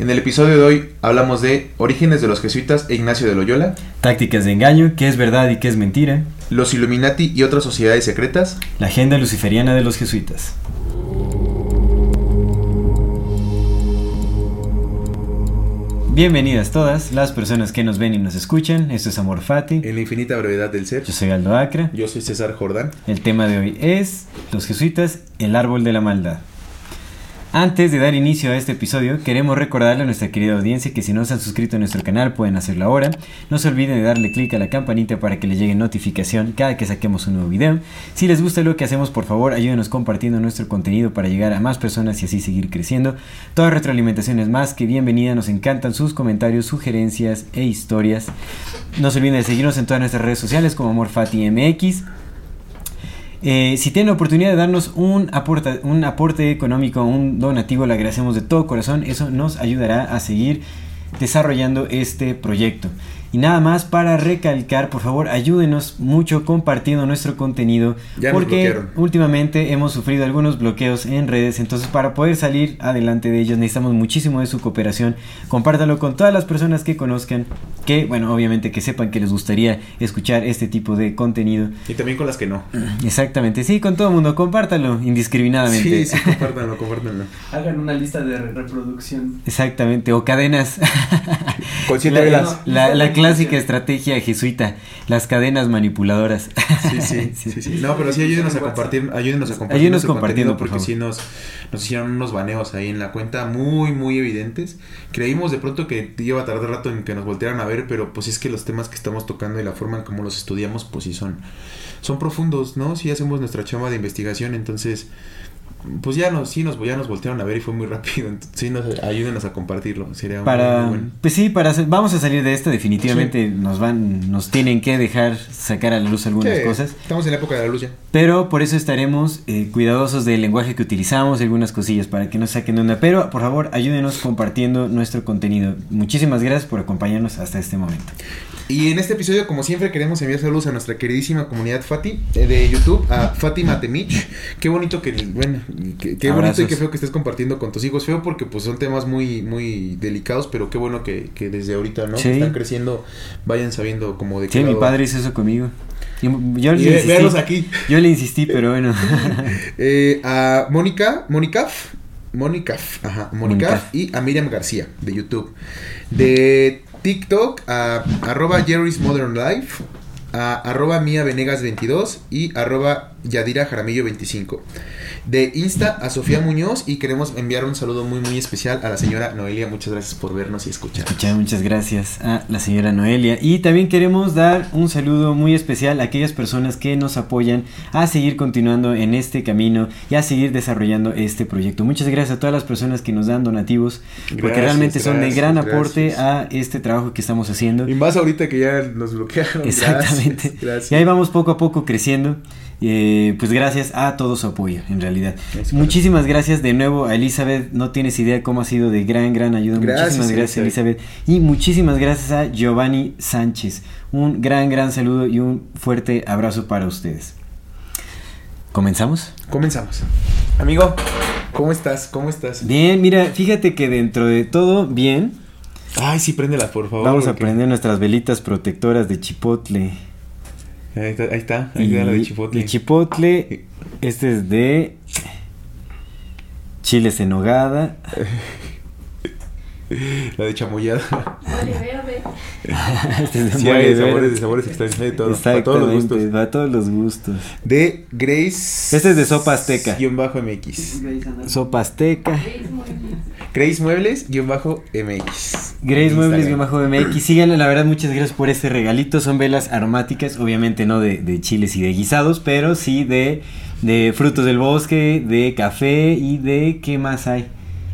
En el episodio de hoy hablamos de Orígenes de los Jesuitas e Ignacio de Loyola, Tácticas de engaño, qué es verdad y qué es mentira. los Illuminati y otras sociedades secretas, La agenda luciferiana de los jesuitas. Bienvenidas todas las personas que nos ven y nos escuchan. Esto es Amor Fati. en la infinita brevedad del ser. Yo soy Aldo Acra. Yo soy César Jordán. El tema de hoy es los jesuitas, el árbol de la maldad. Antes de dar inicio a este episodio, queremos recordarle a nuestra querida audiencia que si no se han suscrito a nuestro canal pueden hacerlo ahora. No se olviden de darle clic a la campanita para que les llegue notificación cada que saquemos un nuevo video. Si les gusta lo que hacemos, por favor, ayúdenos compartiendo nuestro contenido para llegar a más personas y así seguir creciendo. Toda retroalimentación es más que bienvenida. Nos encantan sus comentarios, sugerencias e historias. No se olviden de seguirnos en todas nuestras redes sociales como AmorFatiMX. Eh, si tienen la oportunidad de darnos un un aporte económico, un donativo, le agradecemos de todo corazón. Eso nos ayudará a seguir desarrollando este proyecto. Y nada más para recalcar, por favor, ayúdenos mucho compartiendo nuestro contenido. Ya porque últimamente hemos sufrido algunos bloqueos en redes. Entonces, para poder salir adelante de ellos, necesitamos muchísimo de su cooperación. Compártanlo con todas las personas que conozcan. Que, bueno, obviamente que sepan que les gustaría escuchar este tipo de contenido. Y también con las que no. Exactamente, sí, con todo el mundo, compártalo indiscriminadamente. Sí, sí, compártanlo, compártanlo. Hagan una lista de re- reproducción. Exactamente, o cadenas. Con siete la, velas. la- la clásica estrategia jesuita, las cadenas manipuladoras. Sí, sí, sí, sí. No, pero sí ayúdenos a compartir, ayúdenos a compartir Ayúdenos nuestro compartiendo, contenido por porque favor. sí nos, nos hicieron unos baneos ahí en la cuenta muy, muy evidentes. Creímos de pronto que iba a tardar rato en que nos voltearan a ver, pero pues es que los temas que estamos tocando y la forma en cómo los estudiamos, pues sí son, son profundos, ¿no? Sí hacemos nuestra chamba de investigación, entonces pues ya nos, sí nos, ya nos voltearon a ver y fue muy rápido. Entonces, sí, nos, ayúdenos a compartirlo. Sería muy, Para, muy bueno. pues sí, para vamos a salir de esto definitivamente. Nos van, nos tienen que dejar sacar a la luz algunas Sí, cosas. Estamos en la época de la luz ya. Pero por eso estaremos eh, cuidadosos del lenguaje que utilizamos, algunas cosillas para que no saquen de onda. Pero por favor, ayúdenos compartiendo nuestro contenido. Muchísimas gracias por acompañarnos hasta este momento. Y en este episodio, como siempre, queremos enviar saludos a nuestra queridísima comunidad Fati eh, de YouTube, a Fátima Temich. Qué bonito que, bueno, qué, qué bonito y qué feo que estés compartiendo con tus hijos. Feo porque pues son temas muy, muy delicados, pero qué bueno que, que desde ahorita, ¿no? Sí. Que Están creciendo, vayan sabiendo como de qué Sí, mi padre hizo eso conmigo. Yo le insistí. aquí. Yo le insistí, pero bueno. Eh, a Mónica, Mónicaf, Mónicaf, ajá, Mónicaf. y a Miriam García de YouTube. De TikTok a arroba Jerry's Modern Life, a arroba Mía Venegas 22 y arroba Yadira Jaramillo 25. De Insta a Sofía Muñoz y queremos enviar un saludo muy muy especial a la señora Noelia. Muchas gracias por vernos y escuchar. Muchas, muchas gracias a la señora Noelia. Y también queremos dar un saludo muy especial a aquellas personas que nos apoyan a seguir continuando en este camino y a seguir desarrollando este proyecto. Muchas gracias a todas las personas que nos dan donativos, porque Gracias, realmente son de gran aporte gracias. a este trabajo que estamos haciendo. Y más ahorita que ya nos bloquearon. Exactamente. Gracias, gracias. Y ahí vamos poco a poco creciendo. Eh, pues gracias a todo su apoyo, en realidad. Muchísimas gracias de nuevo a Elizabeth. No tienes idea cómo ha sido de gran, gran ayuda. Gracias, muchísimas gracias, Elizabeth. Elizabeth. Y muchísimas gracias a Giovanni Sánchez. Un gran, gran saludo y un fuerte abrazo para ustedes. ¿Comenzamos? Comenzamos. Amigo, ¿cómo estás? ¿Cómo estás? Bien, mira, fíjate que dentro de todo, bien. Ay, sí, préndela, por favor. Vamos a prender nuestras velitas protectoras de chipotle. Ahí está, ahí está, ahí está la de chipotle. y chipotle, este es de chiles en nogada. La de chamoyada. este es de Sí, hay sabores, de sabores extraños, hay de todo. Para todos los gustos. para todos los gustos. De Grace. Este es de sopa azteca. Guión bajo MX. Sopa azteca. Grace Muebles, guion bajo MX. Grace Muebles, Instagram. bajo MX. Síganle, la verdad, muchas gracias por este regalito. Son velas aromáticas, obviamente no de, de chiles y de guisados, pero sí de de frutos del bosque, de café y de ¿qué más hay?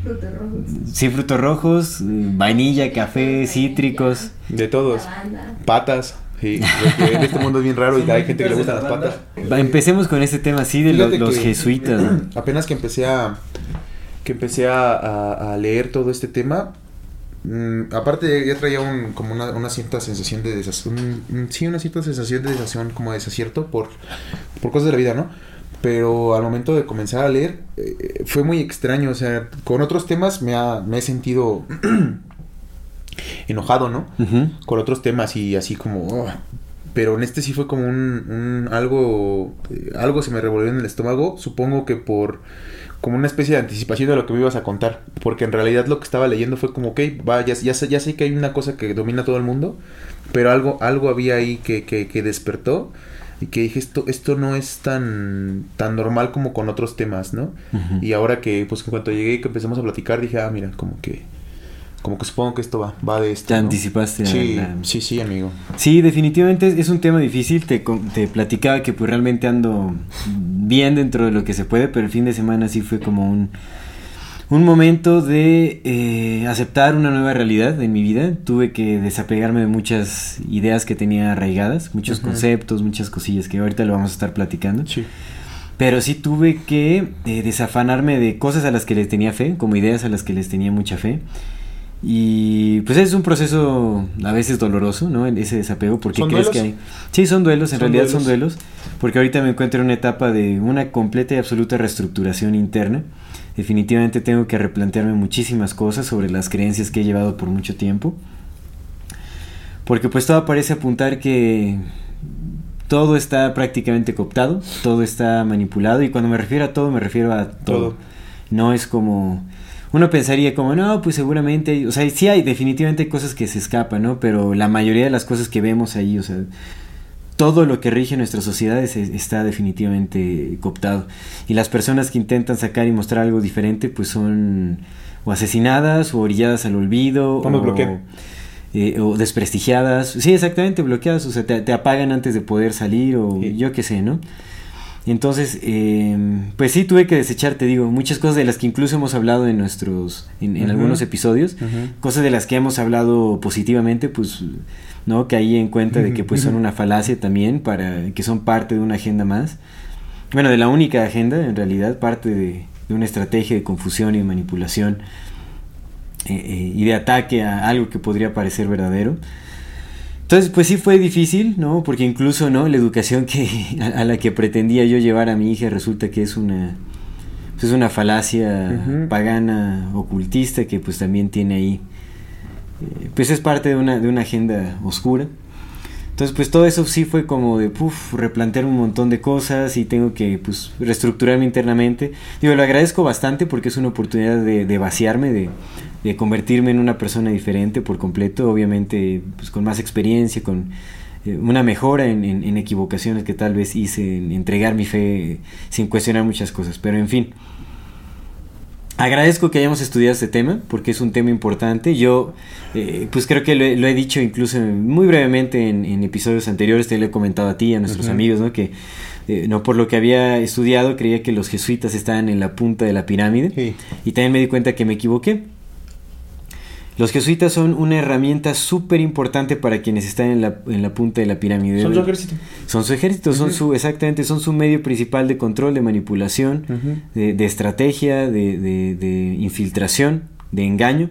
Frutos rojos. Sí, frutos rojos, vainilla, café, cítricos. De todos. Patas. Sí, porque en este mundo es bien raro y hay gente que le gustan las patas. Va, Empecemos con este tema así de los que jesuitas. Apenas que empecé a que empecé a, a- a leer todo este tema, mm, aparte ya traía un, como una, una cierta sensación de desazón, sí, una cierta sensación de desazón, como de desacierto por, por cosas de la vida, ¿no? Pero al momento de comenzar a leer eh, fue muy extraño, o sea, con otros temas me, ha- me he sentido enojado, ¿no? Con otros temas y así como "Ugh". pero en este sí fue como un, un algo eh, algo se me revolvió en el estómago supongo que por como una especie de anticipación de lo que me ibas a contar porque en realidad lo que estaba leyendo fue como ok va ya, ya sé ya sé que hay una cosa que domina todo el mundo pero algo algo había ahí que, que, que despertó y que dije esto esto no es tan tan normal como con otros temas no y ahora que pues en cuanto llegué y que empezamos a platicar dije ah mira como que como que supongo que esto va va de esto Te ¿no? anticipaste sí la- sí sí amigo Sí, definitivamente es, es un tema difícil. Te, te platicaba que pues realmente ando bien dentro de lo que se puede, pero el fin de semana sí fue como un, un momento de eh, aceptar una nueva realidad en mi vida. Tuve que desapegarme de muchas ideas que tenía arraigadas, muchos conceptos, muchas cosillas que ahorita lo vamos a estar platicando. sí Pero sí tuve que eh, desafanarme de cosas a las que les tenía fe, como ideas a las que les tenía mucha fe. Y pues es un proceso a veces doloroso, ¿no? Ese desapego, porque ¿Son crees duelos? que hay... Sí, son duelos, en Son realidad son duelos. duelos, porque ahorita me encuentro en una etapa de una completa y absoluta reestructuración interna. Definitivamente tengo que replantearme muchísimas cosas sobre las creencias que he llevado por mucho tiempo. Porque pues todo parece apuntar que todo está prácticamente cooptado, todo está manipulado y cuando me refiero a todo me refiero a todo. Todo. No es como uno pensaría como no, pues seguramente, o sea, sí hay definitivamente hay cosas que se escapan, ¿no? Pero la mayoría de las cosas que vemos ahí, o sea, todo lo que rige nuestra sociedad es- está definitivamente cooptado. Y las personas que intentan sacar y mostrar algo diferente, pues son o asesinadas o orilladas al olvido. Vamos, o, bloquear. eh, o desprestigiadas. Sí, exactamente, bloqueadas. O sea, te, te apagan antes de poder salir o Sí. yo qué sé, ¿no? Entonces, eh, pues sí, tuve que desechar, te digo, muchas cosas de las que incluso hemos hablado en nuestros, en, en algunos episodios, cosas de las que hemos hablado positivamente, pues, ¿no? Caí en cuenta de que pues son una falacia también, para que son parte de una agenda más. Bueno, de la única agenda, en realidad, parte de, de una estrategia de confusión y de manipulación eh, eh, y de ataque a algo que podría parecer verdadero. Entonces, pues sí fue difícil, ¿no? Porque incluso, ¿no? La educación que, a, a la que pretendía yo llevar a mi hija resulta que es una, pues es una falacia pagana, ocultista, que pues también tiene ahí, eh, pues es parte de una, de una agenda oscura. Entonces, pues todo eso sí fue como de, puf, replantear un montón de cosas y tengo que, pues, reestructurarme internamente. Digo, lo agradezco bastante porque es una oportunidad de, de vaciarme, de, de convertirme en una persona diferente por completo, obviamente, pues, con más experiencia, con eh, una mejora en, en- en equivocaciones que tal vez hice, en entregar mi fe sin cuestionar muchas cosas. Pero, en fin, Agradezco que hayamos estudiado este tema porque es un tema importante. Yo, eh, pues creo que lo he, lo he dicho incluso muy brevemente en, en episodios anteriores, te lo he comentado a ti, a nuestros amigos, ¿no? Que eh, no por lo que había estudiado creía que los jesuitas estaban en la punta de la pirámide Sí. y también me di cuenta que me equivoqué. Los jesuitas son una herramienta súper importante para quienes están en la, en la punta de la pirámide. Son su ejército. Son su ejército, son Ujú. su, exactamente, son su medio principal de control, de manipulación, de, de estrategia, de, de- de infiltración, de engaño.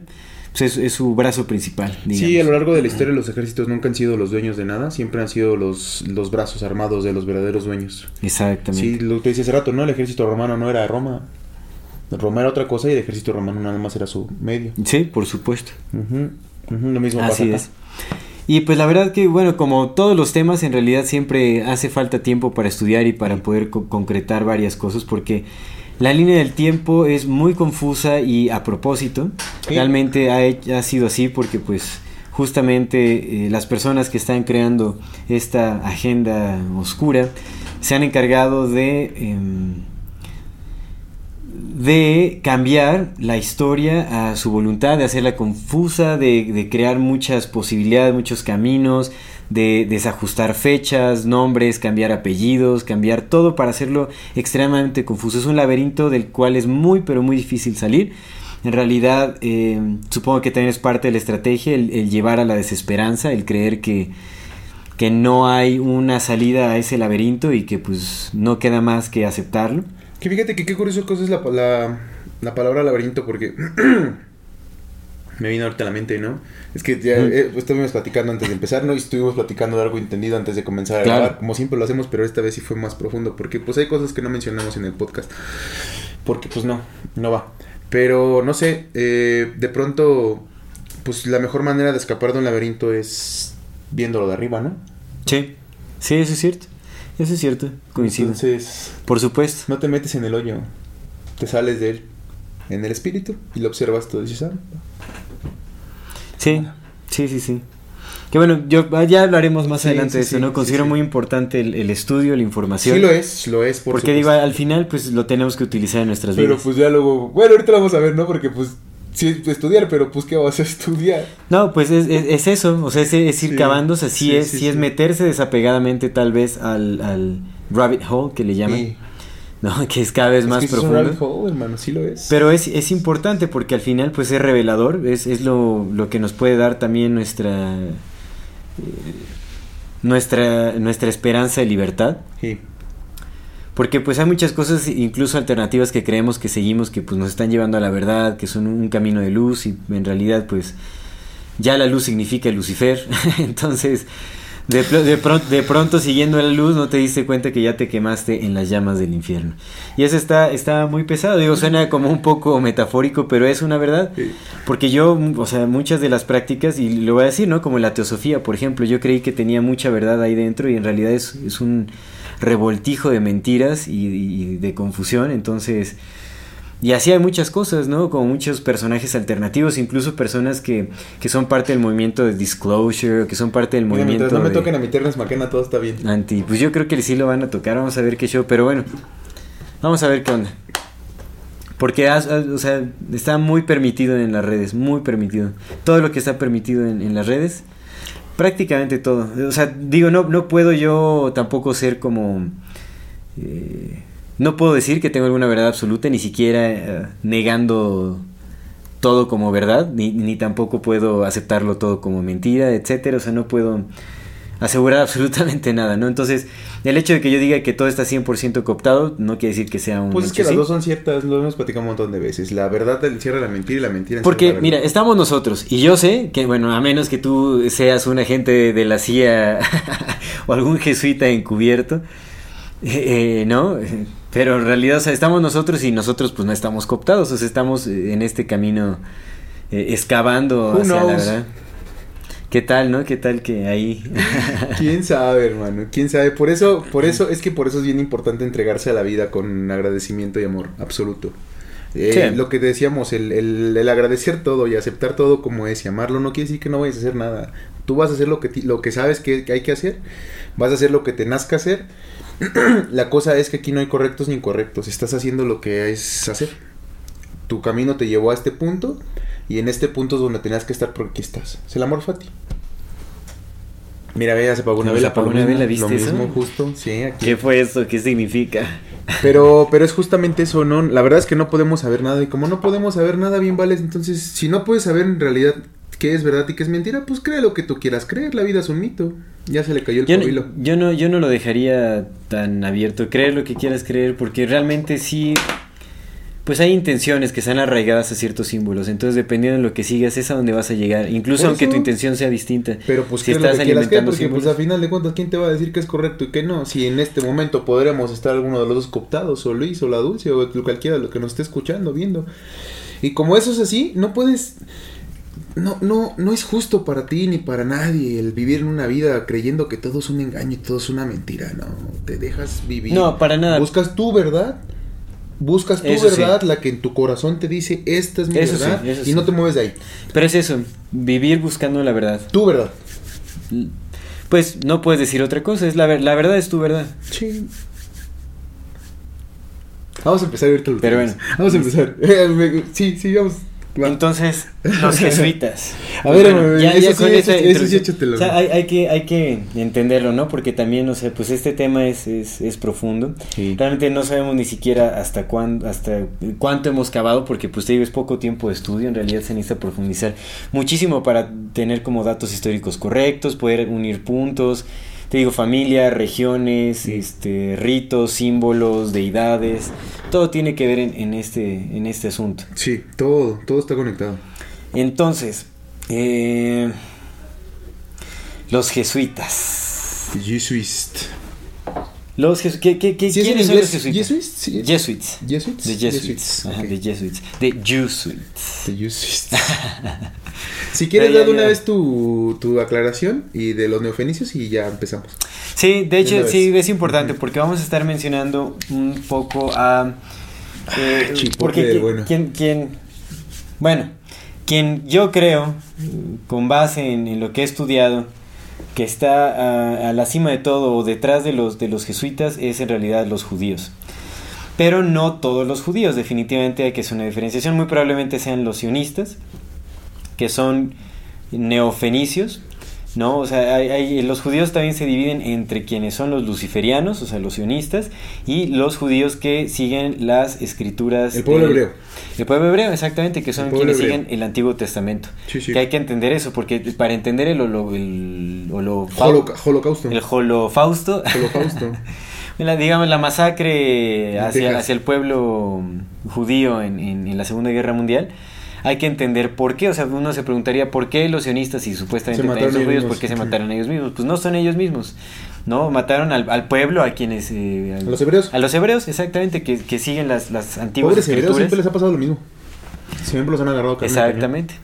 Pues es, es su brazo principal. Sí, a lo largo de la historia los ejércitos nunca han sido los dueños de nada, siempre han sido los, los brazos armados de los verdaderos dueños. Exactamente. Sí, lo que decía hace rato, ¿no? El ejército romano no era Roma. Roma era otra cosa y el ejército romano nada más era su medio. Sí, por supuesto. Lo mismo Así pasa es. acá. Y pues la verdad que, bueno, como todos los temas, en realidad siempre hace falta tiempo para estudiar y para poder co- concretar varias cosas, porque la línea del tiempo es muy confusa y a propósito. Sí. Realmente ha, ha sido así porque pues justamente eh, las personas que están creando esta agenda oscura se han encargado de... em, de cambiar la historia a su voluntad, de hacerla confusa, de, crear muchas posibilidades, muchos caminos, de desajustar fechas, nombres, cambiar apellidos, cambiar todo para hacerlo extremadamente confuso. Es un laberinto del cual es muy pero muy difícil salir. En realidad, eh, supongo que también es parte de la estrategia el, el llevar a la desesperanza, el creer que, que no hay una salida a ese laberinto y que pues no queda más que aceptarlo. Que fíjate que qué curioso cosa es la, la, la palabra laberinto porque me vino ahorita a la mente, ¿no? Es que ya eh, estuvimos platicando antes de empezar, ¿no? Y estuvimos platicando de algo entendido antes de comenzar a Claro. grabar, como siempre lo hacemos, pero esta vez sí fue más profundo porque pues hay cosas que no mencionamos en el podcast. Porque pues no, no va. Pero no sé, eh, de pronto pues la mejor manera de escapar de un laberinto es viéndolo de arriba, ¿no? Sí, sí, eso es cierto. Eso es cierto, coincido. Entonces, Por supuesto. no te metes en el hoyo, te sales de él en el espíritu y lo observas todo ah, Sí, sí, sí, sí. Que bueno, yo ah, ya hablaremos más Sí, adelante sí, de eso, sí, ¿no? sí, Considero sí. muy importante el, el estudio, la información. Sí lo es, lo es, por porque digo, supuesto. al final pues lo tenemos que utilizar en nuestras Pero vidas. pues ya luego, bueno, ahorita lo vamos a ver, ¿no? Porque pues sí estudiar, pero pues qué vas a estudiar. No, pues es, es, es eso, o sea, es, es ir Sí, sea, sí, sí, es, sí, es meterse desapegadamente tal vez al, al rabbit hole que le llaman, ¿no? Que es cada vez más que sí es un profundo. rabbit hole, hermano, sí lo es. Pero es, es importante porque al final pues es revelador, es, es lo, lo que nos puede dar también nuestra, eh, nuestra, nuestra esperanza de libertad. Sí. Porque pues hay muchas cosas, incluso alternativas que creemos que seguimos, que pues nos están llevando a la verdad, que son un camino de luz y en realidad pues ya la luz significa Lucifer. Entonces de, de, de pronto siguiendo la luz no te diste cuenta que ya te quemaste en las llamas del infierno. Y eso está, está muy pesado, digo, suena como un poco metafórico, pero es una verdad. Porque yo, o sea, muchas de las prácticas, y lo voy a decir, ¿no? Como la teosofía, por ejemplo, yo creí que tenía mucha verdad ahí dentro y en realidad es, es un revoltijo de mentiras y, y de confusión, entonces... Y así hay muchas cosas, ¿no? Como muchos personajes alternativos, incluso personas que, que son parte del movimiento de disclosure, que son parte del Mira, movimiento mientras no me de toquen a mi Terrence McKenna, todo está bien. anti. Pues yo creo que sí lo van a tocar, vamos a ver qué show, pero bueno, vamos a ver qué onda. Porque, o sea, está muy permitido en las redes, muy permitido. Todo lo que está permitido en, en las redes, prácticamente todo. O sea, digo, no, no puedo yo tampoco ser como... eh, no puedo decir que tengo alguna verdad absoluta, ni siquiera eh, negando todo como verdad, ni, ni tampoco puedo aceptarlo todo como mentira, etcétera. O sea, no puedo asegurar absolutamente nada, ¿no? Entonces, el hecho de que yo diga que todo está 100% cooptado no quiere decir que sea un Pues es que las dos son ciertas, lo hemos platicado un montón de veces. La verdad encierra la mentira y la mentira encierra Porque, la mira, estamos nosotros, y yo sé que, bueno, a menos que tú seas un agente de, la CIA o algún jesuita encubierto, eh, eh, ¿no? Pero en realidad, o sea, estamos nosotros y nosotros pues no estamos cooptados, o sea, estamos eh, en este camino eh, excavando Who hacia la verdad. ¿Qué tal, no? ¿Qué tal que ahí... ¿Quién sabe, hermano? ¿Quién sabe? Por eso, por eso, es que por eso es bien importante entregarse a la vida con agradecimiento y amor absoluto. Eh, Sí. Lo que decíamos, el, el- el agradecer todo y aceptar todo como es y amarlo no quiere decir que no vayas a hacer nada. Tú vas a hacer lo que, ti- lo que sabes que, que hay que hacer, vas a hacer lo que te nazca hacer. la cosa es que aquí no hay correctos ni incorrectos, estás haciendo lo que es hacer. Tu camino te llevó a este punto y en este punto es donde tenías que estar porque aquí estás. Es el amor fati. Mira, ve, ya se apagó una Se vela. apagó una mismo, vela, ¿viste Lo mismo, eso? justo, sí, aquí. ¿Qué fue eso? ¿Qué significa? Pero, pero es justamente eso, ¿no? La verdad es que no podemos saber nada. Y como no podemos saber nada, bien vales. Entonces, si no puedes saber en realidad qué es verdad y qué es mentira, pues cree lo que tú quieras creer. La vida es un mito. Ya se le cayó el Yo no, yo, no, yo no lo dejaría tan abierto. Creer lo que quieras creer, porque realmente sí. Pues hay intenciones que están arraigadas a ciertos símbolos. Entonces, dependiendo de lo que sigas, es a donde vas a llegar. Incluso aunque tu intención sea distinta. Pero pues si estás que alimentando porque pues símbolos. a final de cuentas, ¿quién te va a decir que es correcto y que no? Si en este momento podremos estar alguno de los dos cooptados, o Luis, o la Dulce, o cualquiera de lo que nos esté escuchando, viendo. Y como eso es así, no puedes... No, no, no es justo para ti ni para nadie el vivir una vida creyendo que todo es un engaño y todo es una mentira, no, te dejas vivir. No, para nada. Buscas tu verdad, buscas tu Eso sí. verdad, la que en tu corazón te dice, esta es mi Eso verdad, y sí. no te mueves de ahí. Pero es eso, vivir buscando la verdad. Tu verdad. Pues no puedes decir otra cosa, es la, ver- la verdad es tu verdad. Sí. Vamos a empezar lo Pero bueno. Vamos a empezar. Sí, sí, vamos. Va. Entonces, los jesuitas. A ver, Bueno, eso sí, eso sí, esta eso sí, introducción- échatelo. o sea, hay, hay que, hay que entenderlo, ¿no? Porque también, o sea, pues este tema es, es, es profundo. Sí. Realmente no sabemos ni siquiera hasta cuándo, hasta cuánto hemos cavado, porque pues te digo, es poco tiempo de estudio, en realidad se necesita profundizar muchísimo para tener como datos históricos correctos, poder unir puntos, te digo, familia, regiones, este, ritos, símbolos, deidades, todo tiene que ver en, en este, en este asunto. Sí, todo, todo está conectado. Entonces, eh, los jesuitas. Jesuist. Los jesu- ¿qué, qué, qué- ¿Sí es en ¿Quiénes son los jesuitas? ¿Jesuits? Sí. Jesuits. Jesuits. The Jesuits. Ajá, ok. The Jesuits. The Jesuits. The Jesuits. si quieres, dar una ya. vez tu, tu aclaración y de los neofenicios y ya empezamos. Sí, de hecho, sí, es importante porque vamos a estar mencionando un poco a... eh, chipotle porque bueno. quien, quien- bueno, quien yo creo, con base en, en lo que he estudiado, que está a, a la cima de todo o detrás de los, de los jesuitas es en realidad los judíos. Pero no todos los judíos, definitivamente hay que hacer una diferenciación. Muy probablemente sean los sionistas, que son neofenicios, ¿no? O sea, hay- hay- los judíos también se dividen entre quienes son los luciferianos, o sea, los sionistas, y los judíos que siguen las escrituras. El pueblo hebreo. El pueblo hebreo, exactamente, que son quienes hebreo. siguen el Antiguo Testamento. Sí, sí. Que hay que entender eso, porque para entender el, holo, el, holo- Holoca- Holocausto. el holofausto, la, digamos, la masacre hacia, hacia el pueblo judío en, en- en la Segunda Guerra Mundial, hay que entender por qué. O sea, uno se preguntaría por qué los sionistas y supuestamente Se también mataron ellos judíos, mismos. por qué se mataron ellos mismos. Pues no son ellos mismos. ¿no? Mataron al, al pueblo, a quienes... eh, A los hebreos. A los hebreos, exactamente, que, que siguen las, las antiguas Pobres hebreos escrituras. siempre les ha pasado lo mismo. Siempre los han agarrado. Exactamente.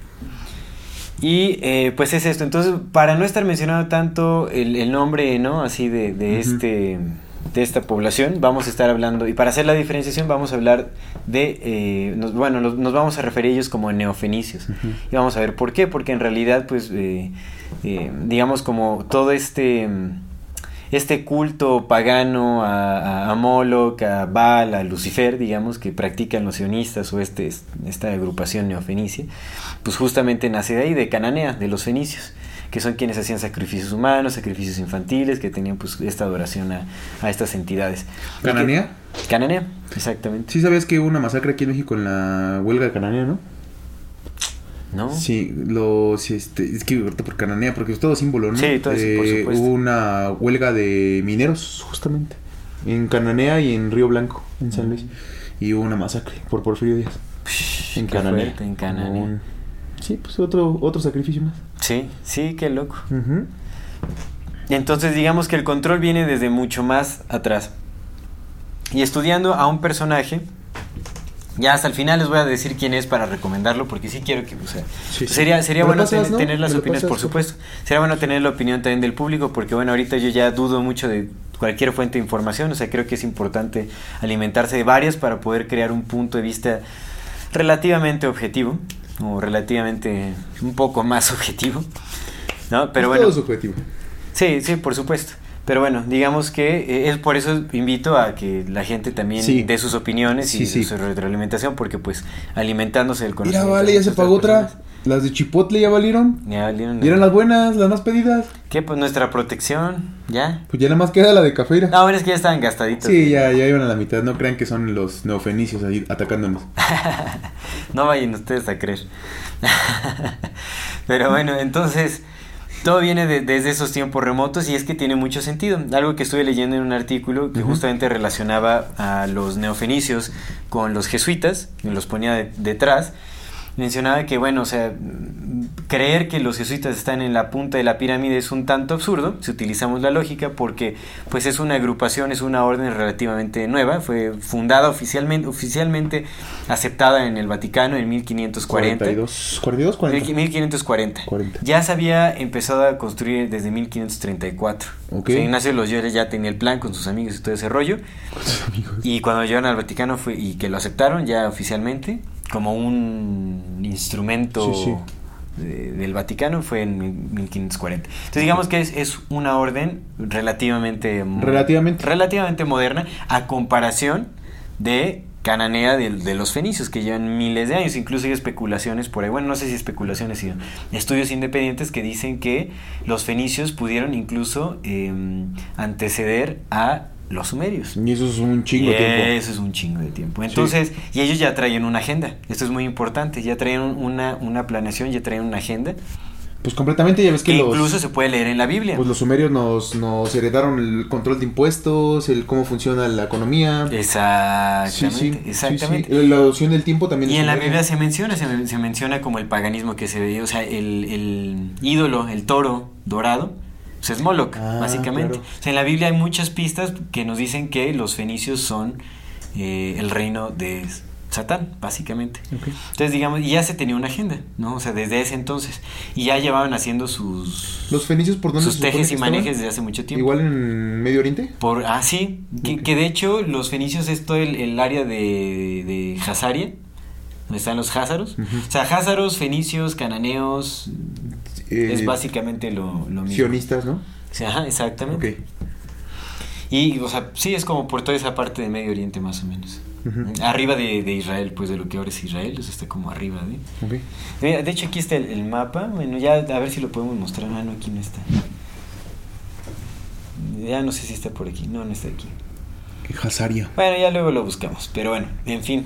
Y eh, pues es esto. Entonces, para no estar mencionando tanto el, el nombre, ¿no? Así de, de este de esta población, vamos a estar hablando, y para hacer la diferenciación vamos a hablar de, eh, nos- bueno, nos, nos vamos a referir a ellos como neofenicios. Y vamos a ver por qué, porque en realidad, pues, eh, eh, digamos como todo este, este culto pagano a, a, a Moloch, a Baal, a Lucifer, digamos, que practican los sionistas o este, esta agrupación neofenicia, pues justamente nace de ahí, de Cananea, de los fenicios, que son quienes hacían sacrificios humanos, sacrificios infantiles, que tenían pues esta adoración a, a estas entidades. Que- ¿Cananea? Cananea, exactamente. Sí sabías que hubo una masacre aquí en México en la huelga de Cananea, ¿no? ¿No? Sí, los, este, es que ahorita por Cananea, porque es todo símbolo, ¿no? Sí, todo es- por Eh, supuesto. Hubo una huelga de mineros, justamente, en Cananea y en Río Blanco, en San Luis. Y hubo una masacre por Porfirio Díaz. En Cananea. fuerte, en Cananea. Un- Sí, pues otro, otro sacrificio más. Sí, sí, qué loco. Ujú. Entonces digamos que el control viene desde mucho más atrás. Y estudiando a un personaje, ya hasta el final les voy a decir quién es para recomendarlo, porque sí quiero que, o sea, Sí, sí. sería, sería ¿Me lo bueno pasas, ten- no? tener las ¿Me lo opiniones, por supuesto. Sería bueno tener la opinión también del público, porque bueno, ahorita yo ya dudo mucho de cualquier fuente de información, o sea, creo que es importante alimentarse de varias para poder crear un punto de vista relativamente objetivo, o relativamente un poco más objetivo, ¿no? Pero Es bueno. todo subjetivo. Sí, sí, por supuesto. Pero bueno, digamos que eh, es por eso invito a que la gente también Sí. dé sus opiniones y Sí, su retroalimentación, porque pues alimentándose del Mira, conocimiento. vale, de ya se pagó otra. Las de Chipotle ya valieron. Ya valieron Y eran las buenas, las más pedidas. ¿Qué? Pues nuestra protección, ¿ya? Pues ya nada más queda la de Cafeira. No, bueno, es que ya estaban gastaditos. Sí, ya, ya iban a la mitad. No crean que son los neofenicios ahí atacándonos. No vayan ustedes a creer. Pero bueno, entonces todo viene de- desde esos tiempos remotos y es que tiene mucho sentido. Algo que estuve leyendo en un artículo que justamente relacionaba a los neofenicios con los jesuitas y los ponía de- detrás. Mencionaba que, bueno, o sea, creer que los jesuitas están en la punta de la pirámide es un tanto absurdo, si utilizamos la lógica, porque pues es una agrupación, es una orden relativamente nueva, fue fundada oficialmente, oficialmente aceptada en el Vaticano en 1540. 42, 42, 40. Mil- 1540. 40. Ya se había empezado a construir desde 1534. Ok. O sea, Ignacio de Loyola ya tenía el plan con sus amigos y todo ese rollo. Con sus amigos. Y cuando llegaron al Vaticano fue y que lo aceptaron ya oficialmente como un instrumento Sí, sí. de- del Vaticano fue en mil- 1540. Entonces digamos que es, es una orden relativamente Relativamente. relativamente moderna a comparación de cananea de, de los fenicios que llevan miles de años. Incluso hay especulaciones por ahí, bueno, no sé si especulaciones, sino estudios independientes que dicen que los fenicios pudieron incluso eh, anteceder a los sumerios. Y eso es un chingo de tiempo. Eso es un chingo de tiempo. Entonces, y ellos ya traían una agenda. Esto es muy importante. Ya traían una, una planeación, ya traían una agenda. Pues completamente, ya ves que Que los, incluso se puede leer en la Biblia. pues los sumerios nos, nos heredaron el control de impuestos, el cómo funciona la economía. Exactamente, Sí, sí, sí, exactamente. sí. La noción del tiempo también Y en la. Biblia se menciona, se, se menciona como el paganismo que se ve, o sea, el, el ídolo, el toro dorado, pues es Moloch, Ah, básicamente. claro. O sea, en la Biblia hay muchas pistas que nos dicen que los fenicios son eh, el reino de Satán, básicamente. Entonces, digamos, y ya se tenía una agenda, ¿no? O sea, desde ese entonces. Y ya llevaban haciendo sus, Los fenicios por dónde sus se tejes y manejes desde hace mucho tiempo. Igual en Medio Oriente. Por, ah, sí, que, que de hecho los fenicios es todo el, el área de, de Hazaria, donde están los házaros. O sea, házaros, fenicios, cananeos, eh, es básicamente lo, lo mismo. sionistas, ¿no? Ajá, exactamente. Ok. Y, o sea, sí, es como por toda esa parte de Medio Oriente más o menos. Ujú. Arriba de, de Israel, pues de lo que ahora es Israel, eso está como arriba de... Ok. Mira, De hecho, aquí está el, el mapa. Bueno, ya a ver si lo podemos mostrar. Ah, no, aquí no está. Ya no sé si está por aquí. No, no está aquí. Hazaria. Bueno, ya luego lo buscamos. Pero bueno, en fin.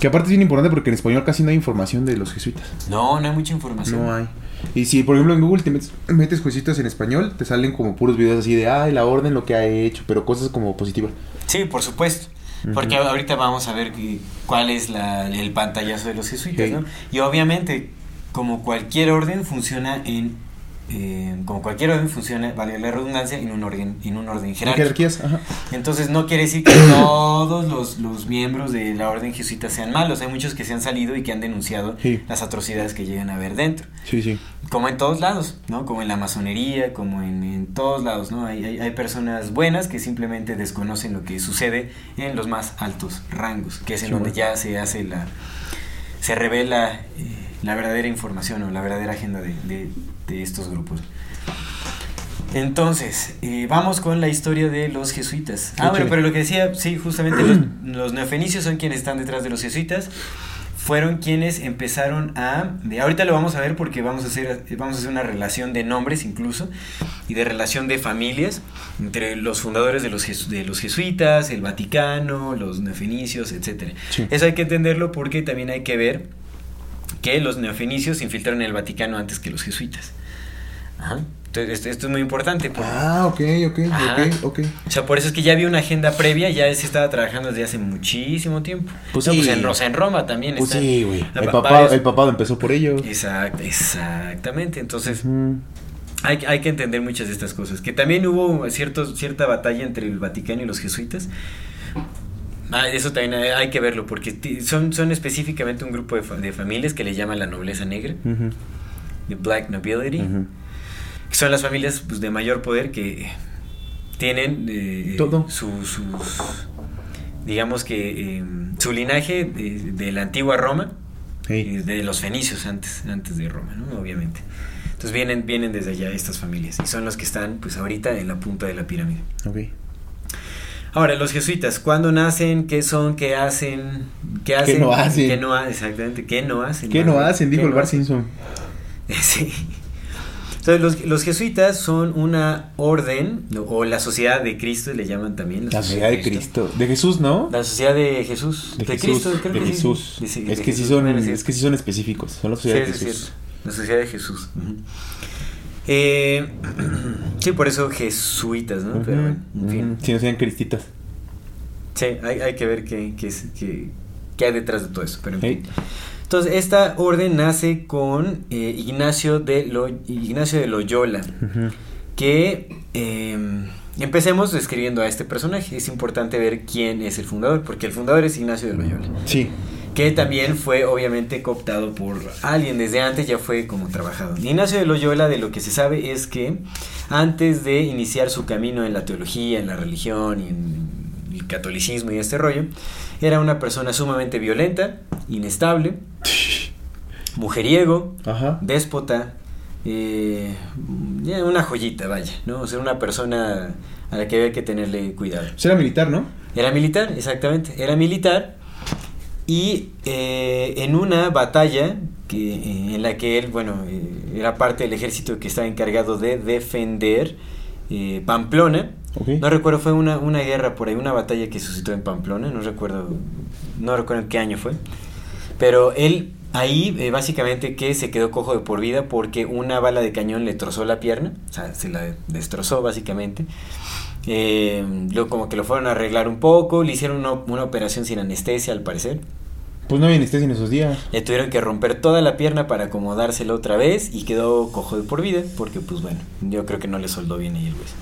Que aparte es bien importante porque en español casi no hay información de los jesuitas. No, no hay mucha información. No hay. Y si, por ejemplo, en Google te metes, metes jesuitas en español, te salen como puros videos así de, ay, la orden, lo que ha hecho, pero cosas como positivas. Sí, por supuesto. Porque ahorita vamos a ver cuál es la- el pantallazo de los jesuitas, Sí. ¿no? Y obviamente, como cualquier orden, funciona en... eh, como cualquier orden funciona, vale la redundancia, en un orden, en un orden En jerárquico. jerarquías, ajá. Entonces no quiere decir que todos los, los miembros de la orden jesuita sean malos. Hay muchos que se han salido y que han denunciado Sí. las atrocidades que llegan a ver dentro. Sí, sí. Como en todos lados, ¿no? Como en la masonería, como en, en todos lados, ¿no? Hay, hay, hay personas buenas que simplemente desconocen lo que sucede en los más altos rangos, que es en Sí, donde bueno. ya se hace la... se revela eh, la verdadera información o la verdadera agenda de, de- de estos grupos. Entonces, eh, vamos con la historia de los jesuitas. Ah, bueno, pero lo que decía, sí, justamente los, los neofenicios son quienes están detrás de los jesuitas. Fueron quienes empezaron a. De, ahorita lo vamos a ver porque vamos a hacer vamos a hacer una relación de nombres incluso y de relación de familias entre los fundadores de los jesu- de los jesuitas, el Vaticano, los neofenicios, etcétera. Sí. Eso hay que entenderlo porque también hay que ver que los neofenicios se infiltraron en el Vaticano antes que los jesuitas. Ajá. Entonces, esto, esto es muy importante. porque- Ah, ok, ok, Ajá. ok, ok. o sea, por eso es que ya había una agenda previa, ya se estaba trabajando desde hace muchísimo tiempo. Pues No, sí. en, o sea, en Roma también Pues está. sí, güey. El, varios- el papado empezó por ellos. Exact- exactamente. Entonces, Mm. hay, hay que entender muchas de estas cosas. Que también hubo cierto, cierta batalla entre el Vaticano y los jesuitas. Ah, eso también hay, que verlo, porque son, son específicamente un grupo de, fa- de familias que le llaman la nobleza negra, Ujú, the Black Nobility, que son las familias pues, de mayor poder que tienen eh, Todo. su- sus digamos que eh, su linaje de, de la antigua Roma Hey. eh, de los fenicios antes antes de Roma ¿no? obviamente entonces vienen vienen desde allá estas familias y son los que están pues ahorita en la punta de la pirámide Ok. Ahora los jesuitas cuándo nacen qué son qué hacen qué hacen no hacen? qué no ha- exactamente qué no hacen ¿Qué no hacen? Dijo ¿Qué el no Bar hacen? Simpson. Sí. Entonces, los, los jesuitas son una orden, o la sociedad de Cristo, le llaman también. La sociedad de Cristo. De Jesús, ¿no? La sociedad de Jesús. De, Jesús. Cristo, creo de que sí. Jesús. De- sí, es que sí Jesús. son, es que sí son específicos. Son la Sí, sociedad de sí, es Jesús. cierto. La sociedad de Jesús. Ujú. Eh, sí, por eso jesuitas, ¿no? Pero bueno, en fin. Si no sean cristitas. Sí, hay, hay que ver qué, qué, qué- qué hay detrás de todo eso. Pero en Hey. fin. Entonces, esta orden nace con eh, Ignacio, de Lo- Ignacio de Loyola. Que eh, empecemos describiendo a este personaje. Es importante ver quién es el fundador, porque el fundador es Ignacio de Loyola, Sí. Que también fue obviamente cooptado por alguien, desde antes ya fue como trabajado. Ignacio de Loyola, de lo que se sabe es que antes de iniciar su camino en la teología, en la religión y en el catolicismo y este rollo, era una persona sumamente violenta, inestable, mujeriego, Ajá. déspota, eh, una joyita, vaya, ¿no? O sea, una persona a la que había que tenerle cuidado. Pues era militar, ¿no? Era militar, exactamente, era militar Y eh, en una batalla que, eh, en la que él, bueno, eh, era parte del ejército que estaba encargado de defender Pamplona. No recuerdo, fue una, una guerra por ahí, una batalla que suscitó en Pamplona, no recuerdo, no recuerdo en qué año fue. Pero él ahí básicamente que se quedó cojo de por vida porque una bala de cañón le trozó la pierna, o sea, se la destrozó básicamente. Eh, luego como que lo fueron a arreglar un poco, le hicieron una, una operación sin anestesia al parecer. Pues no anestesia en esos días. Le tuvieron que romper toda la pierna para acomodársela otra vez y quedó cojo de por vida porque pues bueno, yo creo que no le soldó bien ahí el hueso.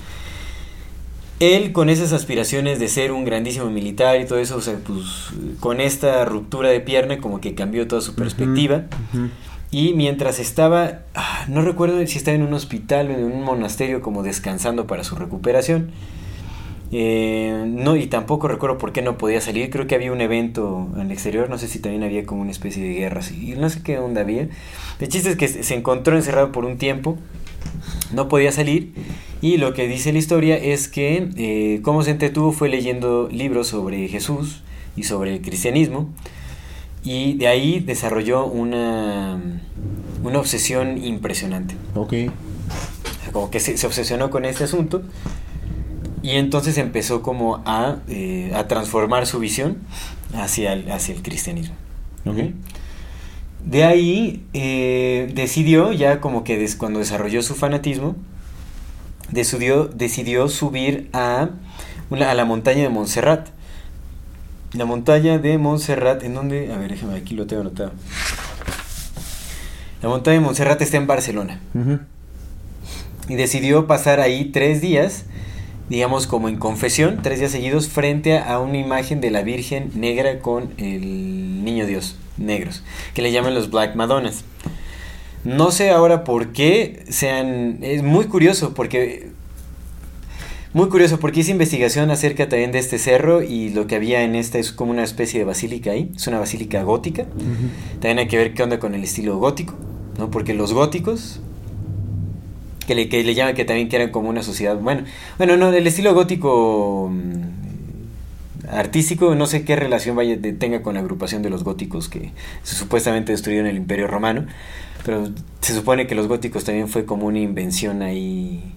Él con esas aspiraciones de ser un grandísimo militar y todo eso, o sea, pues con esta ruptura de pierna como que cambió toda su perspectiva. Ujú. Y mientras estaba, ah, no recuerdo si estaba en un hospital o en un monasterio como descansando para su recuperación. Eh, no, y tampoco recuerdo por qué no podía salir. Creo que había un evento en el exterior. No sé si también había como una especie de guerra así. No sé qué onda había. El chiste es que se encontró encerrado por un tiempo. No podía salir. Y lo que dice la historia es que eh, cómo se entretuvo fue leyendo libros sobre Jesús y sobre el cristianismo. Y de ahí desarrolló una, una obsesión impresionante. Ok. Como que se, se obsesionó con este asunto. Y entonces empezó como a, eh, a transformar su visión hacia el, hacia el cristianismo. De ahí eh, decidió, ya como que des- cuando desarrolló su fanatismo, decidió, decidió subir a, una, a la montaña de Montserrat. La montaña de Montserrat, ¿en dónde? A ver, déjame, aquí lo tengo anotado. La montaña de Montserrat está en Barcelona. Y decidió pasar ahí tres días, digamos como en confesión, tres días seguidos, frente a una imagen de la Virgen negra con el Niño Dios, negros, que le llaman los Black Madonnas. No sé ahora por qué sean... Es muy curioso porque... Muy curioso porque hice investigación acerca también de este cerro y lo que había en esta es como una especie de basílica ahí. Es una basílica gótica. También hay que ver qué onda con el estilo gótico, ¿no? Porque los góticos, que le, que le llaman que también que eran como una sociedad, bueno, bueno, no, el estilo gótico mm, artístico, no sé qué relación vaya, tenga con la agrupación de los góticos que supuestamente destruyeron el imperio romano, pero se supone que los góticos también fue como una invención ahí,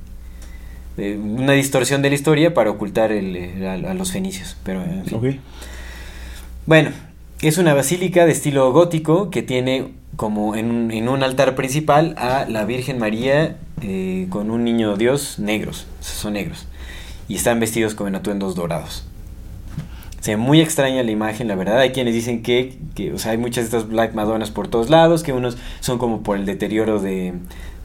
eh, una distorsión de la historia para ocultar el, a, a los fenicios, pero en fin. Bueno, es una basílica de estilo gótico que tiene como en un, altar principal a la Virgen María eh, con un niño Dios negros, son negros, y están vestidos con atuendos dorados. O sea, muy extraña la imagen, la verdad. Hay quienes dicen que, o sea, hay muchas de estas Black Madonnas por todos lados, que unos son como por el deterioro de,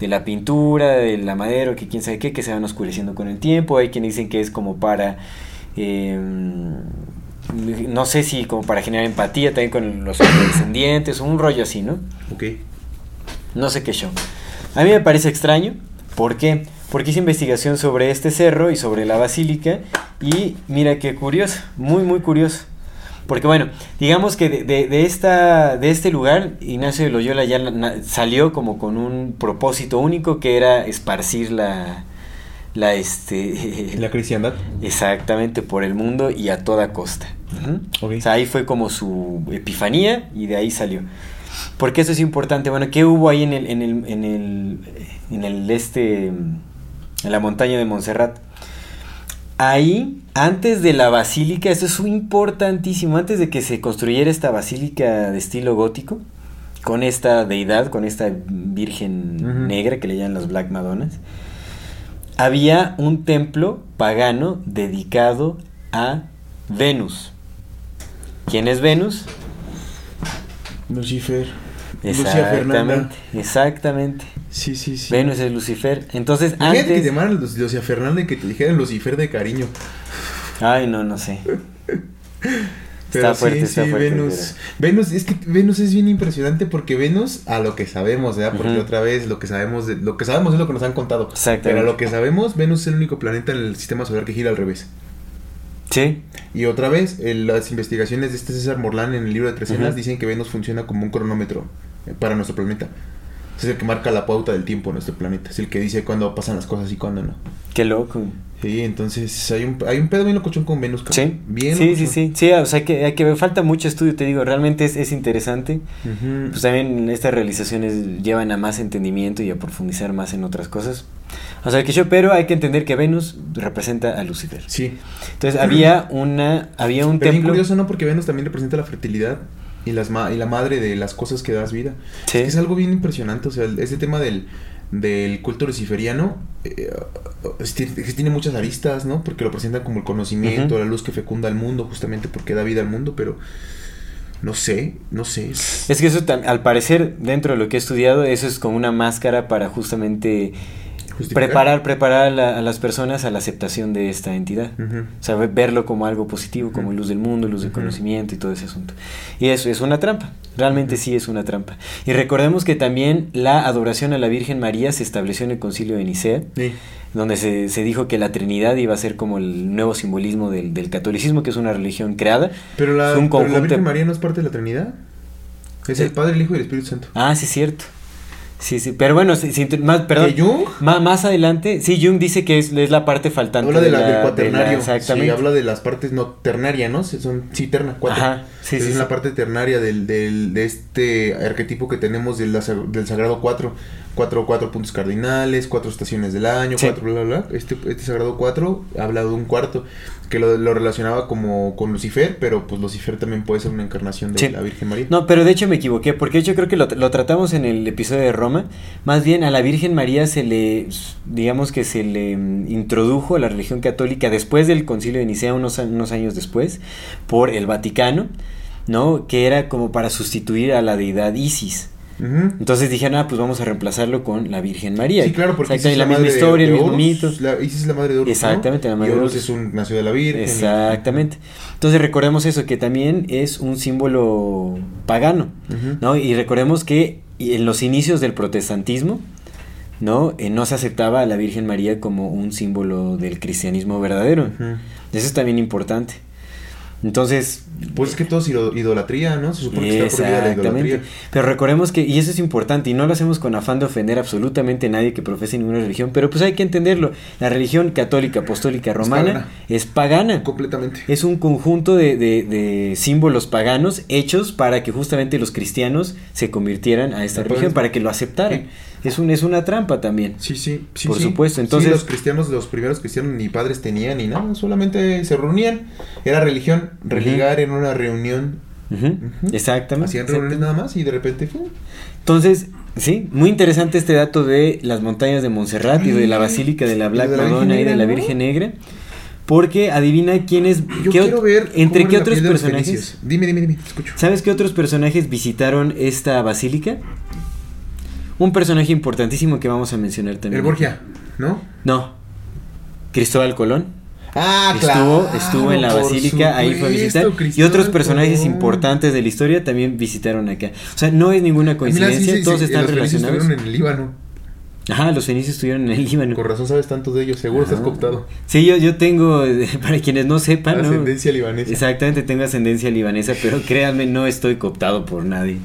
de la pintura, de la madera, que quién sabe qué, que se van oscureciendo con el tiempo. Hay quienes dicen que es como para, eh, no sé si como para generar empatía también con los descendientes, o un rollo así, ¿no? Ok. No sé qué show. A mí me parece extraño. ¿Por qué? Porque hice investigación sobre este cerro y sobre la basílica. Y mira qué curioso. Muy, muy curioso. Porque bueno, digamos que de, de- de esta, de este lugar, Ignacio de Loyola ya na- salió como con un propósito único que era esparcir la, la este, La cristiandad. Exactamente, por el mundo y a toda costa. O sea, ahí fue como su epifanía y de ahí salió. Porque eso es importante. Bueno, ¿qué hubo ahí en el, en el, en el, en el este, en la montaña de Montserrat? Ahí, antes de la basílica, esto es importantísimo, antes de que se construyera esta basílica de estilo gótico, con esta deidad, con esta virgen negra que le llaman las Black Madonnas, había un templo pagano dedicado a Venus. ¿Quién es Venus? Lucifer. Exactamente, exactamente. Sí, sí, sí. Venus es Lucifer. Entonces, Imagínate que te antes... llamaran Lu- Lucia Fernanda y que te dijeran Lucifer de cariño. Ay, no, no sé. Pero Está fuerte, sí, está sí, fuerte, Venus. Venus, es que Venus es bien impresionante porque Venus, a lo que sabemos, ¿verdad? Porque otra vez lo que sabemos, de- lo que sabemos es lo que nos han contado. Pero a lo que sabemos, Venus es el único planeta en el sistema solar que gira al revés. Sí, Y otra vez, las investigaciones de este César Morlán en el libro de Trecenas Ujú. dicen que Venus funciona como un cronómetro eh, para nuestro planeta. Es el que marca la pauta del tiempo en nuestro planeta. Es el que dice cuándo pasan las cosas y cuándo no. qué loco. Sí, entonces hay un, hay un pedo bien locochón con Venus. Sí, Bien sí, sí, sí, sí, o sea que, hay que falta mucho estudio, te digo, realmente es, es interesante. Pues también estas realizaciones llevan a más entendimiento y a profundizar más en otras cosas. O sea que yo, pero hay que entender que Venus representa a Lucifer. Sí. Entonces había una, había un Pero templo. curioso, ¿no? Porque Venus también representa la fertilidad y, las ma- y la madre de las cosas que das vida. Sí. Es algo bien impresionante, o sea, ese tema del, del culto luciferiano eh, tiene muchas aristas, ¿no? Porque lo presentan como el conocimiento, la luz que fecunda al mundo, justamente porque da vida al mundo, pero no sé, no sé. es- que eso, al parecer, dentro de lo que he estudiado, eso es como una máscara para justamente Justificar. preparar, preparar a, la- a las personas a la aceptación de esta entidad. Ujú. O sea, ve- verlo como algo positivo, como luz del mundo, luz del conocimiento y todo ese asunto. Y eso es una trampa, realmente sí es una trampa. Y recordemos que también la adoración a la Virgen María se estableció en el concilio de Nicea, Sí. donde se, se dijo que la Trinidad iba a ser como el nuevo simbolismo del, del catolicismo, que es una religión creada. Pero la, pero la Virgen María no es parte de la Trinidad. Es el Padre, el Hijo y el Espíritu Santo. Ah, sí, es cierto. Sí, sí, pero bueno, sí, más, perdón. ¿Que Jung? Ma- más adelante, sí, Jung dice que es, es la parte faltante. Habla de la, del de la- cuaternario. exactamente. Sí, habla de las partes no ternaria, ¿no? Son, sí, terna, cuatro. Ajá, sí, es sí, la parte ternaria del, del, de este arquetipo que tenemos del, del Sagrado 4. Cuatro, cuatro puntos cardinales, cuatro estaciones del año, Sí. cuatro, bla, bla, bla. Este, este Sagrado 4 habla de un cuarto que lo, lo relacionaba como con Lucifer, pero pues Lucifer también puede ser una encarnación de Sí. la Virgen María. No, pero de hecho me equivoqué, porque de hecho creo que lo, lo tratamos en el episodio de Roma. Más bien a la Virgen María se le, digamos que se le mm, introdujo a la religión católica después del concilio de Nicea, unos, unos años después, por el Vaticano, ¿no? Que era como para sustituir a la deidad Isis. Entonces dijeron, ah, pues vamos a reemplazarlo con la Virgen María. Sí, claro, porque y la misma de- historia, de el mismo mito. La, es la madre de Horus. ¿no? Exactamente, la madre y de Horus Horus. es un nació de la Virgen. y- Exactamente. Entonces recordemos eso, que también es un símbolo pagano. ¿no? Y recordemos que en los inicios del protestantismo, ¿no? Eh, no se aceptaba a la Virgen María como un símbolo del cristianismo verdadero. Eso es también importante. Entonces, Pues es que todo es ido- idolatría, ¿no? Se supone que está prohibida la idolatría. Pero recordemos que, y eso es importante, y no lo hacemos con afán de ofender absolutamente a nadie que profese ninguna religión, pero pues hay que entenderlo. La religión católica, apostólica, romana pagana. es pagana. Completamente. Es un conjunto de, de- de símbolos paganos hechos para que justamente los cristianos se convirtieran a esta religión, para que lo aceptaran. Es, un, es una trampa también. Sí, sí, sí. Por sí. supuesto, Sí, entonces- los cristianos, los primeros cristianos ni padres tenían ni nada, solamente se reunían. Era religión, religar en una reunión. Exactamente. Hacían reuniones nada más y de repente fue. Entonces, sí, muy interesante este dato de las montañas de Montserrat y de la Basílica de la Black de la Madonna y de la. Virgen Negra. Porque adivina quiénes. Yo qué quiero ver. ¿Entre qué otros personajes? Dime, dime, dime, escucho. ¿Sabes qué otros personajes visitaron esta basílica? Un personaje importantísimo que vamos a mencionar también. El Borgia, ¿no? No. Cristóbal Colón. Ah, estuvo, estuvo en la basílica, ahí fue a visitar. Y otros personajes importantes de la historia también visitaron acá. O sea, no es ninguna Mira, sí, coincidencia, sí, todos sí, están los relacionados. estuvieron en el Líbano. Ajá, los fenicios estuvieron en el Líbano. Con razón sabes tanto de ellos, seguro estás Ajá. cooptado. Sí, yo, yo tengo, para quienes no sepan, ¿no? Ascendencia libanesa. Exactamente, tengo ascendencia libanesa, pero créanme, no estoy cooptado por nadie.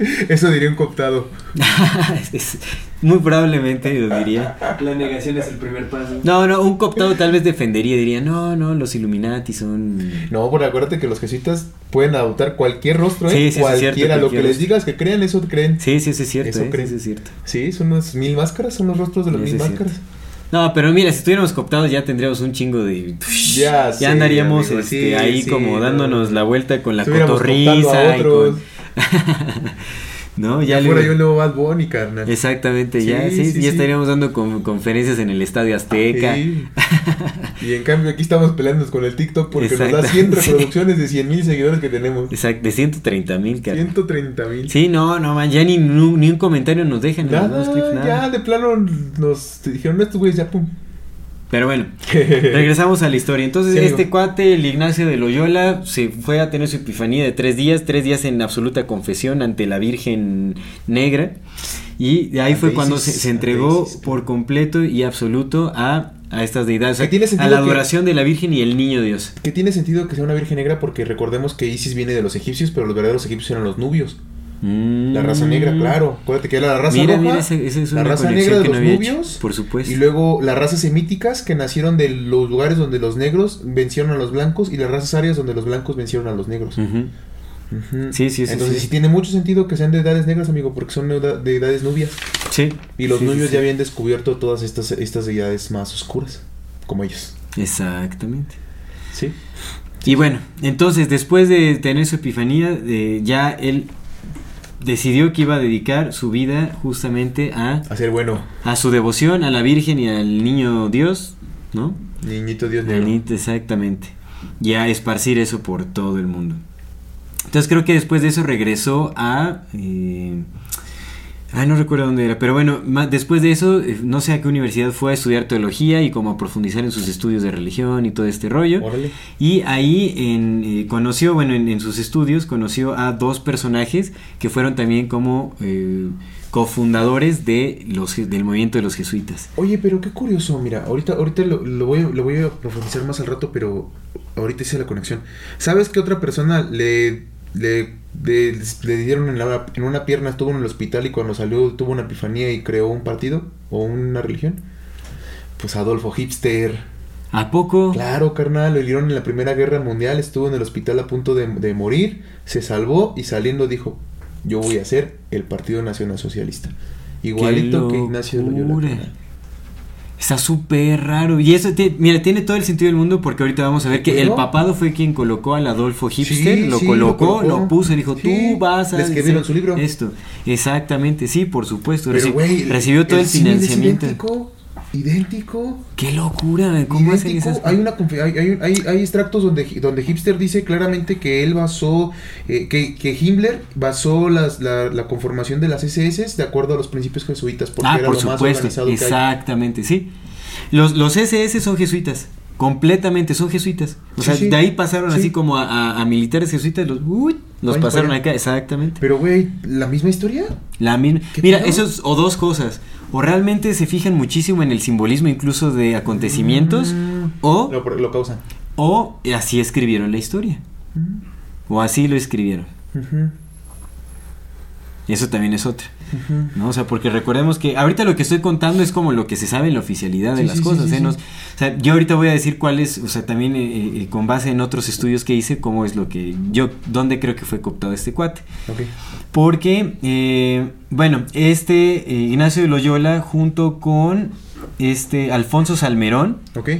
Eso diría un cooptado. Es- muy probablemente lo diría. La negación es el primer paso. No, no, un cooptado tal vez defendería, diría, no, no, los Illuminati son... No, porque acuérdate que los jesuitas pueden adoptar cualquier rostro, ¿eh? Sí, sí, sí, es Cualquiera. cierto, lo cualquier que les digas que crean, eso creen. Sí, sí, eso es cierto, Eso eh, creen. eso es cierto. Sí, son unas mil máscaras, son los rostros de las Sí, mil sí, máscaras. No, pero mira, si estuviéramos cooptados ya tendríamos un chingo de... Ya sé, andaríamos amigo, este, sí, ahí sí, como no. dándonos la vuelta con la cotorriza a y otros. con... no, ya Ya le- fuera yo el nuevo Bad Bunny, carnal. Exactamente, ya, Sí, sí, ya sí. estaríamos dando con- conferencias en el Estadio Azteca. Y en cambio aquí estamos peleándonos con el TikTok porque nos da Exacto. 100 reproducciones de 100 mil seguidores que tenemos. Exacto, de 130 mil, cara. 130 mil. Sí, no, no, man, ya ni, ni un comentario nos dejan en los clips, nada. ya de plano nos dijeron "No, estos güeyes ya pum. Pero bueno, regresamos a la historia. Entonces, Sí, este cuate, el Ignacio de Loyola, se fue a tener su epifanía de tres días, tres días en absoluta confesión ante la Virgen Negra. Y de ahí fue cuando se, entregó por completo y absoluto a, a estas deidades, o sea, a la que- adoración de la Virgen y el niño Dios. Que tiene sentido que sea una virgen negra porque recordemos que Isis viene de los egipcios, pero los verdaderos egipcios eran los nubios. Mm. La raza negra, claro. Acuérdate que era la raza Mira, roja, mira, esa- esa es la raza negra de los no nubios. Por supuesto. Y luego las razas semíticas que nacieron de los lugares donde los negros vencieron a los blancos y las razas arias donde los blancos vencieron a los negros. Sí, sí, sí, Entonces sí. sí tiene mucho sentido que sean de edades negras, amigo, porque son de de edades nubias. Sí. Y los Sí, nubios ya habían descubierto todas estas, estas deidades más oscuras, como ellos. Exactamente. ¿Sí? Y bueno, entonces después de tener su epifanía, eh, ya él decidió que iba a dedicar su vida justamente a, A ser bueno, a su devoción a la Virgen y al niño Dios, ¿no? niñito Dios negro. ni- exactamente. Y a esparcir eso por todo el mundo. Entonces creo que después de eso regresó a... eh, Ay, no recuerdo dónde era, pero bueno, después de eso, eh, no sé a qué universidad fue a estudiar teología y como a profundizar en sus estudios de religión y todo este rollo. Órale. Y ahí en, eh, conoció, bueno, en, en sus estudios conoció a dos personajes que fueron también como eh, cofundadores de los, del movimiento de los jesuitas. Oye, pero qué curioso, mira, ahorita, ahorita lo, lo voy, lo voy a profundizar más al rato, pero ahorita hice la conexión. ¿Sabes qué otra persona le, le, le, le dieron en, la, en una pierna, estuvo en el hospital y cuando salió tuvo una epifanía y creó un partido o una religión? Pues Adolfo Hipster. ¿A poco? Claro, carnal, lo hirieron en la Primera Guerra Mundial, estuvo en el hospital a punto de, de morir, se salvó y saliendo dijo, yo voy a hacer el Partido Nacional Socialista. Igualito que Ignacio de Loyola. carnal. Está súper raro. Y eso, mira, tiene todo el sentido del mundo porque ahorita vamos a ver que el papado fue quien colocó al Adolfo Hipster, Sí, lo, sí, colocó, lo lo colocó. puso y dijo, Sí, tú vas a... le escribieron su libro. Esto, exactamente, sí, por supuesto. Pero, Reci- güey, recibió todo el, es financiamiento. Idéntico. Qué locura, ¿cómo idéntico. esas Hay, una, hay, hay, hay, extractos donde, donde Hipster dice claramente que él basó, eh, que, que Himmler basó las, la, la conformación de las SS de acuerdo a los principios jesuitas, porque Ah, era por lo más supuesto, organizado que hay. exactamente, sí. Los, los SS son jesuitas, completamente son jesuitas. O Sí, sea, sí. de ahí pasaron Sí. así como a, a- a militares jesuitas, los, uy, los pasaron acá, exactamente. Pero, güey, ¿la misma historia? La misma. ¿Qué Mira, pedo? eso es, o dos cosas. O realmente se fijan muchísimo en el simbolismo incluso de acontecimientos, Mm. o, Lo, lo causan. o así escribieron la historia. O así lo escribieron. Eso también es otra. ¿No? O sea, porque recordemos que ahorita lo que estoy contando es como lo que se sabe en la oficialidad de Sí, las sí, cosas. sí, ¿eh? Nos- o sea, yo ahorita voy a decir cuál es, o sea, también eh, eh, con base en otros estudios que hice, cómo es lo que yo, dónde creo que fue cooptado este cuate. Porque, bueno, este Ignacio de Loyola junto con este Alfonso Salmerón, Ok.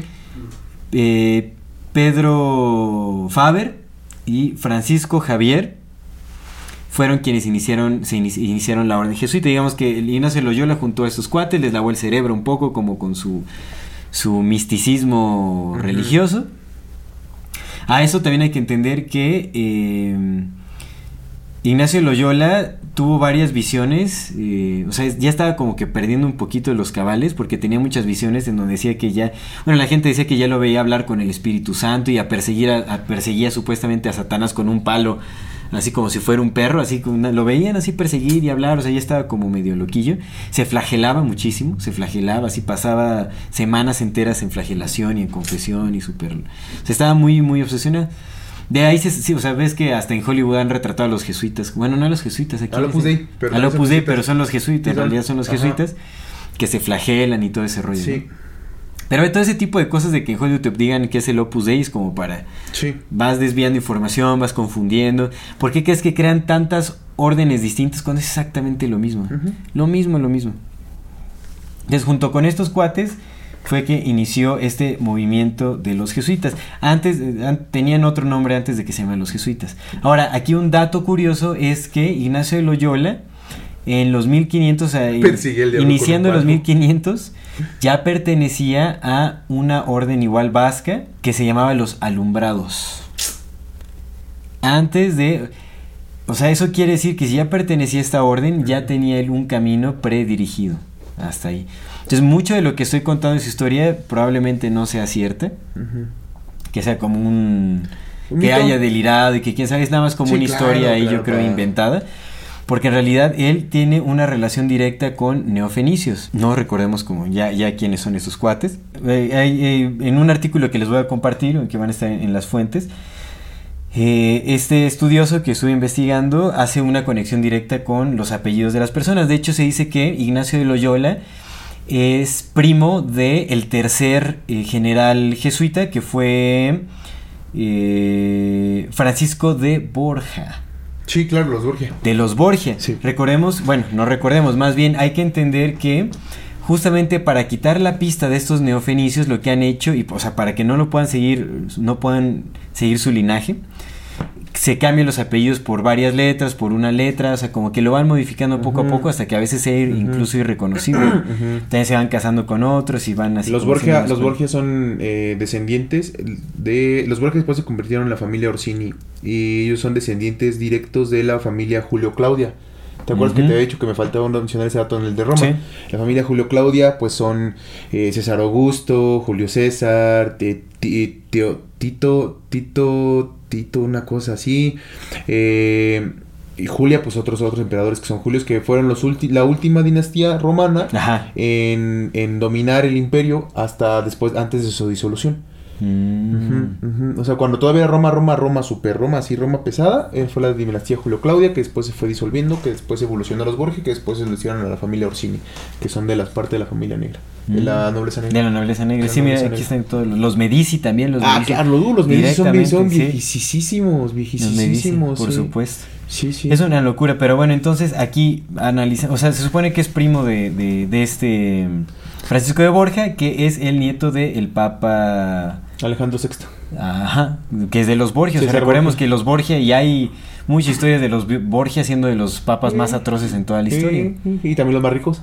eh, Pedro Faber y Francisco Javier fueron quienes iniciaron, se inici- iniciaron la orden jesuita. Digamos que el Ignacio Loyola junto a estos cuates les lavó el cerebro un poco como con su, su misticismo religioso. A eso también hay que entender que eh, Ignacio Loyola tuvo varias visiones, eh, o sea, ya estaba como que perdiendo un poquito los cabales porque tenía muchas visiones en donde decía que ya, bueno, la gente decía que ya lo veía hablar con el Espíritu Santo y a perseguir, a, a- perseguía supuestamente a Satanás con un palo, así como si fuera un perro, así una- lo veían así perseguir y hablar, o sea, ya estaba como medio loquillo, se flagelaba muchísimo, se flagelaba, así pasaba semanas enteras en flagelación y en confesión y súper, o sea, estaba muy, muy obsesionado. De ahí, se, sí, o sea, ves que hasta en Hollywood han retratado a los jesuitas. Bueno, no a los jesuitas aquí. Pero A Dei, jesuitas. pero son los jesuitas. En realidad son los Ajá. jesuitas que se flagelan y todo ese rollo. Sí. ¿no? Pero todo ese tipo de cosas de que en Hollywood te digan que es el Opus Dei es como para. Sí. Vas desviando información, vas confundiendo. ¿Por qué crees que crean tantas órdenes distintas cuando es exactamente lo mismo? Ujú. Lo mismo, lo mismo. Entonces, junto con estos cuates, fue que inició este movimiento de los jesuitas. Antes an- tenían otro nombre antes de que se llaman los jesuitas. Ahora, aquí un dato curioso es que Ignacio de Loyola en los 1500, eh, diablo iniciando un los palo. 1500, ya pertenecía a una orden igual vasca que se llamaba los alumbrados. Antes de o sea, eso quiere decir que si ya pertenecía a esta orden, ya tenía él un camino predirigido. Hasta ahí. Entonces, mucho de lo que estoy contando en su historia probablemente no sea cierta. Que sea como un. Un que mito. haya delirado y que quién sabe, es nada más como Sí, una claro, historia ahí, claro, yo creo, claro. inventada. Porque en realidad él tiene una relación directa con neofenicios. No recordemos como ya, ya quiénes son esos cuates. Eh, eh, en un artículo que les voy a compartir, que van a estar en las fuentes, Eh, este estudioso que estuve investigando hace una conexión directa con los apellidos de las personas. De hecho, se dice que Ignacio de Loyola es primo del el tercer general jesuita que fue Francisco de Borja. Sí, claro, los Borgia. De los Borgia. Sí. Recordemos, bueno, no recordemos, más bien hay que entender que justamente para quitar la pista de estos neofenicios lo que han hecho y o sea, para que no lo puedan seguir, no puedan seguir su linaje, se cambian los apellidos por varias letras, por una letra, o sea, como que lo van modificando poco a poco hasta que a veces sea incluso irreconocible. También se van casando con otros y van así. Los Borgia, los Borgia son eh, descendientes de... Los Borgia después se convirtieron en la familia Orsini y ellos son descendientes directos de la familia Julio Claudia. ¿Te acuerdas que te había dicho que me faltaba mencionar ese dato en el de Roma? Sí. La familia Julio Claudia, pues son eh, César Augusto, Julio César, Tio- Tito, Tito, Tito, una cosa así. eh, y Julia, pues otros otros emperadores que son Julios, que fueron los ulti- la última dinastía romana en, en dominar el imperio hasta después, antes de su disolución. Mm. O sea, cuando todavía Roma, Roma, Roma, super Roma, así Roma pesada, eh, fue la dinastía Julio Claudia, que después se fue disolviendo, que después evolucionó a los Borgia, que después se lo hicieron a la familia Orsini, que son de las partes de la familia negra, de la nobleza negra. Mm. De la nobleza negra. De la Sí, mira, aquí están todos los, Medici también. Los Ah, Medici. claro, los, los Medici son, son viejísimos, viejísimos. por sí. supuesto. Sí, sí. Es una locura, pero bueno, entonces aquí analiza, o sea, se supone que es primo de, de, de este mm, Francisco de Borja, que es el nieto del Papa, Alejandro VI. ajá, que es de los Borgia. O sea, César recordemos Borgia. que los Borgia y hay mucha historia de los Borgia siendo de los papas más atroces en toda la historia. Y también los más ricos.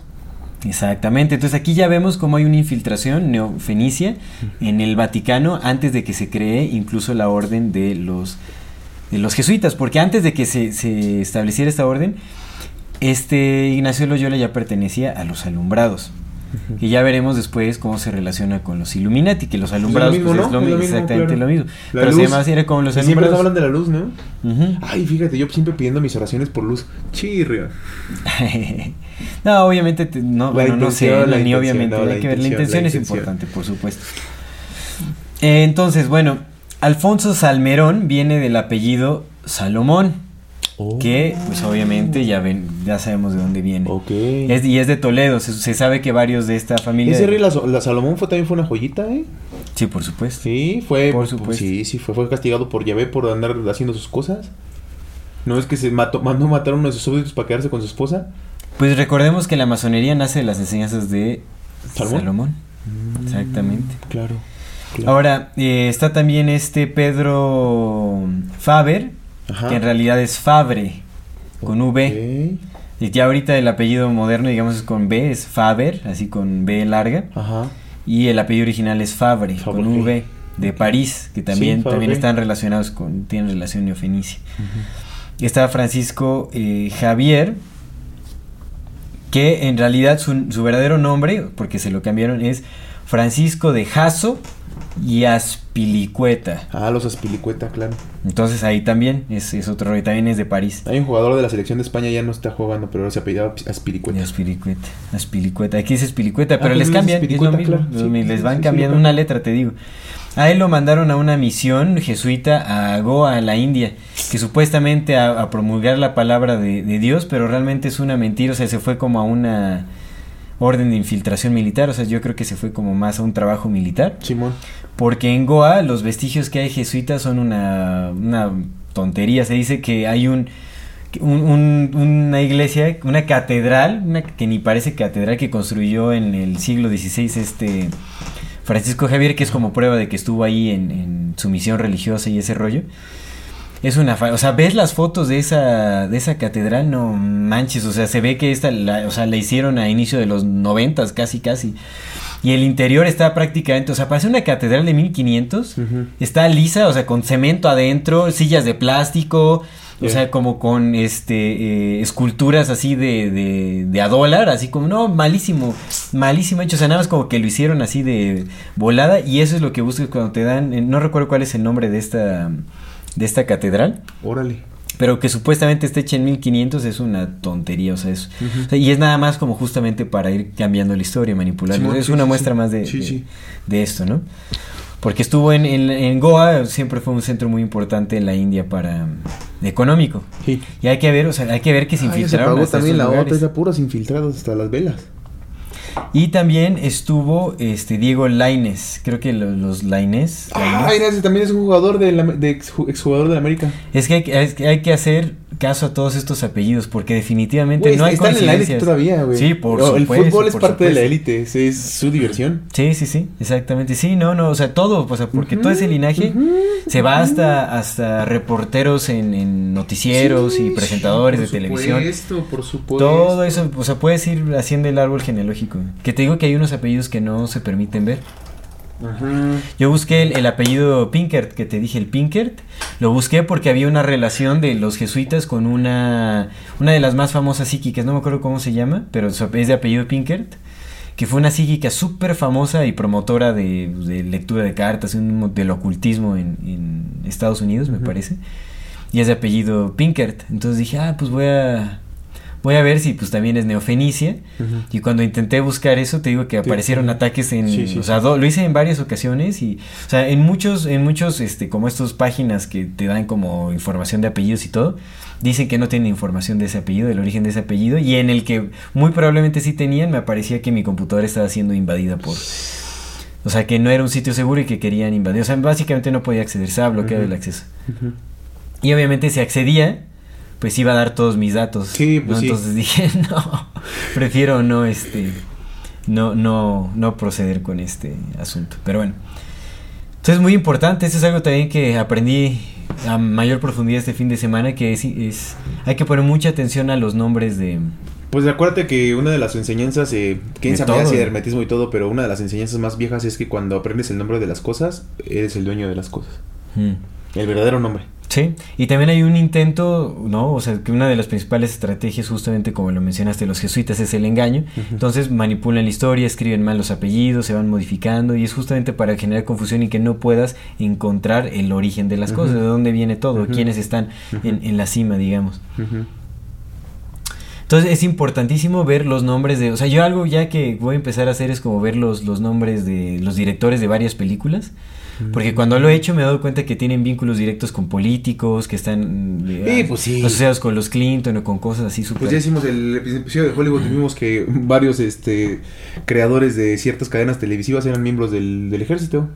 Exactamente, entonces aquí ya vemos cómo hay una infiltración neofenicia en el Vaticano antes de que se cree incluso la orden de los, de los jesuitas, porque antes de que se, se estableciera esta orden, este Ignacio de Loyola ya pertenecía a los alumbrados. Que ya veremos después cómo se relaciona con los Illuminati, que los alumbrados mismo, pues, ¿no? es lo Es lo mismo, mismo, exactamente claro. lo mismo. La Pero luz. así, era como los Y siempre alumbrados. hablan de la luz, ¿no? Ay, fíjate, yo siempre pidiendo mis oraciones por luz. Chirrio. no, obviamente te- no, bueno, no sé, la ni obviamente no, la hay que ver, la intención, es importante, por supuesto. Eh, entonces, bueno, Alfonso Salmerón viene del apellido Salomón, Oh. que pues obviamente ya ven, ya sabemos de dónde viene. Es, y es de Toledo, se, se sabe que varios de esta familia... Ese rey, la, la Salomón fue, también fue una joyita, ¿eh? Sí, por supuesto. Sí, fue. Por supuesto. Sí, sí, fue, fue castigado por Yahvé por andar haciendo sus cosas. ¿No es que se mató, mandó matar a uno de sus súbditos para quedarse con su esposa? Pues recordemos que la masonería nace de las enseñanzas de ¿Salomón? Salomón. Exactamente. Claro. claro. Ahora, eh, está también este Pedro Faber, Ajá. que en realidad es Fabre, con V. Y ya ahorita el apellido moderno, digamos, es con B, es Faber, así con B larga. Ajá. Y el apellido original es Fabre, Fabre. con V, de París, que también, también están relacionados con, tienen relación neofenicia. Está Francisco eh, Javier, que en realidad su, su verdadero nombre, porque se lo cambiaron, es Francisco de Jasso y Aspilicueta. Ah, los Aspilicueta, claro. Entonces ahí también es, es otro rey, también es de París. Hay un jugador de la selección de España ya no está jugando, pero ahora se apellidaba Aspilicueta. Aspilicueta, Aspilicueta. Aquí dice Aspilicueta, Ah, pero pues les es cambian, es lo mismo. claro. los- Sí, les van sí, cambiando una letra, te digo. A él lo mandaron a una misión jesuita a Goa, a la India, que supuestamente a, a promulgar la palabra de, de Dios, pero realmente es una mentira, o sea, se fue como a una orden de infiltración militar, o sea, yo creo que se fue como más a un trabajo militar. Simón. Porque en Goa los vestigios que hay jesuitas son una, una tontería. Se dice que hay un, un- un- una iglesia, una catedral, una que ni parece catedral que construyó en el siglo XVI este Francisco Javier, que es como prueba de que estuvo ahí en, en su misión religiosa y ese rollo. Es una, o sea, ves las fotos de esa, de esa catedral, no manches, o sea, se ve que esta, la, o sea, la hicieron a inicio de los noventas, casi, casi. Y el interior está prácticamente, o sea, parece una catedral de 1500. Ujú. Está lisa, o sea, con cemento adentro, sillas de plástico, o sea, como con este eh, esculturas así de, de, de a dólar, así como, no, malísimo, malísimo hecho, o sea, nada más como que lo hicieron así de volada y eso es lo que buscas cuando te dan, eh, no recuerdo cuál es el nombre de esta, de esta catedral, Órale. pero que supuestamente está hecha en 1500 es una tontería, o sea, es, o sea, y es nada más como justamente para ir cambiando la historia, manipularla. Simón, es sí, una sí, muestra más de, de- esto, ¿no? Porque estuvo en, en, en Goa, siempre fue un centro muy importante en la India para económico. Sí. Y hay que ver, o sea, hay que ver que se se infiltraron pagó hasta también la otra, ya puros infiltrados hasta las velas. Y también estuvo este Diego Laines, creo que lo- los Laines. Ah, ese también es un jugador de, la, de ex- exjugador de la América. Es que hay, es que hay que hacer caso a todos estos apellidos porque definitivamente no hay están en la élite todavía, güey. Sí, por No, El supuesto, fútbol es parte de la supuesto. élite, es, es su diversión. Sí, sí, sí, exactamente. Sí, no, no, o sea, todo, o sea, porque todo ese linaje se va hasta, hasta reporteros en, en noticieros y presentadores de televisión. Por supuesto, por supuesto. Todo eso, o sea, puedes ir haciendo el árbol genealógico. Que te digo que hay unos apellidos que no se permiten ver. Ajá. Yo busqué el, el apellido Pinkert, que te dije el Pinkert. Lo busqué porque había una relación de los jesuitas con una, una de las más famosas psíquicas, no me acuerdo cómo se llama, pero es de apellido Pinkert. Que fue una psíquica súper famosa y promotora de, de lectura de cartas, un, del ocultismo en, en Estados Unidos, me parece. Y es de apellido Pinkert. Entonces dije, ah, pues voy a, voy a ver si pues también es neofenicia. Y cuando intenté buscar eso, te digo que aparecieron ataques en, Sí, sí. o sea, do- lo hice en varias ocasiones y, o sea, en muchos, en muchos, este, como estas páginas que te dan como información de apellidos y todo, dicen que no tienen información de ese apellido, del origen de ese apellido, y en el que muy probablemente sí tenían, me aparecía que mi computadora estaba siendo invadida por, o sea, que no era un sitio seguro y que querían invadir, o sea, básicamente no podía acceder, estaba bloqueado el acceso. Y obviamente si accedía, pues iba a dar todos mis datos. Sí, pues ¿no? sí. Entonces dije, no, prefiero no, este, no, no, no proceder con este asunto. Pero bueno. Entonces es muy importante, eso es algo también que aprendí a mayor profundidad este fin de semana, que es, es hay que poner mucha atención a los nombres de... Pues acuérdate que una de las enseñanzas, eh, que De todo. y de hermetismo y todo, pero una de las enseñanzas más viejas es que cuando aprendes el nombre de las cosas, eres el dueño de las cosas. Mm. El verdadero nombre. Sí, y también hay un intento, ¿no? O sea, que una de las principales estrategias, justamente como lo mencionaste, los jesuitas, es el engaño. Entonces manipulan la historia, escriben mal los apellidos, se van modificando, y es justamente para generar confusión y que no puedas encontrar el origen de las cosas, de dónde viene todo, quiénes están en, en la cima, digamos. Entonces es importantísimo ver los nombres de... O sea, yo algo ya que voy a empezar a hacer es como ver los, los nombres de los directores de varias películas. Porque cuando lo he hecho me he dado cuenta que tienen vínculos directos con políticos, que están eh, Sí, pues sí. asociados con los Clinton o con cosas así súper... Pues ya hicimos el episodio de Hollywood, tuvimos que varios este creadores de ciertas cadenas televisivas eran miembros del, del ejército.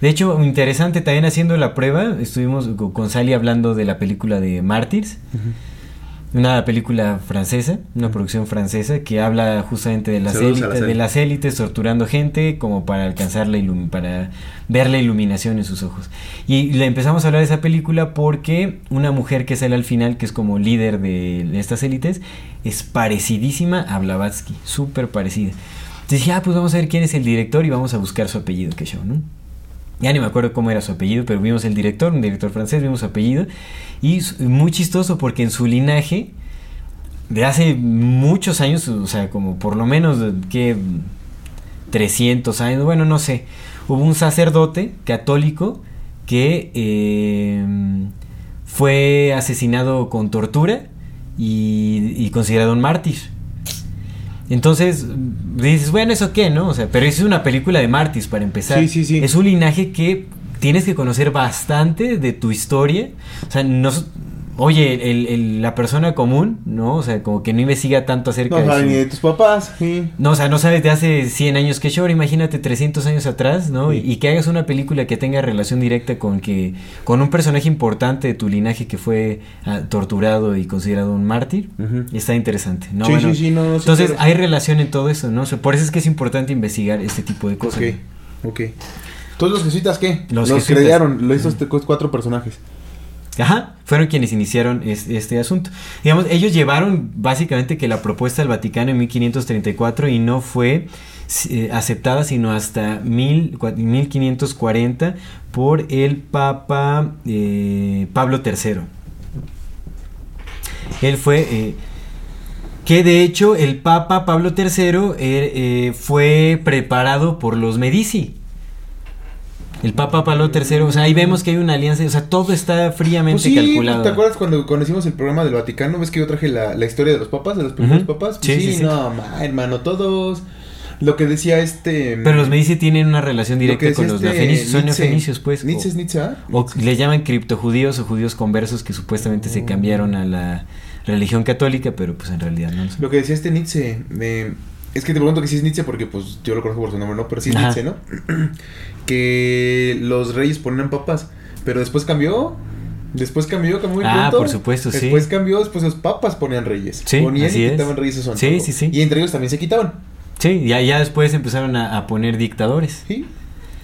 De hecho, interesante, también haciendo la prueba, estuvimos co- con Sally hablando de la película de Mártires, una película francesa, una producción francesa que habla justamente de las élites, de las élites torturando gente como para alcanzar la ilum- para ver la iluminación en sus ojos. Y le empezamos a hablar de esa película porque una mujer que sale al final, que es como líder de estas élites, es parecidísima a Blavatsky, súper parecida. Entonces dije, ah, pues vamos a ver quién es el director y vamos a buscar su apellido, que show, ¿no? Ya ni me acuerdo cómo era su apellido, pero vimos el director, un director francés, vimos su apellido. Y muy chistoso porque en su linaje, de hace muchos años, o sea, como por lo menos, que 300 años, bueno, no sé, hubo un sacerdote católico que eh, fue asesinado con tortura y, y considerado un mártir. Entonces, dices, bueno, ¿eso qué, no? O sea, pero es una película de mártires para empezar. Sí, sí, sí. Es un linaje que tienes que conocer bastante de tu historia. O sea, no, oye, el- el- la persona común, ¿no? O sea, como que no investiga tanto acerca No de saben su- ni de tus papás, sí. no, o sea, no sabes de hace 100 años que Shore, imagínate 300 años atrás, ¿no? Sí. Y, y que hagas una película que tenga relación directa con que con un personaje importante de tu linaje que fue ah, torturado y considerado un mártir, Ujú. está interesante, ¿no? Sí, Bueno, sí, sí, no, no, entonces hay relación en todo eso, ¿no? O sea, por eso es que es importante investigar este tipo de cosas. Ok, ok. ¿Todos los jesuitas qué? Los Los, jesuitas. crearon, lo estos cuatro personajes. Ajá, fueron quienes iniciaron es- este asunto. Digamos, ellos llevaron básicamente que la propuesta del Vaticano en 1534 y no fue eh, aceptada sino hasta mil, cua- 1540 por el Papa eh, Pablo III. Él fue... eh, que de hecho el Papa Pablo III fue preparado por los Medici. El Papa Pablo III, o sea, ahí vemos que hay una alianza, o sea, todo está fríamente Pues sí, calculado. ¿te acuerdas cuando, hicimos el programa del Vaticano? ¿Ves que yo traje la, la historia de los papas, de los primeros Ujú. papas? Sí, Pues sí, sí, sí. no, ma, hermano, todos... Lo que decía este. Pero los Medici tienen una relación directa con los este fenicios. Son neofenicios, pues. Nietzsche es Nietzsche, ¿ah? O le llaman criptojudíos o judíos conversos que supuestamente se cambiaron a la religión católica, pero pues en realidad no lo son. Lo que decía este Nietzsche. eh, es que te pregunto que si es Nietzsche porque pues yo lo conozco por su nombre, ¿no? Pero sí es Ajá. Nietzsche, ¿no? que los reyes ponían papas. Pero después cambió. Después cambió, cambió muy Ah, pronto. por supuesto, sí. Después cambió, después los papas ponían reyes. Sí, ponían así y es. quitaban reyes eso Sí, sí, sí. Y entre ellos también se quitaban. Sí, ya, ya después empezaron a, a poner dictadores. Sí,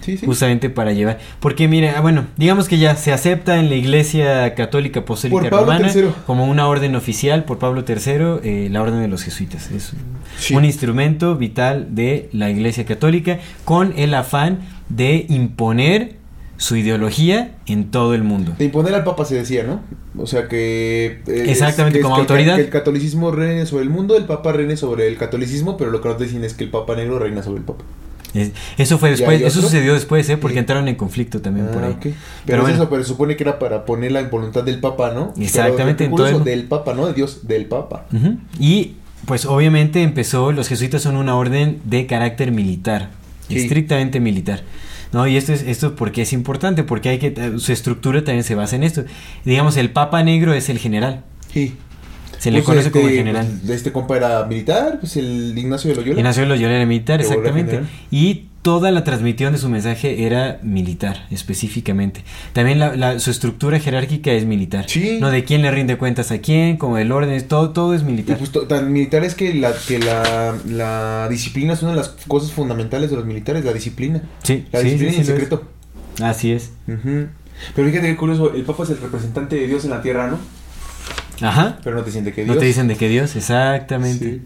sí, sí. Justamente para llevar. Porque mire, ah, bueno, digamos que ya se acepta en la Iglesia Católica Apostólica Romana III. como una orden oficial por Pablo III, eh, la orden de los jesuitas. Es Sí. un instrumento vital de la Iglesia Católica con el afán de imponer su ideología en todo el mundo. De imponer al Papa se decía, ¿no? O sea que... eh, Exactamente, es- como que autoridad. Que el catolicismo reine sobre el mundo, el Papa reine sobre el catolicismo, pero lo que nos dicen es que el Papa negro reina sobre el Papa. Es- eso fue ¿Y después, eso sucedió después, ¿eh? porque Sí. entraron en conflicto también por Ah, ahí. Pero, Pero bueno. eso, pero se supone que era para poner la voluntad del Papa, ¿no? Exactamente, Pero, en todo el del Papa, ¿no? De Dios, del Papa. Y pues obviamente empezó, los jesuitas son una orden de carácter militar, Sí. estrictamente militar. ¿no? Y esto es esto porque es importante, porque hay que eh, su estructura también se basa en esto. Digamos, el Papa Negro es el general. Sí. Se le Pues, conoce este, como el general. pues, este compa era militar, pues el Ignacio de Loyola. Ignacio de Loyola era militar, exactamente. general. Y toda la transmisión de su mensaje era militar, específicamente. También la, la- su estructura jerárquica es militar. Sí. No de quién le rinde cuentas a quién, como el orden, todo, todo es Y militar. pues tan militar es que la, que la, la disciplina es una de las cosas fundamentales de los militares, la disciplina. sí, La sí, disciplina sí, y el es. secreto. Así es. Pero fíjate qué curioso, el Papa es el representante de Dios en la tierra, ¿no? Ajá. Pero no te siente que Dios. No te dicen de qué Dios, exactamente. Sí.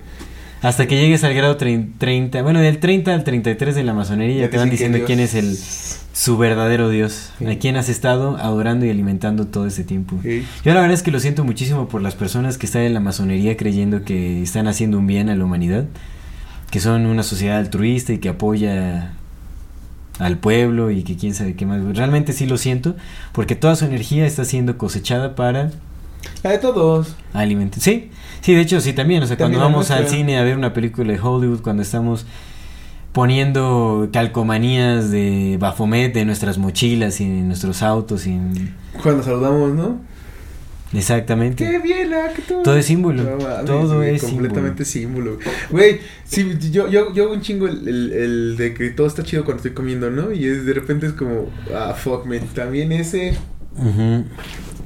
Hasta que llegues al grado trein- 30, bueno, del 30 al 33 de la masonería, Ya te van diciendo quién es el su verdadero Dios, Sí. a quién has estado adorando y alimentando todo este tiempo. Sí. Yo la verdad es que lo siento muchísimo por las personas que están en la masonería creyendo que están haciendo un bien a la humanidad, que son una sociedad altruista y que apoya al pueblo y que quién sabe qué más. Realmente sí lo siento, porque toda su energía está siendo cosechada para La de todos. alimentar. Sí, sí, de hecho sí también. O sea, También cuando vamos al cine a ver una película de Hollywood, cuando estamos poniendo calcomanías de Bafomet en nuestras mochilas y en nuestros autos y en- Cuando saludamos, ¿no? exactamente. ¡Qué bien, ah, que todo! Es símbolo. mames, Todo güey, es completamente símbolo. Güey, sí, yo, yo, yo hago un chingo el, el, el de que todo está chido cuando estoy comiendo, ¿no? Y es, de repente es como, ah, fuck, man, también ese.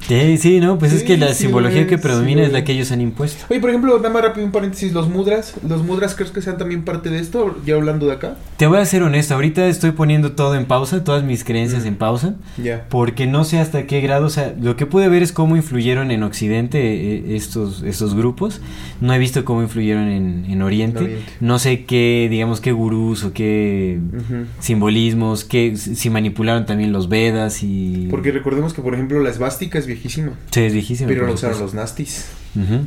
Sí, sí, no, pues es Sí, que la sí lo simbología que es, sí predomina lo es la es. que ellos han impuesto. Oye, por ejemplo, nada más rápido un paréntesis, los mudras, los mudras crees que sean también parte de esto, ya hablando de acá. Te voy a ser honesto, ahorita estoy poniendo todo en pausa, todas mis creencias Mm. en pausa. Ya. Porque no sé hasta qué grado, o sea, lo que pude ver es cómo influyeron en Occidente eh, estos, estos grupos. No he visto cómo influyeron en, en Oriente. En Oriente. No sé qué, digamos, qué gurús o qué Ujú. simbolismos, qué, si manipularon también los Vedas y... Porque recordemos que, por ejemplo, la esvástica es viejísima, Sí, es viejísimo. pero lo usaron los nastis. Ujú.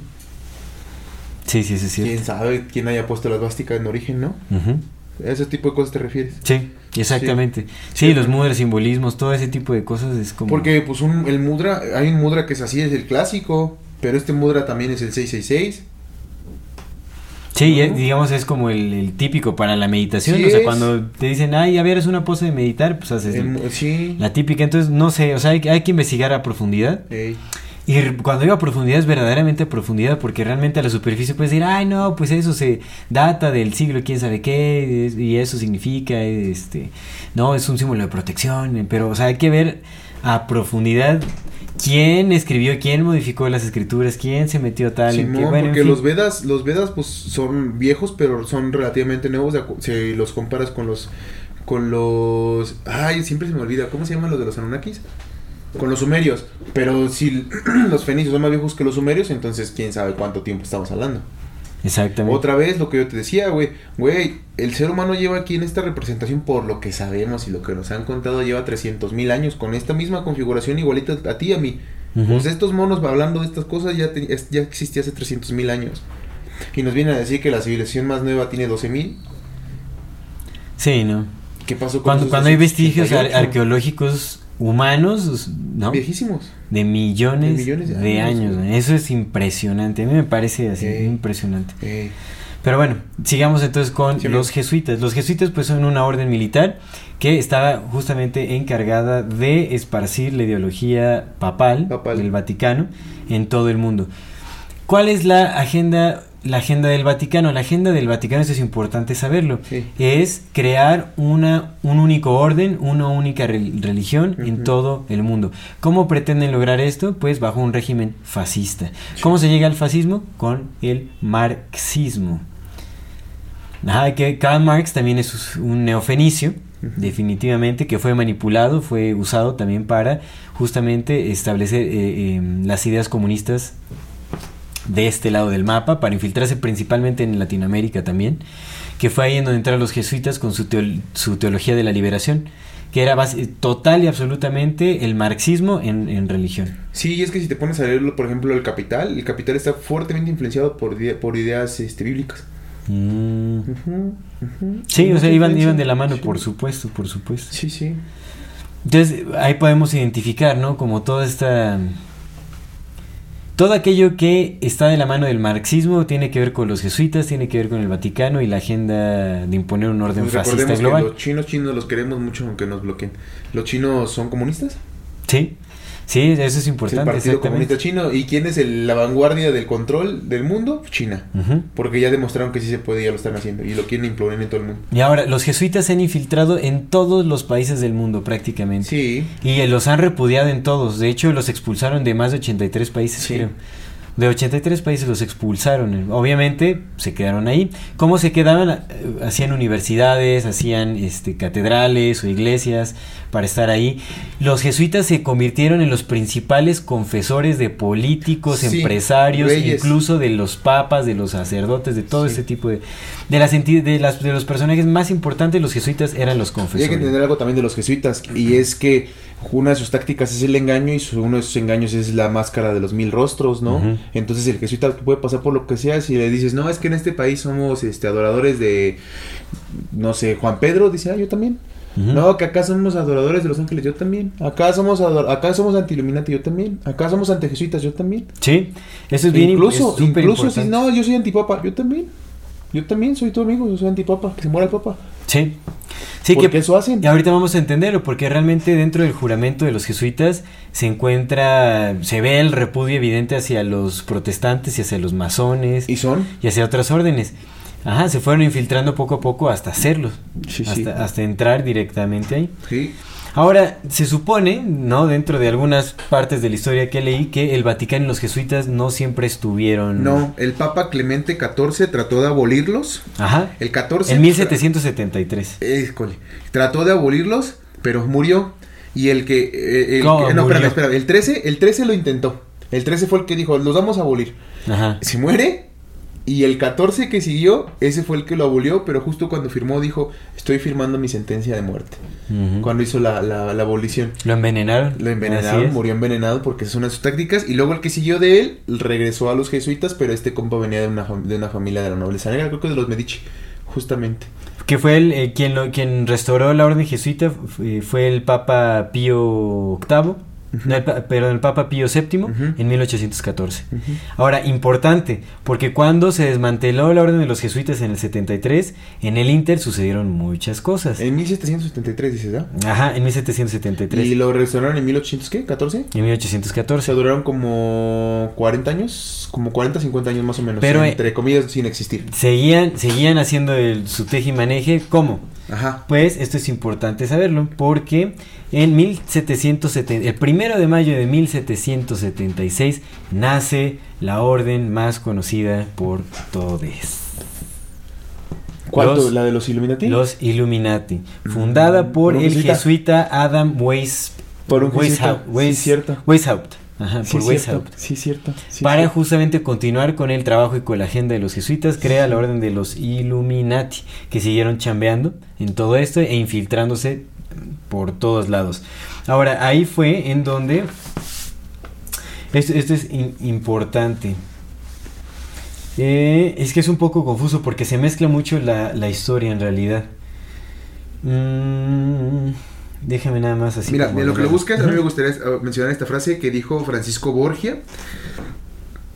Sí, sí, sí, sí. ¿Quién sabe quién haya puesto la esvástica en origen, no? Ujú. ¿A ese tipo de cosas te refieres? Sí, exactamente. Sí, los mudras, simbolismos, todo ese tipo de cosas es como... Porque pues un, el mudra, hay un mudra que es así, es el clásico, pero este mudra también es el 666. Sí, ¿no? eh, digamos es como el, el típico para la meditación. Sí o sea, es. cuando te dicen, ay, a ver, es una pose de meditar, pues haces El el- mu- sí. la típica. Entonces, no sé, o sea, hay, hay que investigar a profundidad. Ey. Y cuando digo a profundidad es verdaderamente a profundidad, porque realmente a la superficie puedes decir, ay, no, pues eso se data del siglo quién sabe qué, es- y eso significa, este, no, es un símbolo de protección, pero, o sea, hay que ver a profundidad quién escribió, quién modificó las escrituras, quién se metió tal, en Simón, qué, bueno, en porque fin. los Vedas, los Vedas pues son viejos, pero son relativamente nuevos si los comparas con los con los ay, siempre se me olvida, ¿cómo se llaman los de los Anunnakis? Con los sumerios, pero si los fenicios son más viejos que los sumerios, entonces quién sabe cuánto tiempo estamos hablando. Exactamente. Otra vez lo que yo te decía, güey, güey, el ser humano lleva aquí en esta representación por lo que sabemos y lo que nos han contado lleva 300 mil años con esta misma configuración igualita a ti y a mí. Pues estos monos hablando de estas cosas ya, te- ya existía hace 300 mil años. Y nos vienen a decir que la civilización más nueva tiene 12 mil. Sí, ¿no? ¿Qué pasó con Cuando, cuando hay vestigios ar- 268? arqueológicos humanos, ¿no? Viejísimos. De millones, De millones de de años. Eso es impresionante. A mí me parece así, Ey. impresionante. Pero bueno, sigamos entonces con Sí, los jesuitas. Los jesuitas pues son una orden militar que estaba justamente encargada de esparcir la ideología papal, Papal. del Vaticano en todo el mundo. ¿Cuál es la agenda la agenda del Vaticano? La agenda del Vaticano, esto es importante saberlo, Sí. es crear una, un único orden, una única re- religión en todo el mundo. ¿Cómo pretenden lograr esto? Pues bajo un régimen fascista. ¿Cómo se llega al fascismo? Con el marxismo. Que Karl Marx también es un neofenicio, definitivamente, que fue manipulado, fue usado también para justamente establecer eh, eh, las ideas comunistas de este lado del mapa, para infiltrarse principalmente en Latinoamérica también, que fue ahí en donde entraron los jesuitas con su, su teología de la liberación, que era base- total y absolutamente el marxismo en, en religión. Sí, y es que si te pones a leerlo, por ejemplo, el Capital, el Capital está fuertemente influenciado por, por ideas este, bíblicas. Mm. Sí, o sea, iban, iban de la mano, Sí. por supuesto, por supuesto. Sí, sí. Entonces, ahí podemos identificar, ¿no? Como toda esta... Todo aquello que está de la mano del marxismo tiene que ver con los jesuitas, tiene que ver con el Vaticano y la agenda de imponer un orden Pues fascista que global. los chinos chinos los queremos mucho aunque nos bloqueen. ¿Los chinos son comunistas? Sí, sí, eso es Es el importante. Partido. Comunista Chino. ¿Y quién es el- la vanguardia del control del mundo? China. Porque ya demostraron que sí se puede y ya lo están haciendo. Y lo quieren implorar en todo el mundo. Y ahora, los jesuitas se han infiltrado en todos los países del mundo prácticamente. Sí. Y eh, los han repudiado en todos. De hecho, los expulsaron de más de 83 países, Sí. creo. De 83 países los expulsaron. Obviamente se quedaron ahí. ¿Cómo se quedaban? Eh, Hacían universidades, hacían este, catedrales o iglesias para estar ahí. Los jesuitas se convirtieron en los principales confesores de políticos, Sí, empresarios, reyes. incluso de los papas, de los sacerdotes, de todo Sí. este tipo de... De, las de, las, de los personajes más importantes, los jesuitas eran los Y hay que confesores. entender algo también de los jesuitas. Y es que una de sus tácticas es el engaño y su- uno de sus engaños es la máscara de los mil rostros, ¿no? Entonces el jesuita puede pasar por lo que sea. Si le dices, no, es que en este país somos este, adoradores de, no sé, Juan Pedro, dice, ah, yo también. No, que acá somos adoradores de los ángeles, yo también. Acá somos acá somos anti-Illuminati, yo también. Acá somos anti-jesuitas, yo también. Sí, eso es bien incluso, es incluso si no, yo soy antipapa, yo también. Yo también soy tu amigo, yo soy antipapa, que se muera el papa. Sí. Sí, que eso hacen. Y ahorita vamos a entenderlo, porque realmente dentro del juramento de los jesuitas se encuentra, se ve el repudio evidente hacia los protestantes y hacia los masones ¿Y son? y hacia otras órdenes. Ajá, se fueron infiltrando poco a poco hasta hacerlos, Sí, hasta, sí. hasta entrar directamente ahí. Sí. Ahora, se supone, ¿no? Dentro de algunas partes de la historia que leí, que el Vaticano y los jesuitas no siempre estuvieron... No, el Papa Clemente XIV trató de abolirlos. Ajá. El 14. En 1773. Híjole, trató de abolirlos, pero murió. Y el que. eh, el ¿Cómo que- no, espérame, espérame. El 13, el 13 lo intentó. El 13 fue el que dijo, los vamos a abolir. Ajá. Se muere. Y el 14 que siguió, ese fue el que lo abolió, pero justo cuando firmó dijo, estoy firmando mi sentencia de muerte. Cuando hizo la, la, la abolición. Lo envenenaron. Lo envenenaron, murió envenenado porque es una de sus tácticas. Y luego el que siguió de él regresó a los jesuitas, pero este compa venía de una, de una familia de la nobleza negra, creo que de los Medici, justamente. Que fue el, eh, quien, lo, quien restauró la orden jesuita, fue, fue el Papa Pío VIII, no, el pa- perdón, el Papa Pío VII en 1814. Ahora, importante, porque cuando se desmanteló la orden de los jesuitas en el 73, en el Inter sucedieron muchas cosas. En 1773, dices, ¿ah? Ajá, en 1773. Y lo restauraron en 1800, ¿qué? ¿14? En O sea, 1814. duraron como 40 años, como 40, 50 años más o menos. Pero, entre comillas, sin existir. Seguían, seguían haciendo el, su teje y maneje. ¿Cómo? Ajá. Pues esto es importante saberlo porque en 1770, el primero de mayo de 1776 nace la orden más conocida por todos. Los- ¿La de los Illuminati? Los Illuminati, fundada por el jesuita. jesuita Adam Weis, Por un jesuita, sí, cierto. Weishaupt, ajá, Sí, por cierto. Weishaupt. Sí, cierto. Sí, Para cierto. justamente continuar con el trabajo y con la agenda de los jesuitas, crea la orden de los Illuminati, que siguieron chambeando en todo esto e infiltrándose por todos lados. Ahora, ahí fue en donde... Esto, esto es in- importante. Eh, es que es un poco confuso porque se mezcla mucho la, la historia en realidad. Mm, déjame nada más así. Mira, de lo que lo buscas, a mí me gustaría eh, mencionar esta frase que dijo Francisco Borgia.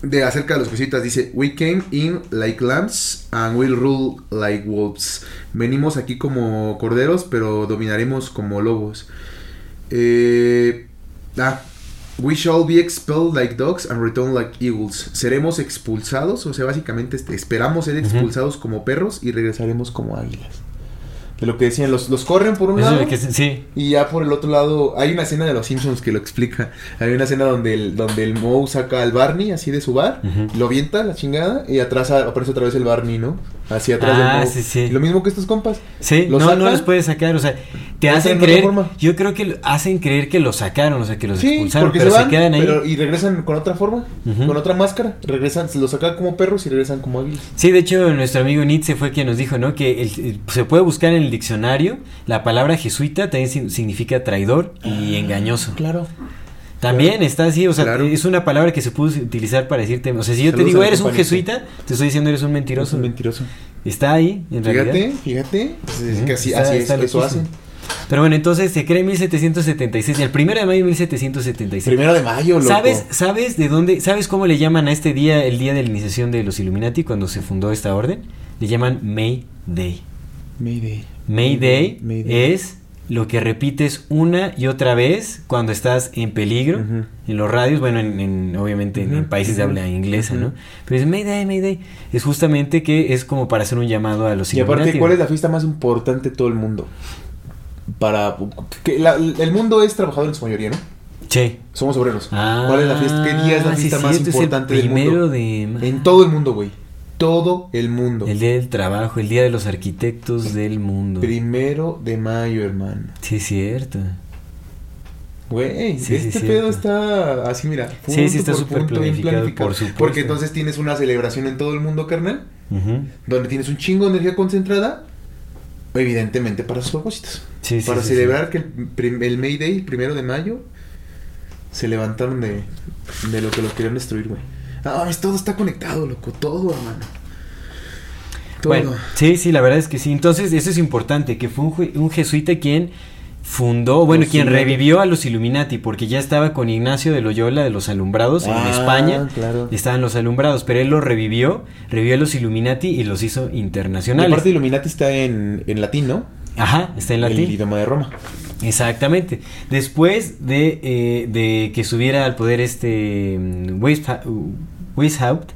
de acerca de los jesuitas dice, We came in like lambs and we'll rule like wolves. Venimos aquí como corderos, pero dominaremos como lobos. Eh, ah, We shall be expelled like dogs and return like eagles. Seremos expulsados, o sea, básicamente este, esperamos ser expulsados como perros y regresaremos como águilas. De lo que decían, los, los corren por un Eso lado que se- sí. y ya por el otro lado hay una escena de los Simpsons que lo explica. Hay una escena donde el, donde el Moe saca al Barney así de su bar, lo avienta la chingada y atrás aparece otra vez el Barney, ¿no? Hacia atrás Ah, del Moe. sí, sí. Lo mismo que estos compas. Sí, ¿Lo no, no los puedes sacar, o sea, te ¿No hacen creer, yo creo que hacen creer que los sacaron, o sea, que los Sí, expulsaron, pero se se, van quedan ahí. pero- y regresan con otra forma, con otra máscara. Regresan, se los sacan como perros y regresan como águilas. Sí, de hecho, nuestro amigo Nietzsche fue quien nos dijo, ¿no? Que el- el- se puede buscar en el diccionario la palabra jesuita también significa traidor y engañoso. Claro. También está así, o sea, Claro. es una palabra que se puede utilizar para decirte, o sea, si yo te digo eres un jesuita, te estoy diciendo eres un Es mentiroso. un mentiroso. Está ahí, en realidad. Fíjate, fíjate. Que así, está- así es, eso hacen. Pero bueno, entonces se cree en 1776, el primero de mayo de 1776. Primero de mayo, loco. ¿Sabes, ¿Sabes de dónde? ¿Sabes cómo le llaman a este día el día de la iniciación de los Illuminati cuando se fundó esta orden? Le llaman May Day. Mayday. May Day Mayday. es lo que repites una y otra vez cuando estás en peligro en los radios, bueno, en, en- obviamente en- países de habla inglesa. ¿no? Pero es Mayday, Mayday. Es justamente que es como para hacer un llamado a los Y aparte. ¿cuál es la fiesta más importante de todo el mundo? Para que la- el mundo es trabajador en su mayoría, ¿no? Sí. Somos obreros. Ah, ¿Cuál es la fiesta? ¿Qué día es la sí, fiesta más importante del primero mundo? de En todo el mundo, güey. Todo el mundo. El día del trabajo, el día de los arquitectos del mundo. Primero de mayo, hermano. Sí, es cierto. Güey, Sí, este pedo está así, mira. Sí, sí, está súper punto, bien planificado, por supuesto. Porque entonces tienes una celebración en todo el mundo, carnal. Donde tienes un chingo de energía concentrada. Evidentemente para sus propósitos. Sí, sí, para celebrar que el, el May Day, el primero de mayo, se levantaron de, de lo que los querían destruir, güey. Ah, todo está conectado, loco. Todo, hermano. Todo. Bueno, sí, sí, la verdad es que sí. Entonces, eso es importante, que fue un, jesuita quien fundó, bueno, Los quien revivió a los Illuminati, porque ya estaba con Ignacio de Loyola de los Alumbrados en Ah, España. claro. Estaban los Alumbrados, pero él los revivió, revivió a los Illuminati y los hizo Y internacionales. aparte Illuminati está en, en latín, ¿no? Ajá, está en El latín. idioma de Roma. Exactamente. Después de, eh, de que subiera al poder este mm, Weishaupt,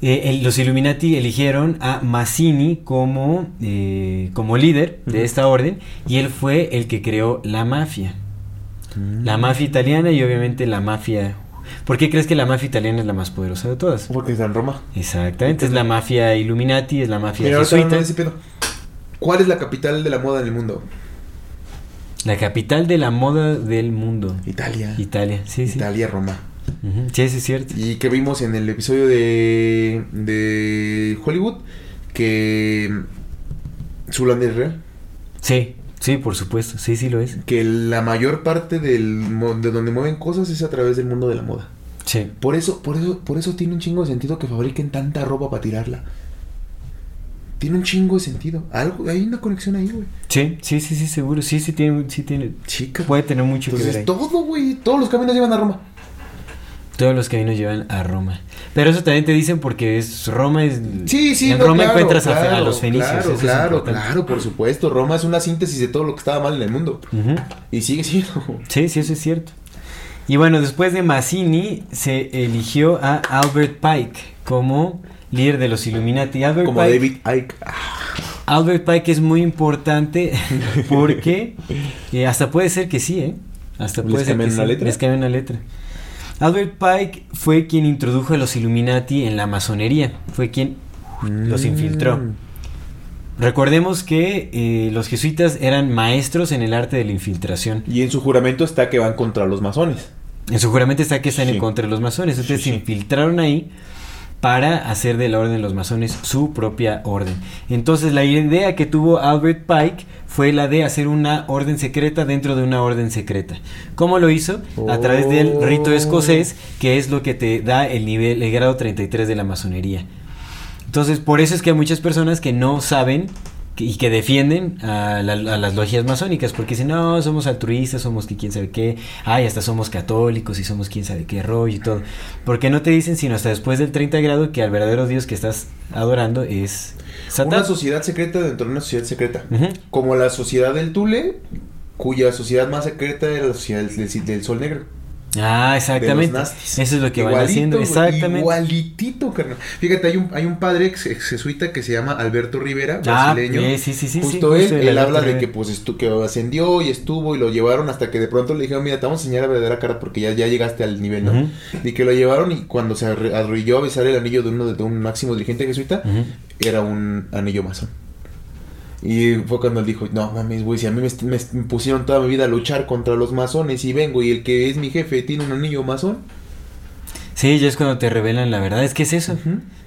eh, el- los Illuminati eligieron a Mazzini como, eh, como líder de esta orden y él fue el que creó la mafia. Mm. La mafia italiana y obviamente la mafia... ¿Por qué crees que la mafia italiana es la más poderosa de todas? Porque está en Roma. Exactamente, es la mafia Illuminati, es la mafia jesuita. ¿Cuál es la capital de la moda en el mundo? La capital de la moda del mundo. Italia. Italia, sí, sí. Italia, Roma. Sí, sí, es cierto. Y que vimos en el episodio de, de Hollywood que Zoolander es real. Sí, sí, por supuesto. Sí, sí lo es. Que la mayor parte del, de donde mueven cosas es a través del mundo de la moda. Sí. Por eso, por eso, por eso tiene un chingo de sentido que fabriquen tanta ropa para tirarla. Tiene un chingo de sentido. Algo, hay una conexión ahí, güey. Sí, sí, sí, sí, seguro. Sí, sí tiene, sí tiene. Chica. Puede tener mucho que ver Entonces, ahí. todo, güey. Todos los caminos llevan a Roma. Todos los caminos llevan a Roma. Pero eso también te dicen porque es Roma es. Sí, sí, En no, Roma claro, encuentras a fe- a, claro, los fenicios. Claro, claro, claro, por supuesto. Roma es una síntesis de todo lo que estaba mal en el mundo. Y sigue siendo. Sí, sí, eso es cierto. Y bueno, después de Mazzini se eligió a Albert Pike como líder de los Illuminati. Albert Como Pike, David Icke. Albert Pike es muy importante porque eh, hasta puede ser que sí, ¿eh? Hasta ¿Les puede ser que cambian una sí. letra? Les cambian una letra. Albert Pike fue quien introdujo a los Illuminati en la masonería. Fue quien los infiltró. Mm. Recordemos que eh, los jesuitas eran maestros en el arte de la infiltración. Y en su juramento está que van contra los masones. En su juramento está que están en contra de los masones. Entonces Sí, se infiltraron ahí para hacer de la orden de los masones su propia orden. Entonces la idea que tuvo Albert Pike fue la de hacer una orden secreta dentro de una orden secreta. ¿Cómo lo hizo? A través del rito Oh. escocés, que es lo que te da el nivel, el grado 33 de la masonería. Entonces, por eso es que hay muchas personas que no saben y que defienden a, la- a las logias masónicas porque dicen, no, somos altruistas, somos que quién sabe qué, ay, hasta somos católicos y somos quién sabe qué rollo y todo. Porque no te dicen sino hasta después del 30 grado que al verdadero Dios que estás adorando es Satán. Una sociedad secreta dentro de una sociedad secreta. Como la sociedad del Tule, cuya sociedad más secreta era la sociedad del, del- del Sol Negro. Ah, exactamente. Eso es lo que van Igualito, haciendo, güey, exactamente. Igualitito, carnal. Fíjate, hay un, hay un padre ex, ex jesuita que se llama Alberto Rivera, Ah, brasileño. eh, sí, sí, sí, sí, Justo justo él, él habla de que pues estu que ascendió y estuvo y lo llevaron hasta que de pronto le dijeron, mira, te vamos a enseñar la verdadera cara porque ya, ya llegaste al nivel, ¿no? Y que lo llevaron y cuando se arrodilló a besar el anillo de uno de, de un máximo dirigente jesuita, era un anillo masón. Y fue cuando él dijo, no mames, güey, si a mí me, me- pusieron toda mi vida a luchar contra los masones y vengo y el que es mi jefe tiene un anillo masón. Sí, ya es cuando te revelan la verdad. Es que es eso.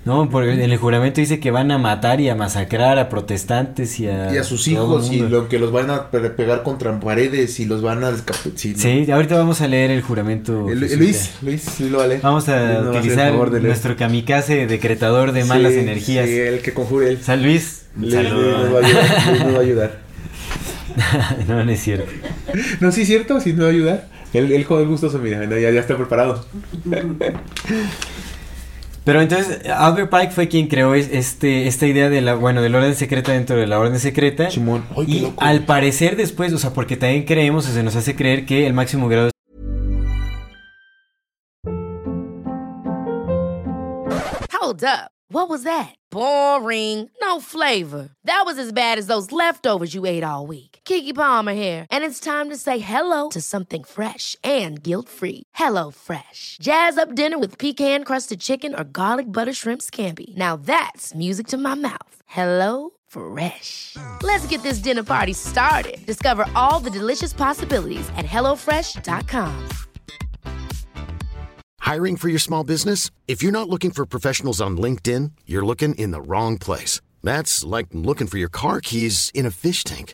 No, porque en el juramento dice que van a matar y a masacrar a protestantes y a, y a sus el hijos y lo que los van a pe- pegar contra paredes y los van a sí, no. Sí, ahorita vamos a leer el juramento. Jesuita. Luis, Luis, Luis lo vale. Vamos a utilizar nuestro kamikaze decretador de malas energías. Sí, el que conjure él. San Luis, nos va a ayudar. Nos va a ayudar. no, no es cierto. No, sí es cierto, sí nos va a ayudar. Él, él joven gustoso, mira, no, ya, ya está preparado. Pero entonces Albert Pike fue quien creó es- este esta idea de la bueno del orden secreta dentro de la orden secreta. Simón. Ay, qué y al parecer después, o sea, porque también creemos o se nos hace creer que el máximo grado Hold up. What was that? Boring. No flavor. That was as bad as those leftovers you ate all week. Kiki Palmer here, and it's time to say hello to something fresh and guilt-free. Hello Fresh. Jazz up dinner with pecan-crusted chicken or garlic butter shrimp scampi. Now that's music to my mouth. Hello Fresh. Let's get this dinner party started. Discover all the delicious possibilities at hellofresh.com. Hiring for your small business? If you're not looking for professionals on LinkedIn, you're looking in the wrong place. That's like looking for your car keys in a fish tank.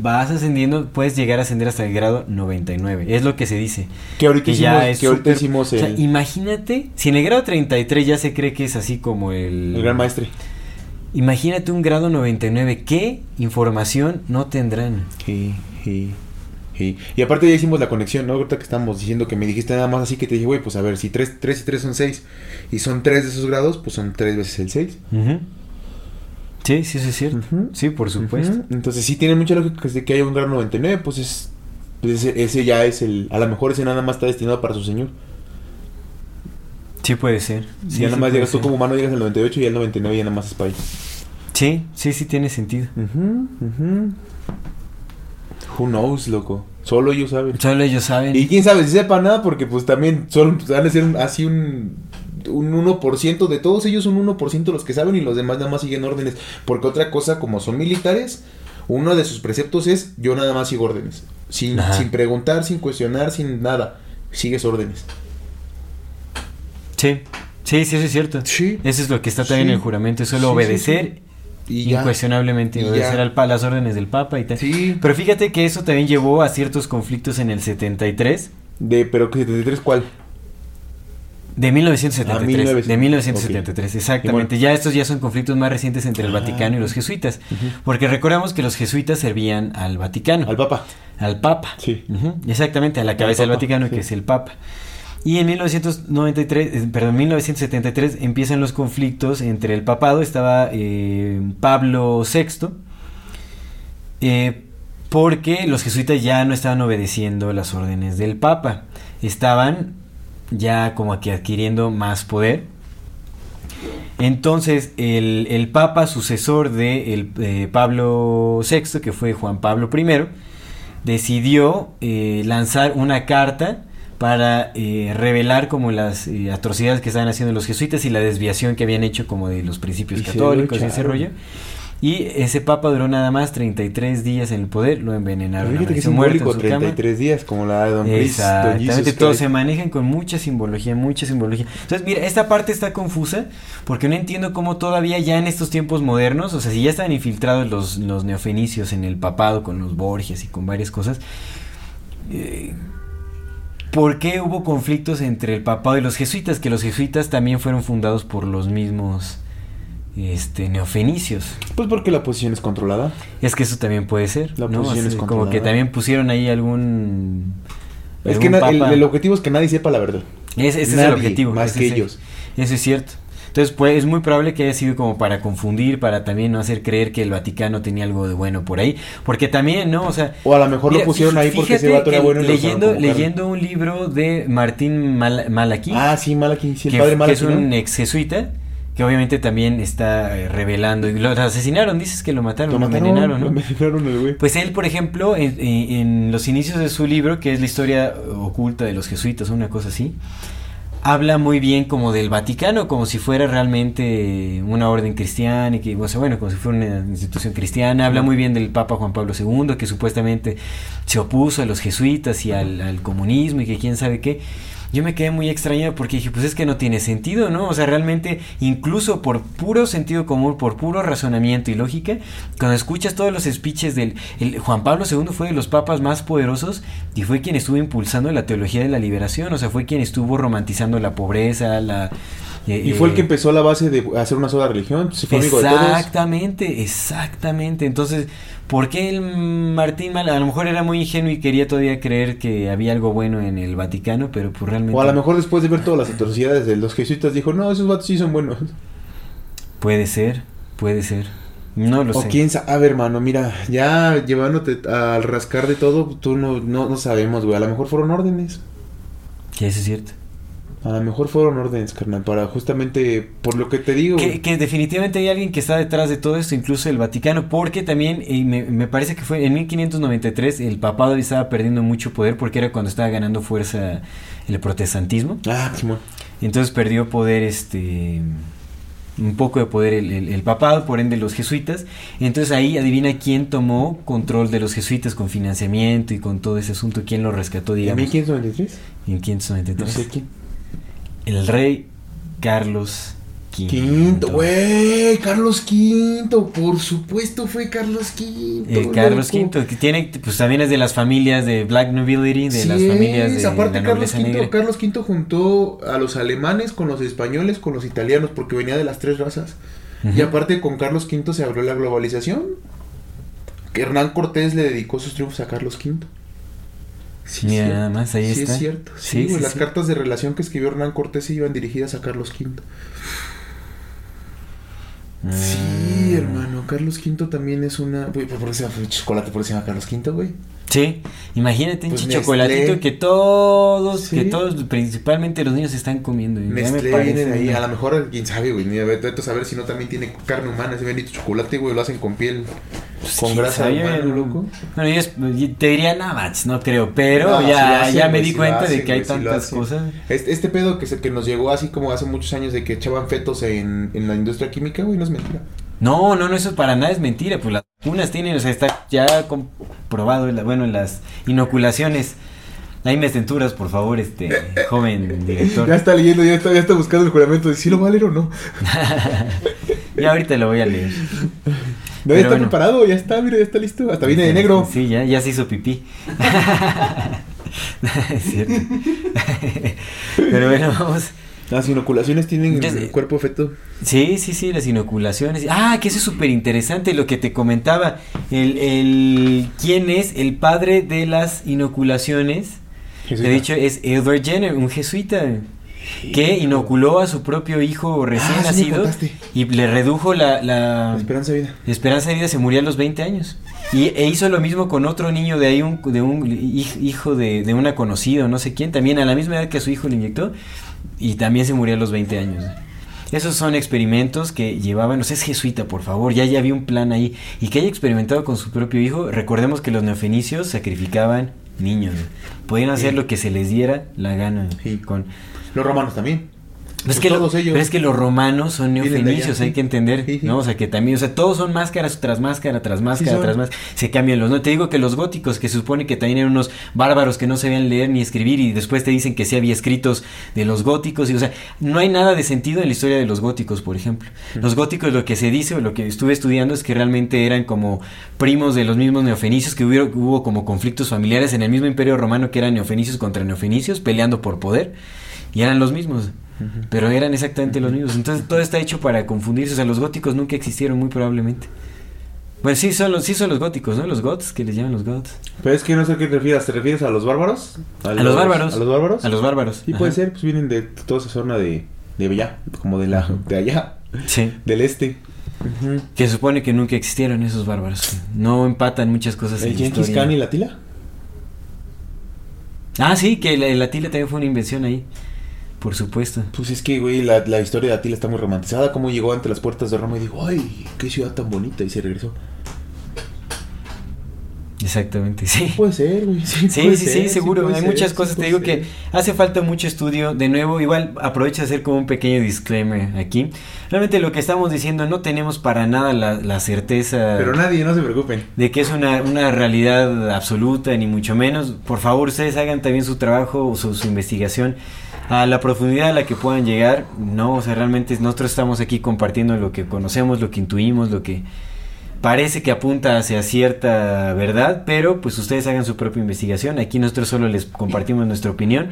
vas ascendiendo, puedes llegar a ascender hasta el grado 99. Es lo que se dice. Que ahorita hicimos- que ahorita súper- hicimos o sea, el- imagínate, si en el grado 33 ya se cree que es así como el El gran maestre. Imagínate un grado 99, ¿qué información no tendrán? Sí, sí, sí. Y aparte ya hicimos la conexión, ¿no? Ahorita que estamos diciendo que me dijiste nada más así que te dije, güey, pues a ver, si 3, y 3 son 6 y son 3 de esos grados, pues son 3 veces el 6. Ujú. Sí, sí, eso es cierto. Sí, por supuesto. Entonces sí tiene mucha lógica que, que haya un grado 99, pues es... pues ese, ese ya es el... A lo mejor ese nada más está destinado para su señor. Sí puede ser. Si Sí, ya sí nada más llegas tú como humano, llegas al 98 y el 99 ya nada más es para. Sí, sí, sí tiene sentido. Ujú, ujú. Who knows, loco. Solo ellos saben. Solo ellos saben. Y quién sabe si sepa nada, porque pues también son, van a ser un- así un, un 1%, de todos ellos un 1% los que saben y los demás nada más siguen órdenes. Porque otra cosa, como son militares, uno de sus preceptos es yo nada más sigo órdenes. Sin, Ajá. sin preguntar, sin cuestionar, sin nada. Sigues órdenes. Sí, sí, sí, eso es cierto. Sí. Eso es lo que está también Sí. en el juramento, es solo Sí, sí, obedecer Y incuestionablemente, Y obedecer al las órdenes del Papa y tal. Sí. Pero fíjate que eso también llevó a ciertos conflictos en el 73, De, pero que 73, ¿cuál? De 1973, Ah, 1973. de 1973, exactamente. Ya estos ya son conflictos más recientes entre el Vaticano y los jesuitas, porque recordamos que los jesuitas servían al Vaticano. Al Papa. Al Papa. Sí. Exactamente, a la cabeza del Vaticano, sí. que es el Papa. Y en 1993, eh, perdón, 1973 empiezan los conflictos entre el papado, estaba eh, Pablo VI, eh, porque los jesuitas ya no estaban obedeciendo las órdenes del Papa, estaban ya como que adquiriendo más poder. Entonces el, el Papa sucesor de el, eh, Pablo VI, que fue Juan Pablo I, decidió eh, lanzar una carta para eh, revelar como las eh, atrocidades que estaban haciendo los jesuitas y la desviación que habían hecho como de los principios Y católicos y ese rollo. Y ese papa duró nada más 33 días en el poder, lo envenenaron. Fíjate que simbólico, su cama. 33 días, como la de Don Exactamente, todos se manejan con mucha simbología, mucha simbología. Entonces, mira, esta parte está confusa porque no entiendo cómo todavía ya en estos tiempos modernos, o sea, si ya están infiltrados los, los neofenicios en el papado con los Borgias y con varias cosas, eh, ¿por qué hubo conflictos entre el papado y los jesuitas? Que los jesuitas también fueron fundados por los mismos este, neofenicios. Pues porque la posición es controlada. Es que eso también puede ser. La ¿no? posición es como que controlada. también pusieron ahí algún. Es algún que el, objetivo es que nadie sepa la verdad. Es- ese es el objetivo. Más ese que es ellos. Eso es cierto. Entonces, pues es muy probable que haya sido como para confundir, para también no hacer creer que el Vaticano tenía algo de bueno por ahí. Porque también, ¿no? O sea. O a lo mejor lo pusieron ahí porque ese vato era que bueno y leyendo, leyendo un libro de Martín Mal- Malaquí, Ah, sí, Malaki, sí, el que, padre que Malaki, es un ex jesuita, que obviamente también está eh, revelando. Y lo asesinaron, dices que lo mataron, Lo lo, mataron, envenenaron, lo ¿no? envenenaron el güey. Pues él, por ejemplo, en, en- en los inicios de su libro, que es la historia oculta de los jesuitas, una cosa así, habla muy bien como del Vaticano, como si fuera realmente una orden cristiana, y que, o sea, bueno, como si fuera una institución cristiana. Habla muy bien del Papa Juan Pablo II, que supuestamente se opuso a los jesuitas y al, al comunismo y que quién sabe qué. Yo me quedé muy extrañado porque dije, pues es que no tiene sentido, ¿no? O sea, realmente, incluso por puro sentido común, por puro razonamiento y lógica, cuando escuchas todos los speeches del el Juan Pablo II fue de los papas más poderosos y fue quien estuvo impulsando la teología de la liberación, o sea, fue quien estuvo romantizando la pobreza, la... eh, Y fue el eh, que empezó la base de hacer una sola religión. Se fue amigo de todos. Exactamente, exactamente. Entonces, ¿por qué el Martín Mal? A lo mejor era muy ingenuo y quería todavía creer que había algo bueno en el Vaticano, pero pues realmente... O a lo mejor después de ver todas las atrocidades de los jesuitas dijo, no, esos vatos sí son buenos. Puede ser, puede ser. No lo o sé. quién sabe, hermano, mira, ya llevándote al rascar de todo, tú no, no, no sabemos, güey. A lo mejor fueron órdenes. Que eso es cierto. A lo mejor fueron órdenes, carnal, para justamente, por lo que te digo. Que, que definitivamente hay alguien que está detrás de todo esto, incluso el Vaticano, porque también eh, me, me parece que fue en 1593 el papado estaba perdiendo mucho poder porque era cuando estaba ganando fuerza el protestantismo. Ah, Simón. Entonces perdió poder este un poco de poder el, el- el papado, por ende los jesuitas. Entonces ahí adivina quién tomó control de los jesuitas con financiamiento y con todo ese asunto, quién lo rescató, ¿En digamos, 1593? en 1593. No sé quién. El rey Carlos V. Quinto, güey, Carlos Quinto, por supuesto fue Carlos Quinto. El Carlos. V, que tiene, pues también es de las familias de Black Nobility, de Sí las familias de aparte la Carlos negra. Carlos Quinto juntó a los alemanes con los españoles, con los italianos, porque venía de las tres razas. Y aparte con Carlos V se abrió la globalización. Que Hernán Cortés le dedicó sus triunfos a Carlos V. Sí, Mira, más, ahí sí está. es cierto. Sí, Sí, las cartas de relación que escribió Hernán Cortés iban dirigidas a Carlos V. Sí, Mm. hermano, Carlos V también es una... Güey, ¿por qué se llama chocolate? ¿Por se llama Carlos V, güey? Sí, imagínate un Pues chocolatito que todos, Sí. que todos, principalmente los niños están comiendo. Nestlé viene de ahí, una- a lo mejor quién sabe, güey, ni a saber si no también tiene carne humana, ese bendito chocolate, güey, lo hacen con piel, Pues, con grasa humana, loco. Bueno, yo, te diría nada más, no creo, pero No, ya, hacen, ya me di cuenta de que hay tantas cosas. Este, este pedo que, se, que nos llegó así como hace muchos años de que echaban fetos en, en la industria química, güey, no es mentira. No, no, no, eso para nada es mentira, pues las vacunas tienen, o sea, está ya comprobado, en la- bueno, en las inoculaciones. Hay desventuras, por favor, este joven director. Ya está leyendo, ya está, ya está buscando el juramento de si lo va a leer o no. Ya ahorita lo voy a leer. No, ya está bueno. preparado, ya está, mira, ya está listo, hasta viene de negro. Sí, ya, ya se hizo pipí. es cierto. Pero bueno, vamos. Las inoculaciones tienen el cuerpo feto. Sí, sí, sí, las inoculaciones. Ah, que eso es súper interesante lo que te comentaba. El, el, ¿Quién es el padre de las inoculaciones? Jesuita. De hecho, es Edward Jenner, un jesuita. Que inoculó a su propio hijo recién Ah, me nacido y le redujo la, la, La esperanza de vida. la esperanza de vida, se murió a los 20 años. Y e hizo lo mismo con otro niño de ahí, un, de un hij- hijo de, de una conocida, no sé quién, también a la misma edad que a su hijo le inyectó, y también se murió a los 20 años. Esos son experimentos que llevaban, o sea, es jesuita, por favor, ya, ya había un plan ahí. Y que haya experimentado con su propio hijo, recordemos que los neofenicios sacrificaban niños. Podían hacer Sí. lo que se les diera la gana. Sí. Con... Los romanos también. Pero es, Pues que lo- todos ellos. pero es que los romanos son neofenicios, hay que entender, Sí, sí. ¿no? O sea, que también, o sea, todos son máscaras tras máscara, tras máscara, tras máscara, se cambian los, ¿no? Te digo que los góticos, que se supone que también eran unos bárbaros que no sabían leer ni escribir y después te dicen que sí había escritos de los góticos, y o sea, no hay nada de sentido en la historia de los góticos, por ejemplo. Los góticos lo que se dice o lo que estuve estudiando es que realmente eran como primos de los mismos neofenicios, que hubo, hubo como conflictos familiares en el mismo imperio romano que eran neofenicios contra neofenicios peleando por poder y eran los mismos. Pero eran exactamente los mismos. Entonces todo está hecho para confundirse. O sea, los góticos nunca existieron, muy probablemente. Bueno, sí son los, sí son los góticos, ¿no? Los goths, que les llaman los goths. Pero es que no sé a qué te refieres. ¿Te refieres a los bárbaros? A los bárbaros. ¿A los bárbaros? A los bárbaros. Sí, ajá. puede ser. Pues vienen de toda esa zona de, de allá. Como de la de allá. Sí. Del este. Que supone que nunca existieron esos bárbaros. No empatan muchas cosas ¿El Genghis. Khan y la Tila? Ah, sí, que la, la tila también fue una invención ahí. Por supuesto. Pues es que, güey, la, la historia de Atila está muy romantizada. Cómo llegó ante las puertas de Roma y dijo, ay, qué ciudad tan bonita. Y se regresó. Exactamente, sí. Puede ser, güey. Sí, Sí, puede sí, ser, sí, seguro. Hay ser, muchas sí cosas. Te digo ser. que hace falta mucho estudio. De nuevo, igual aprovecho de hacer como un pequeño disclaimer aquí. Realmente lo que estamos diciendo no tenemos para nada la, la certeza Pero nadie, no se preocupen. de que es una, una realidad absoluta, ni mucho menos. Por favor, ustedes hagan también su trabajo o su, su investigación a la profundidad a la que puedan llegar. No, o sea, realmente nosotros estamos aquí compartiendo lo que conocemos, lo que intuimos, lo que parece que apunta hacia cierta verdad, pero pues ustedes hagan su propia investigación. Aquí nosotros solo les compartimos nuestra opinión.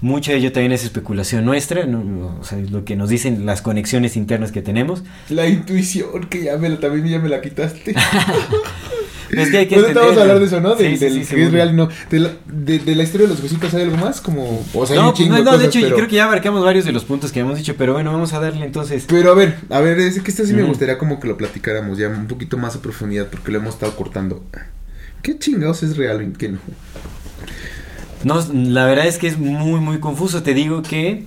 Mucho de ello también es especulación nuestra, ¿no? o sea, es lo que nos dicen las conexiones internas que tenemos. La intuición, que ya me la, también ya me la quitaste. Es que hay que Pues no te vamos a entenderlo. hablar de eso, ¿no? Sí, Del, sí, del sí, que es real y no. De la, de, de la historia de los huesitos, ¿hay algo más? Como, o sea, hay no, un pues chingo no, no, cosas, de hecho, pero... yo creo que ya abarcamos varios de los puntos que habíamos dicho, pero bueno, vamos a darle entonces. Pero a ver, a ver, es que esto sí me gustaría como que lo platicáramos ya un poquito más a profundidad porque lo hemos estado cortando. ¿Qué chingados es real y qué no? No, la verdad es que es muy, muy confuso. Te digo que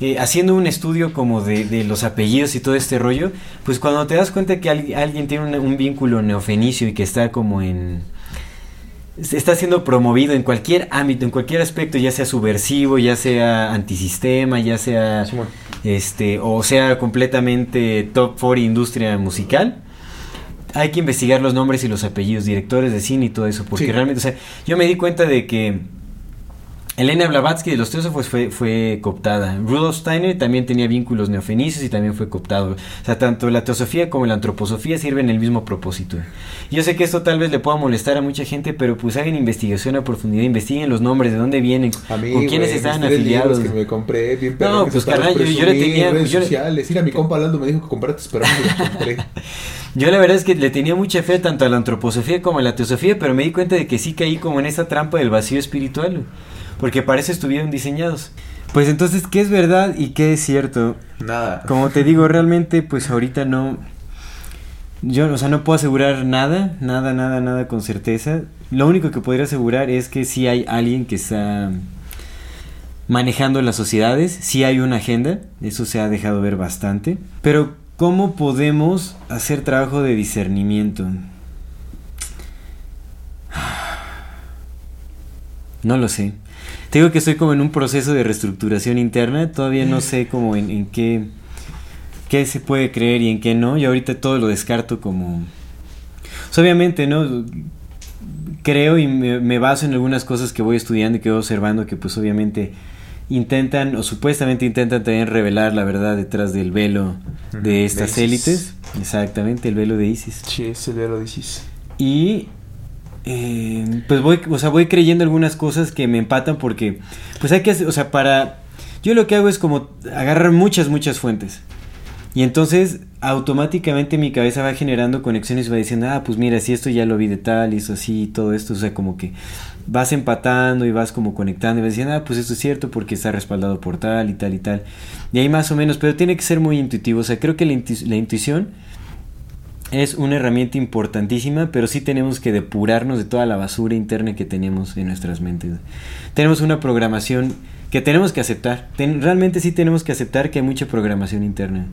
eh, haciendo un estudio como de, de los apellidos y todo este rollo, pues cuando te das cuenta que al- alguien tiene un, un vínculo neofenicio y que está como en... Está siendo promovido en cualquier ámbito, en cualquier aspecto, ya sea subversivo, ya sea antisistema, ya sea este, o sea completamente top 40 industria musical. Hay que investigar los nombres y los apellidos, directores de cine y todo eso, porque Sí. realmente, o sea, yo me di cuenta de que Elena Blavatsky de los Teósofos fue, fue cooptada. Rudolf Steiner también tenía vínculos neofenicios y también fue cooptado. O sea, tanto la teosofía como la antroposofía sirven el mismo propósito. Yo sé que esto tal vez le pueda molestar a mucha gente, pero pues hagan investigación a profundidad, investiguen los nombres, de dónde vienen, A mí, con quiénes estaban afiliados. libros que me compré bien No, pues, carnal, yo- yo le tenía- redes yo le- sociales. Mi compa Aldo me dijo que compraste, pero no me lo compré. Yo la verdad es que le tenía mucha fe tanto a la antroposofía como a la teosofía, pero me di cuenta de que sí caí como en esa trampa del vacío espiritual, porque para eso estuvieron diseñados. Pues entonces, ¿qué es verdad y qué es cierto? Nada. Como te digo, realmente, pues ahorita no. Yo, o sea, no puedo asegurar nada, nada, nada, nada con certeza. Lo único que podría asegurar es que sí hay alguien que está manejando las sociedades, sí hay una agenda, eso se ha dejado ver bastante. Pero, ¿cómo podemos hacer trabajo de discernimiento? No lo sé. Te digo que estoy como en un proceso de reestructuración interna, todavía no sé como en, en qué, qué se puede creer y en qué no, y ahorita todo lo descarto como... Sea, obviamente, ¿no? Creo y me, me baso en algunas cosas que voy estudiando y que voy observando que pues obviamente intentan o supuestamente intentan también revelar la verdad detrás del velo de de estas ISIS. élites. Exactamente, el velo de ISIS. Sí, ese de lo dices. Y eh, pues voy, o sea, voy creyendo algunas cosas que me empatan porque, pues hay que, o sea, para, yo lo que hago es como agarrar muchas, muchas fuentes. Y entonces automáticamente mi cabeza va generando conexiones y va diciendo, ah, pues mira, si esto ya lo vi de tal y eso así todo esto, o sea, como que vas empatando y vas como conectando y vas diciendo, ah, pues esto es cierto porque está respaldado por tal y tal y tal. Y ahí más o menos, pero tiene que ser muy intuitivo, o sea, creo que la, la intuición es una herramienta importantísima, pero sí tenemos que depurarnos de toda la basura interna que tenemos en nuestras mentes. Tenemos una programación que tenemos que aceptar. Realmente sí tenemos que aceptar que hay mucha programación interna.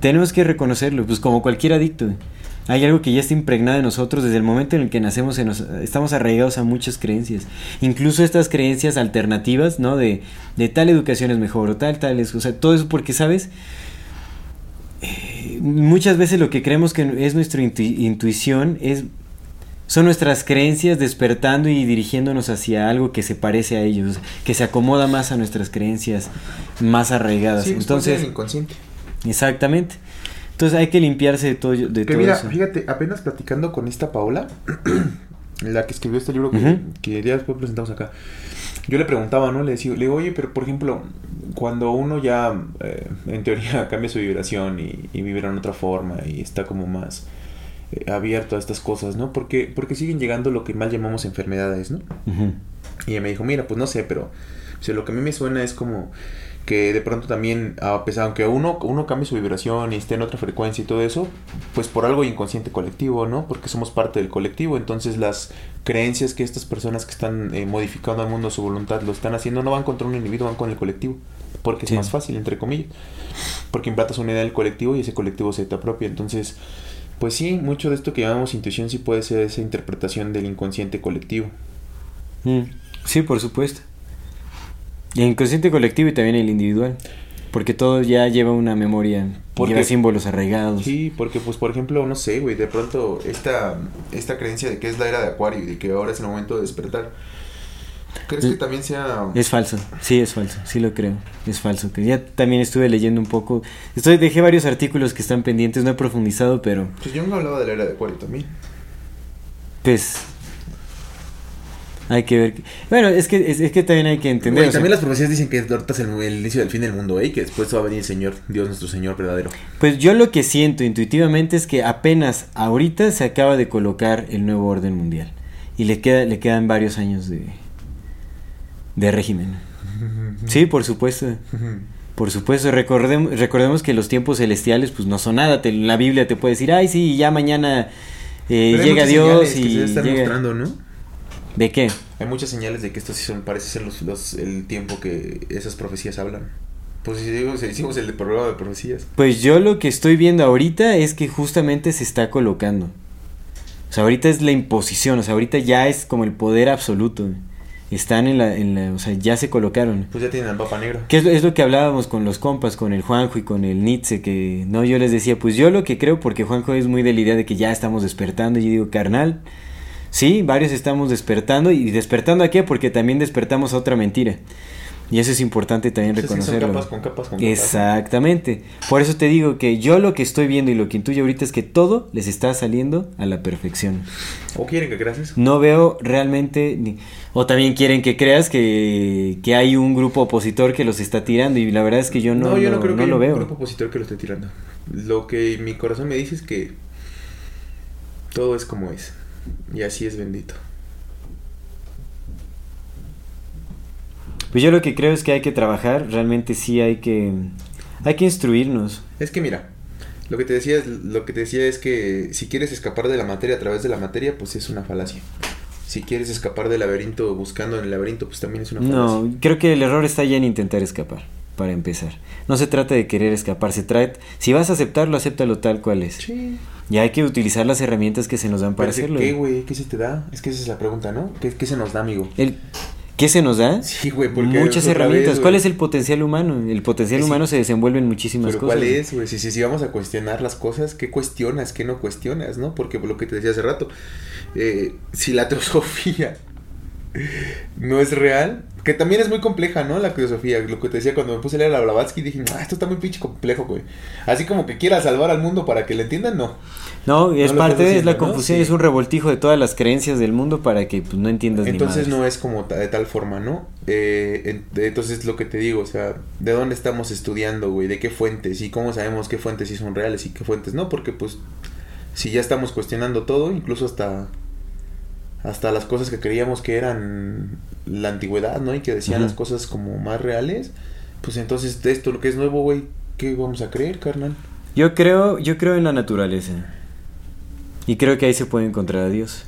Tenemos que reconocerlo, pues como cualquier adicto. Hay algo que ya está impregnado en nosotros desde el momento en el que nacemos, estamos arraigados a muchas creencias. Incluso estas creencias alternativas, ¿no? De, de tal educación es mejor o tal, tal es... O sea, todo eso porque, ¿sabes? Eh, muchas veces lo que creemos que es nuestra intu- intuición es... Son nuestras creencias despertando y dirigiéndonos hacia algo que se parece a ellos, que se acomoda más a nuestras creencias más arraigadas. Sí, Entonces, el inconsciente. Exactamente. Entonces hay que limpiarse de todo, de Que todo mira, eso. fíjate, apenas platicando con esta Paola, la que escribió este libro que, ya después presentamos acá, yo le preguntaba, ¿no? Le decía, le digo, oye, pero por ejemplo, cuando uno ya, eh, en teoría, cambia su vibración y, y vibra en otra forma y está como más eh, abierto a estas cosas, ¿no? Porque, porque siguen llegando lo que mal llamamos enfermedades, ¿no? Y ella me dijo, mira, pues no sé, pero o sea, lo que a mí me suena es como que de pronto también, a pesar, aunque uno, uno cambie su vibración y esté en otra frecuencia y todo eso, pues por algo inconsciente colectivo, ¿no? Porque somos parte del colectivo, entonces las creencias que estas personas que están eh, modificando al mundo a su voluntad lo están haciendo no van contra un individuo, van con el colectivo, porque es más fácil, entre comillas, porque implantas una idea del colectivo y ese colectivo se te apropia, entonces... Pues sí, mucho de esto que llamamos intuición sí puede ser esa interpretación del inconsciente colectivo. Mm, Sí, por supuesto. Y el inconsciente colectivo y también el individual. Porque todo ya lleva una memoria, Porque- lleva símbolos arraigados. Sí, porque pues por ejemplo, no sé, güey, de pronto esta, esta creencia de que es la era de Acuario y de que ahora es el momento de despertar. ¿Crees que también sea... Es falso, sí es falso, sí lo creo, es falso. Ya también estuve leyendo un poco, estoy dejé varios artículos que están pendientes, no he profundizado, pero Pues yo no hablaba de la era de Acuario también. pues hay que ver. Bueno, es que es, es que también hay que entender. Güey, o sea, también las profecías dicen que ahorita es el, el inicio del fin del mundo, ¿eh? Y que después va a venir el Señor, Dios nuestro Señor verdadero. Pues yo lo que siento intuitivamente es que apenas ahorita se acaba de colocar el nuevo orden mundial y le queda le quedan varios años de de régimen. Sí, por supuesto. Por supuesto, recordemos, recordemos que los tiempos celestiales pues no son nada. Te- la Biblia te puede decir, ay, sí, ya mañana eh, llega Dios señales que y se están llega- mostrando, ¿no? ¿De qué? Hay muchas señales de que estos sí son, parece ser los, los- el tiempo que esas profecías hablan. Pues si digo, si hicimos el programa de profecías. Pues yo lo que estoy viendo ahorita es que justamente se está colocando. O sea, ahorita es la imposición, o sea, ahorita ya es como el poder absoluto. Están en la, en la o sea, ya se colocaron. Pues ya tienen al Papa Negro. Que es, lo- es lo que hablábamos con los compas, con el Juanjo y con el Nietzsche, que no, yo les decía, pues yo lo que creo, porque Juanjo es muy de la idea de que ya estamos despertando, y yo digo, carnal, sí, varios estamos despertando, y despertando a qué, porque también despertamos a otra mentira. Y eso es importante también Sí, sí, son reconocerlo. capas con capas con capas. Exactamente. Por eso te digo que yo lo que estoy viendo y lo que intuyo ahorita es que todo les está saliendo a la perfección. ¿O quieren que creas eso? No veo realmente... ni- O también quieren que creas que, que hay un grupo opositor que los está tirando y la verdad es que yo no, yo no creo que no haya lo un veo. grupo opositor que lo esté tirando. Lo que mi corazón me dice es que todo es como es. Y así es bendito. Pues yo lo que creo es que hay que trabajar, realmente sí hay que... Hay que instruirnos. Es que mira, lo que te decía es, lo que te decía es que si quieres escapar de la materia a través de la materia, pues es una falacia. Si quieres escapar del laberinto buscando en el laberinto, pues también es una falacia. No, creo que el error está ya en intentar escapar, para empezar. No se trata de querer escapar, se trata... Si vas a aceptarlo, acéptalo tal cual es. Sí. Y hay que utilizar las herramientas que se nos dan para Pero hacerlo. ¿Qué, güey? ¿Qué se te da? Es que esa es la pregunta, ¿no? ¿Qué, qué se nos da, amigo? El, ¿Qué se nos da? Sí, güey, porque Muchas herramientas. vez, ¿Cuál es el potencial humano? El potencial humano se desenvuelve en muchísimas Pero cosas. ¿cuál es, güey? Si, si, si vamos a cuestionar las cosas, ¿qué cuestionas? ¿Qué no cuestionas, no? Porque lo que te decía hace rato, eh, si la teosofía no es real, que también es muy compleja, ¿no? La teosofía, lo que te decía cuando me puse a leer a Blavatsky, dije, ah, esto está muy pinche complejo, güey. Así como que quiera salvar al mundo para que le entiendan, no. No, es No parte, estás es la diciendo, ¿no? confusión, Sí. es un revoltijo de todas las creencias del mundo para que pues, no entiendas Entonces ni no es como ta- de tal forma, ¿no? Eh, en- entonces lo que te digo, o sea, ¿de dónde estamos estudiando, güey? ¿De qué fuentes? ¿Y cómo sabemos qué fuentes sí son reales y qué fuentes no? Porque pues si ya estamos cuestionando todo, incluso hasta hasta las cosas que creíamos que eran la antigüedad, ¿no? Y que decían las cosas como más reales, pues entonces de esto lo que es nuevo, güey, ¿qué vamos a creer, carnal? Yo creo, yo creo en la naturaleza. Y creo que ahí se puede encontrar a Dios.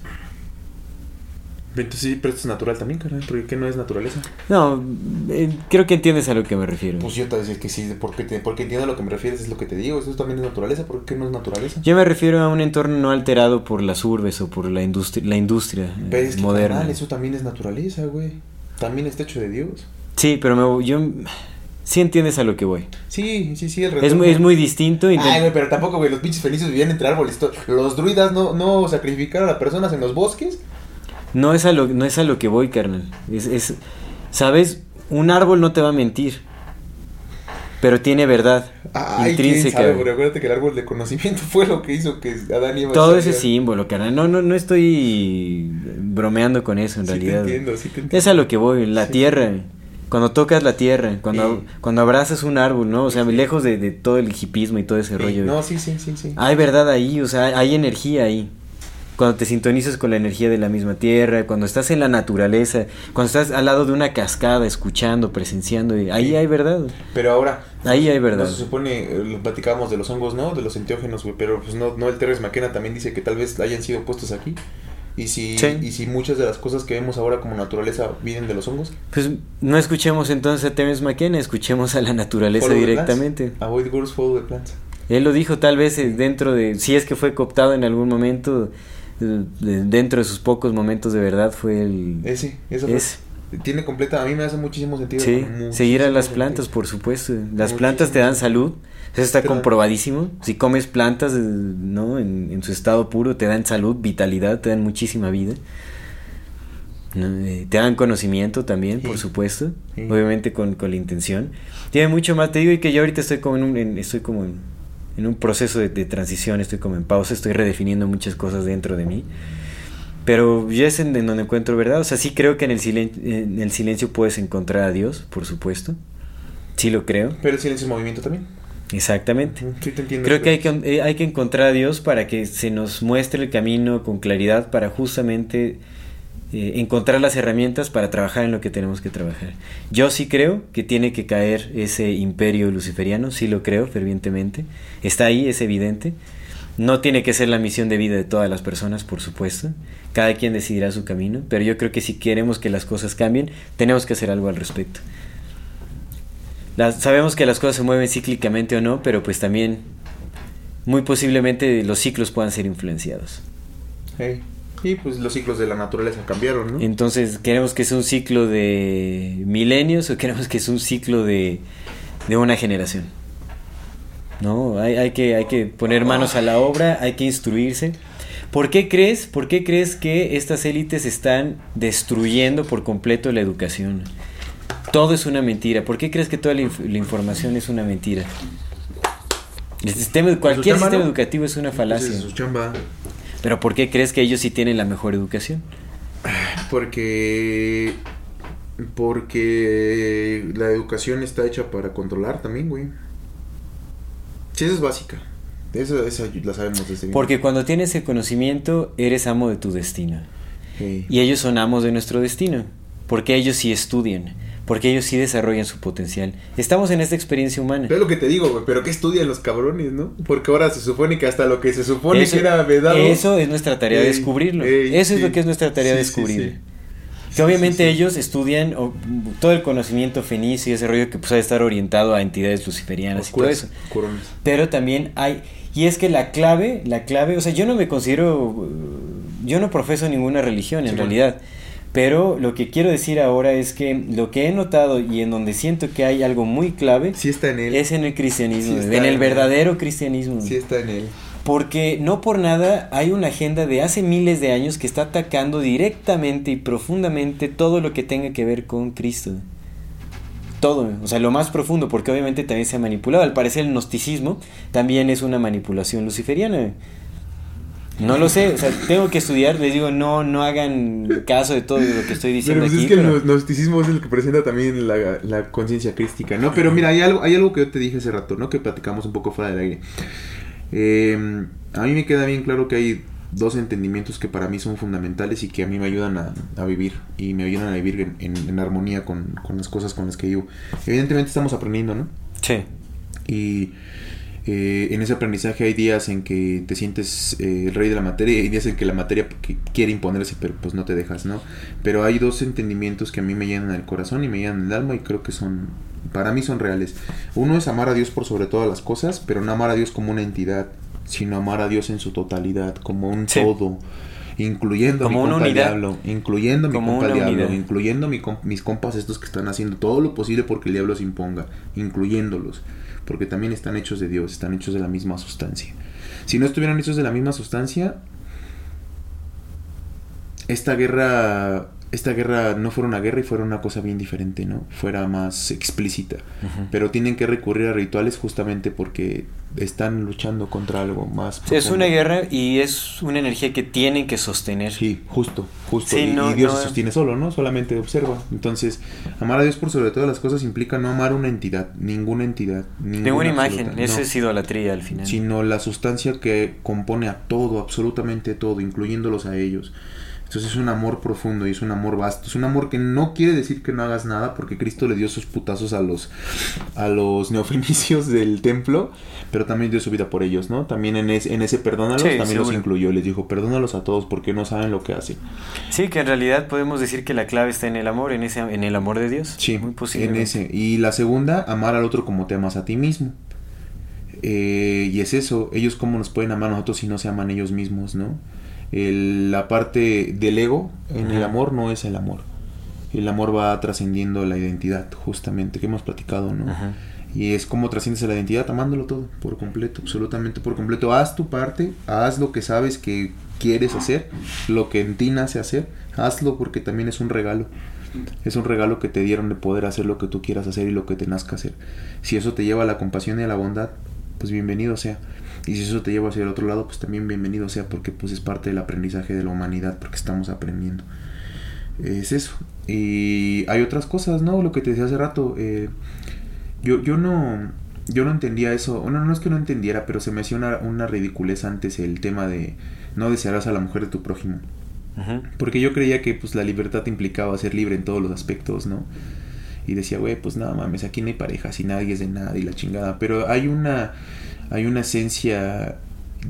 Entonces sí, pero esto es natural también, carnal. ¿Por qué no es naturaleza? No, eh, creo que entiendes a lo que me refiero. Pues yo te voy a decir que sí, porque, te, porque entiendo a lo que me refieres, es lo que te digo. Eso también es naturaleza. ¿Por qué no es naturaleza? Yo me refiero a un entorno no alterado por las urbes o por la industria, la industria eh, Pero es que, moderna. carnal, eso también es naturaleza, güey. También está hecho de Dios. Sí, pero me, yo sí entiendes a lo que voy. Sí, sí, sí, el Es muy, es muy distinto. Ay, intent- güey, pero tampoco, güey, los pinches felices vivían entre árboles. Los druidas no, no sacrificaron a personas en los bosques. No es a lo, no es a lo que voy, carnal. Es, es, ¿sabes? Un árbol no te va a mentir. Pero tiene verdad Ay, quién intrínseca. sabe, pero acuérdate que el árbol de conocimiento fue lo que hizo que Adán y Eva Todo ese símbolo, carnal. No, no, no estoy bromeando con eso en Sí realidad. entiendo, sí te entiendo. Es a lo que voy, la Sí. tierra. Cuando tocas la tierra, cuando, Sí. cuando abrazas un árbol, ¿no? O sea, lejos de, de todo el hipismo y todo ese rollo. No, sí, sí, sí, sí. Hay verdad ahí, o sea, hay energía ahí. Cuando te sintonizas con la energía de la misma tierra, cuando estás en la naturaleza, cuando estás al lado de una cascada, escuchando, presenciando, y ahí Sí. hay verdad. Pero ahora, Ahí hay verdad. no se supone, eh, lo platicábamos de los hongos, ¿no? De los enteógenos, güey. Pero pues no, no, el Terrence McKenna también dice que tal vez hayan sido puestos aquí. Y si, Sí. y si muchas de las cosas que vemos ahora como naturaleza vienen de los hongos. Pues no escuchemos entonces a Terence McKenna, escuchemos a la naturaleza Follow directamente. Avoid girls, follow the plants. Él lo dijo tal vez eh, dentro de, si es que fue cooptado en algún momento, dentro de sus pocos momentos de verdad fue el... Ese, eso fue. Ese. Tiene completa, a mí me hace muchísimo sentido. Sí, muchísimo seguir a las sentido. plantas, por supuesto. Las Muchísimo plantas te dan salud, eso está comprobadísimo. Si comes plantas, eh, ¿no? En, en su estado puro, te dan salud, vitalidad, te dan muchísima vida. ¿no? Eh, Te dan conocimiento también, por supuesto, Sí. obviamente con, con la intención. Tiene mucho más, te digo y que yo ahorita estoy como en un, en- estoy como en, en un proceso de, de transición, estoy como en pausa, estoy redefiniendo muchas cosas dentro de mí. Pero yo es en, en donde encuentro verdad. O sea, sí creo que en el, silen- en el silencio puedes encontrar a Dios, por supuesto. Sí lo creo. Pero el silencio es movimiento también. Exactamente. Sí, te entiendo. Creo que hay que, eh, hay que encontrar a Dios para que se nos muestre el camino con claridad para justamente eh, encontrar las herramientas para trabajar en lo que tenemos que trabajar. Yo sí creo que tiene que caer ese imperio luciferiano, sí lo creo fervientemente. Está ahí, es evidente. No tiene que ser la misión de vida de todas las personas, por supuesto. Cada quien decidirá su camino, pero yo creo que si queremos que las cosas cambien, tenemos que hacer algo al respecto. Sabemos que las cosas se mueven cíclicamente o no, pero pues también muy posiblemente los ciclos puedan ser influenciados. Hey. Y pues los ciclos de la naturaleza cambiaron, ¿no? Entonces, ¿queremos que sea un ciclo de milenios o queremos que sea un ciclo de, de una generación? No, hay, hay que, hay que poner manos a la obra, hay que instruirse. ¿Por qué crees, por qué crees que estas élites están destruyendo por completo la educación? Todo es una mentira. ¿Por qué crees que toda la, inf- la información es una mentira? El sistema, cualquier sistema educativo es una falacia. Es su chamba. Pero ¿por qué crees que ellos sí tienen la mejor educación? Porque. Porque la educación está hecha para controlar también, güey. Sí, esa es básica. Esa, esa la sabemos desde bien. Porque cuando tienes el conocimiento, eres amo de tu destino. Y ellos son amos de nuestro destino. Porque ellos sí estudian. Porque ellos sí desarrollan su potencial. Estamos en esta experiencia humana. Es lo que te digo, güey, pero ¿qué estudian los cabrones, no? Porque ahora se supone que hasta lo que se supone Eso, que era vedado. eso es nuestra tarea Ey, descubrirlo. ey, eso es lo que es nuestra tarea Sí, descubrir. sí. Que obviamente ellos estudian o, todo el conocimiento fenicio y ese rollo que pues, ha de estar orientado a entidades luciferianas y todo eso. Pero también hay, y es que la clave, la clave, o sea, yo no me considero, yo no profeso ninguna religión en Sí, bueno. Pero lo que quiero decir ahora es que lo que he notado y en donde siento que hay algo muy clave Sí está en él. es en el cristianismo, Sí en el él. verdadero cristianismo. Sí está en él. Porque no por nada hay una agenda de hace miles de años que está atacando directamente y profundamente todo lo que tenga que ver con Cristo. Todo, o sea, lo más profundo, porque obviamente también se ha manipulado. Al parecer el gnosticismo también es una manipulación luciferiana. No lo sé, o sea, tengo que estudiar, les digo, no, no hagan caso de todo lo que estoy diciendo Pero pues aquí. es que pero- el gnosticismo es el que presenta también la, la conciencia crística, ¿no? Pero mira, hay algo, hay algo que yo te dije hace rato, ¿no? Que platicamos un poco fuera del aire. Eh, a mí me queda bien claro que hay dos entendimientos que para mí son fundamentales y que a mí me ayudan a, a vivir y me ayudan a vivir en, en- en armonía con, con las cosas con las que vivo. Evidentemente estamos aprendiendo, ¿no? Sí. Y Eh, en ese aprendizaje hay días en que te sientes eh, el rey de la materia y hay días en que la materia quiere imponerse, pero pues no te dejas, ¿no? Pero hay dos entendimientos que a mí me llenan el corazón y me llenan el alma y creo que son, para mí son reales. Uno es amar a Dios por sobre todas las cosas, pero no amar a Dios como una entidad, sino amar a Dios en su totalidad, como un Sí. todo. Incluyendo a Como mi una compa unidad. diablo, incluyendo a mi Como compa diablo, unidad. incluyendo mi mis compas estos que están haciendo todo lo posible porque el diablo se imponga, incluyéndolos, porque también están hechos de Dios, están hechos de la misma sustancia. Si no estuvieran hechos de la misma sustancia, esta guerra, esta guerra no fuera una guerra y fuera una cosa bien diferente, ¿no? Fuera más explícita. Pero tienen que recurrir a rituales justamente porque están luchando contra algo más. Sí, es una guerra y es una energía que tienen que sostener. Sí, justo, justo. Sí, y, no, y Dios no- se sostiene solo, ¿no? Solamente observa. Entonces, amar a Dios por sobre todas las cosas implica no amar una entidad, ninguna entidad. Ninguna ninguna imagen, no. es idolatría al final. Sino la sustancia que compone a todo, absolutamente todo, incluyéndolos a ellos. Entonces es un amor profundo y es un amor vasto. Es un amor que no quiere decir que no hagas nada, porque Cristo le dio sus putazos a los, a los neofenicios del templo, pero también dio su vida por ellos, ¿no? También en, es- en ese perdónalos, Sí, también los incluyó. Les dijo, perdónalos a todos porque no saben lo que hacen. Sí, que en realidad podemos decir que la clave está en el amor, en ese en el amor de Dios. Sí, muy posible. en ese. Y la segunda, amar al otro como te amas a ti mismo. Eh, y es eso, ellos cómo nos pueden amar a nosotros si no se aman ellos mismos, ¿no? El- la parte del ego en el amor no es el amor. El amor va trascendiendo la identidad, justamente, que hemos platicado, ¿no? Y es como trasciendes la identidad amándolo todo, por completo, absolutamente por completo. Haz tu parte, haz lo que sabes que quieres hacer, lo que en ti nace hacer, hazlo porque también es un regalo. Es un regalo que te dieron de poder hacer lo que tú quieras hacer y lo que te nazca hacer. Si eso te lleva a la compasión y a la bondad, pues bienvenido sea. Y si eso te lleva hacia el otro lado, pues también bienvenido sea porque pues es parte del aprendizaje de la humanidad porque estamos aprendiendo. Es eso. Y hay otras cosas, ¿no? Lo que te decía hace rato. eh, yo, yo no yo no entendía eso. Bueno, no es que no entendiera, pero se me hacía una, una ridiculez antes el tema de no desearás a la mujer de tu prójimo. Porque yo creía que pues la libertad implicaba ser libre en todos los aspectos, ¿no? Y decía, güey, pues nada mames, aquí no hay parejas y nadie es de nada y la chingada. Pero hay una, hay una esencia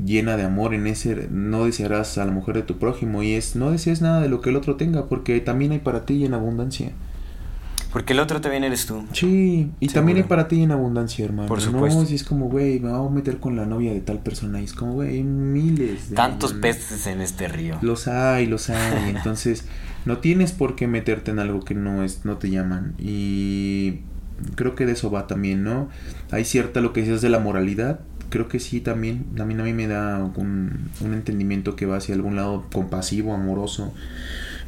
llena de amor en ese no desearás a la mujer de tu prójimo y es no desees nada de lo que el otro tenga porque también hay para ti en abundancia. Porque el otro también eres tú. Sí, y Seguro. también hay para ti en abundancia, hermano. Por supuesto. No, si es como, güey, me voy a meter con la novia de tal persona y es como, güey, hay miles de Tantos peces en este río. Los hay, los hay. Entonces, no tienes por qué meterte en algo que no es, no te llaman. Y creo que de eso va también, ¿no? Hay cierta lo que decías de la moralidad. Creo que sí también. También a mí me da un, un entendimiento que va hacia algún lado compasivo, amoroso.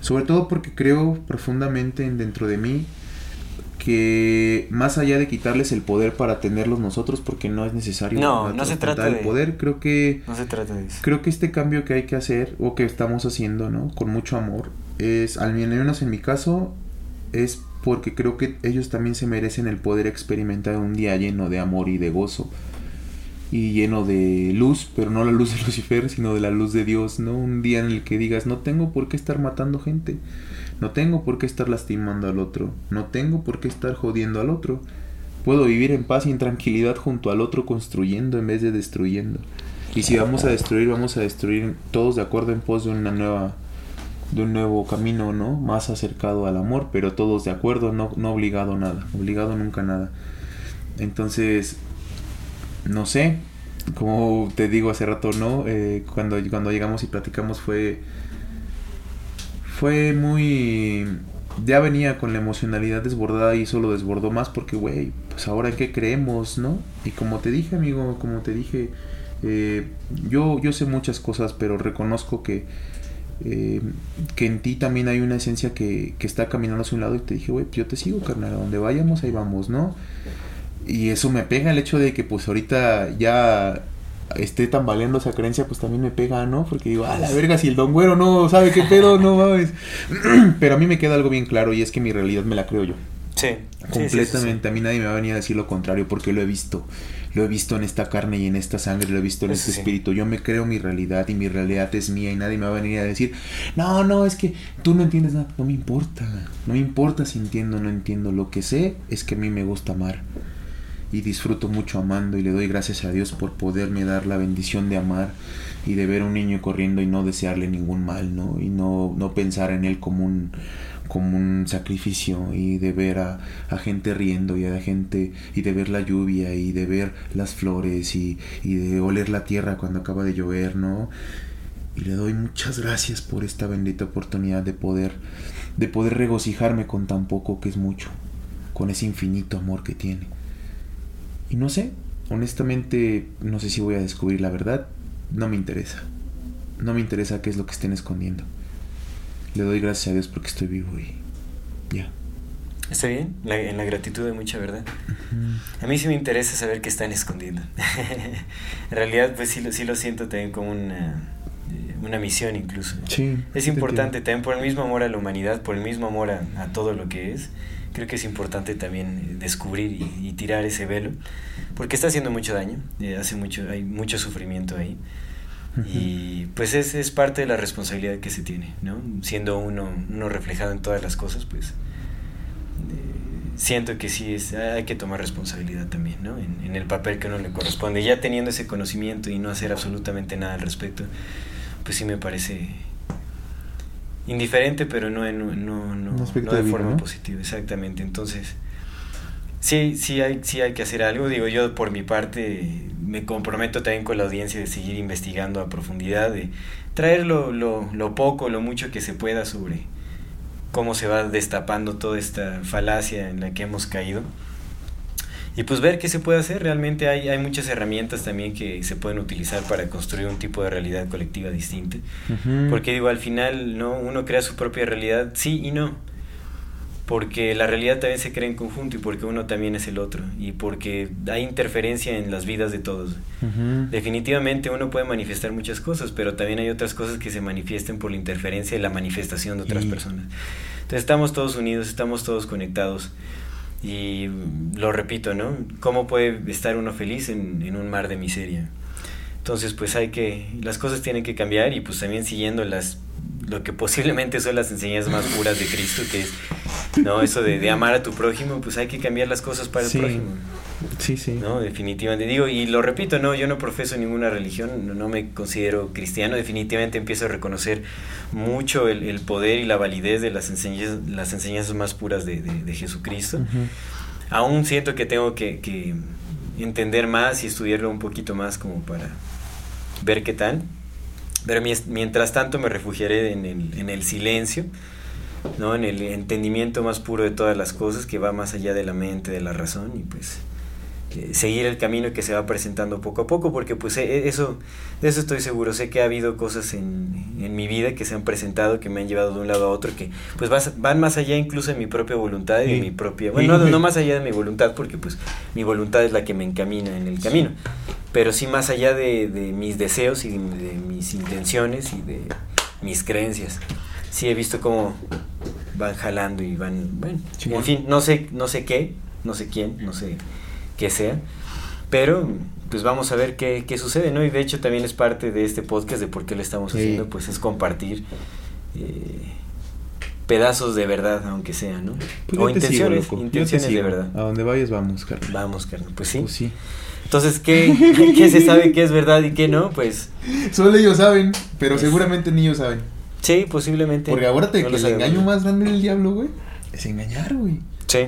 Sobre todo porque creo profundamente en- dentro de mí que más allá de quitarles el poder para tenerlos nosotros, porque no es necesario No, no se trata el de- poder, creo que No se trata de eso. Creo que este cambio que hay que hacer o que estamos haciendo, ¿no? Con mucho amor, es, al menos en mi caso, es porque creo que ellos también se merecen el poder experimentar un día lleno de amor y de gozo y lleno de luz, pero no la luz de Lucifer, sino de la luz de Dios, ¿no? Un día en el que digas, no tengo por qué estar matando gente, no tengo por qué estar lastimando al otro, no tengo por qué estar jodiendo al otro. Puedo vivir en paz y en tranquilidad junto al otro construyendo en vez de destruyendo. Y si vamos a destruir, vamos a destruir todos de acuerdo en pos de una nueva de un nuevo camino, ¿no? Más acercado al amor, pero todos de acuerdo, no, no obligado nada, obligado nunca nada. Entonces, no sé, como te digo hace rato, ¿no? Eh, cuando, cuando llegamos y platicamos fue fue muy ya venía con la emocionalidad desbordada y eso lo desbordó más porque, güey, pues ahora en qué creemos, ¿no? Y como te dije, amigo, como te dije, eh, yo, yo sé muchas cosas, pero reconozco que, eh, que en ti también hay una esencia que, que está caminando hacia un lado y te dije, güey, yo te sigo, carnal, a donde vayamos, ahí vamos, ¿no? Y eso me pega el hecho de que pues ahorita ya esté tambaleando esa creencia, pues también me pega, ¿no? Porque digo, ah, la verga, si el don güero no sabe qué pedo, no mames. Pero a mí me queda algo bien claro y es que mi realidad me la creo yo. Sí. Completamente. A mí nadie me va a venir a decir lo contrario porque lo he visto. Lo he visto en esta carne y en esta sangre, lo he visto en este espíritu. Yo me creo mi realidad y mi realidad es mía y nadie me va a venir a decir, no, no, es que tú no entiendes nada. No me importa. No me importa si entiendo o no entiendo. Lo que sé es que a mí me gusta amar. Y disfruto mucho amando y le doy gracias a Dios por poderme dar la bendición de amar y de ver a un niño corriendo y no desearle ningún mal, ¿no? Y no, no pensar en él como un, como un sacrificio y de ver a, a gente riendo y a gente y de ver la lluvia y de ver las flores y, y de oler la tierra cuando acaba de llover, ¿no? Y le doy muchas gracias por esta bendita oportunidad de poder de poder regocijarme con tan poco que es mucho, con ese infinito amor que tiene. Y no sé, honestamente no sé si voy a descubrir la verdad, no me interesa. No me interesa qué es lo que estén escondiendo. Le doy gracias a Dios porque estoy vivo y ya. Está bien, la- en la gratitud de mucha verdad. A mí sí me interesa saber qué están escondiendo. en realidad, pues sí, lo- sí lo siento también como una, eh, una misión incluso. Sí, Es te importante también por el mismo amor a la humanidad, por el mismo amor a, a todo lo que es. Creo que es importante también eh, descubrir y, y tirar ese velo, porque está haciendo mucho daño, eh, hace mucho, hay mucho sufrimiento ahí. Y pues es, es parte de la responsabilidad que se tiene, ¿no? Siendo uno, uno reflejado en todas las cosas, pues eh, siento que sí es, hay que tomar responsabilidad también, ¿no? En, en el papel que uno le corresponde. Ya teniendo ese conocimiento y no hacer absolutamente nada al respecto, pues sí me parece indiferente, pero no, en, no, no, no de, vida, forma positiva, exactamente. Entonces, sí, sí hay, sí hay que hacer algo. Digo, yo por mi parte me comprometo también con la audiencia de seguir investigando a profundidad, de traer lo, lo, lo poco, lo mucho que se pueda sobre cómo se va destapando toda esta falacia en la que hemos caído. Y pues ver qué se puede hacer. Realmente hay, hay muchas herramientas también que se pueden utilizar para construir un tipo de realidad colectiva distinta. Ujú. Porque digo, al final, ¿no? Uno crea su propia realidad, sí y no. Porque la realidad también se crea en conjunto y porque uno también es el otro. Y porque hay interferencia en las vidas de todos. Ujú. Definitivamente uno puede manifestar muchas cosas, pero también hay otras cosas que se manifiesten por la interferencia y la manifestación de otras Y- personas. Entonces estamos todos unidos, estamos todos conectados. Y lo repito, ¿no? ¿Cómo puede estar uno feliz en un mar de miseria? Entonces, pues hay que, las cosas tienen que cambiar y pues también siguiendo las, lo que posiblemente son las enseñanzas más puras de Cristo, que es, ¿no? Eso de, de amar a tu prójimo, pues hay que cambiar las cosas para Sí. el prójimo. Sí, sí. No, definitivamente. Digo, y lo repito, no, yo no profeso ninguna religión, no, no me considero cristiano, definitivamente empiezo a reconocer mucho el, el poder y la validez de las enseñanzas, las enseñanzas más puras de, de- de Jesucristo. Ujú. Aún siento que tengo que, que entender más y estudiarlo un poquito más como para ver qué tal. Pero mientras tanto me refugiaré en el, en el silencio, ¿no? en el entendimiento más puro de todas las cosas que va más allá de la mente, de la razón y pues seguir el camino que se va presentando poco a poco porque pues eh, eso de eso estoy seguro. Sé que ha habido cosas en, en mi vida que se han presentado que me han llevado de un lado a otro que pues vas- van más allá incluso de mi propia voluntad y de mi propia bueno no, no más allá de mi voluntad porque pues mi voluntad es la que me encamina en el camino pero sí más allá de, de mis deseos y de, de mis intenciones y de mis creencias. Sí he visto cómo van jalando y van bueno en fin no sé no sé qué no sé quién no sé qué sea pero pues vamos a ver qué, qué sucede no y de hecho también es parte de este podcast de por qué lo estamos Sí. haciendo pues es compartir eh, pedazos de verdad aunque sea no Pues o sigo, intenciones intenciones de verdad A donde vayas vamos, carnal. vamos carnal pues sí Pues sí. entonces qué qué se sabe qué es verdad y qué no pues Solo ellos saben, pero Es- seguramente ni ellos saben. sí posiblemente Porque acuérdate no que el engaño más grande del diablo, güey, es engañar, güey. Sí.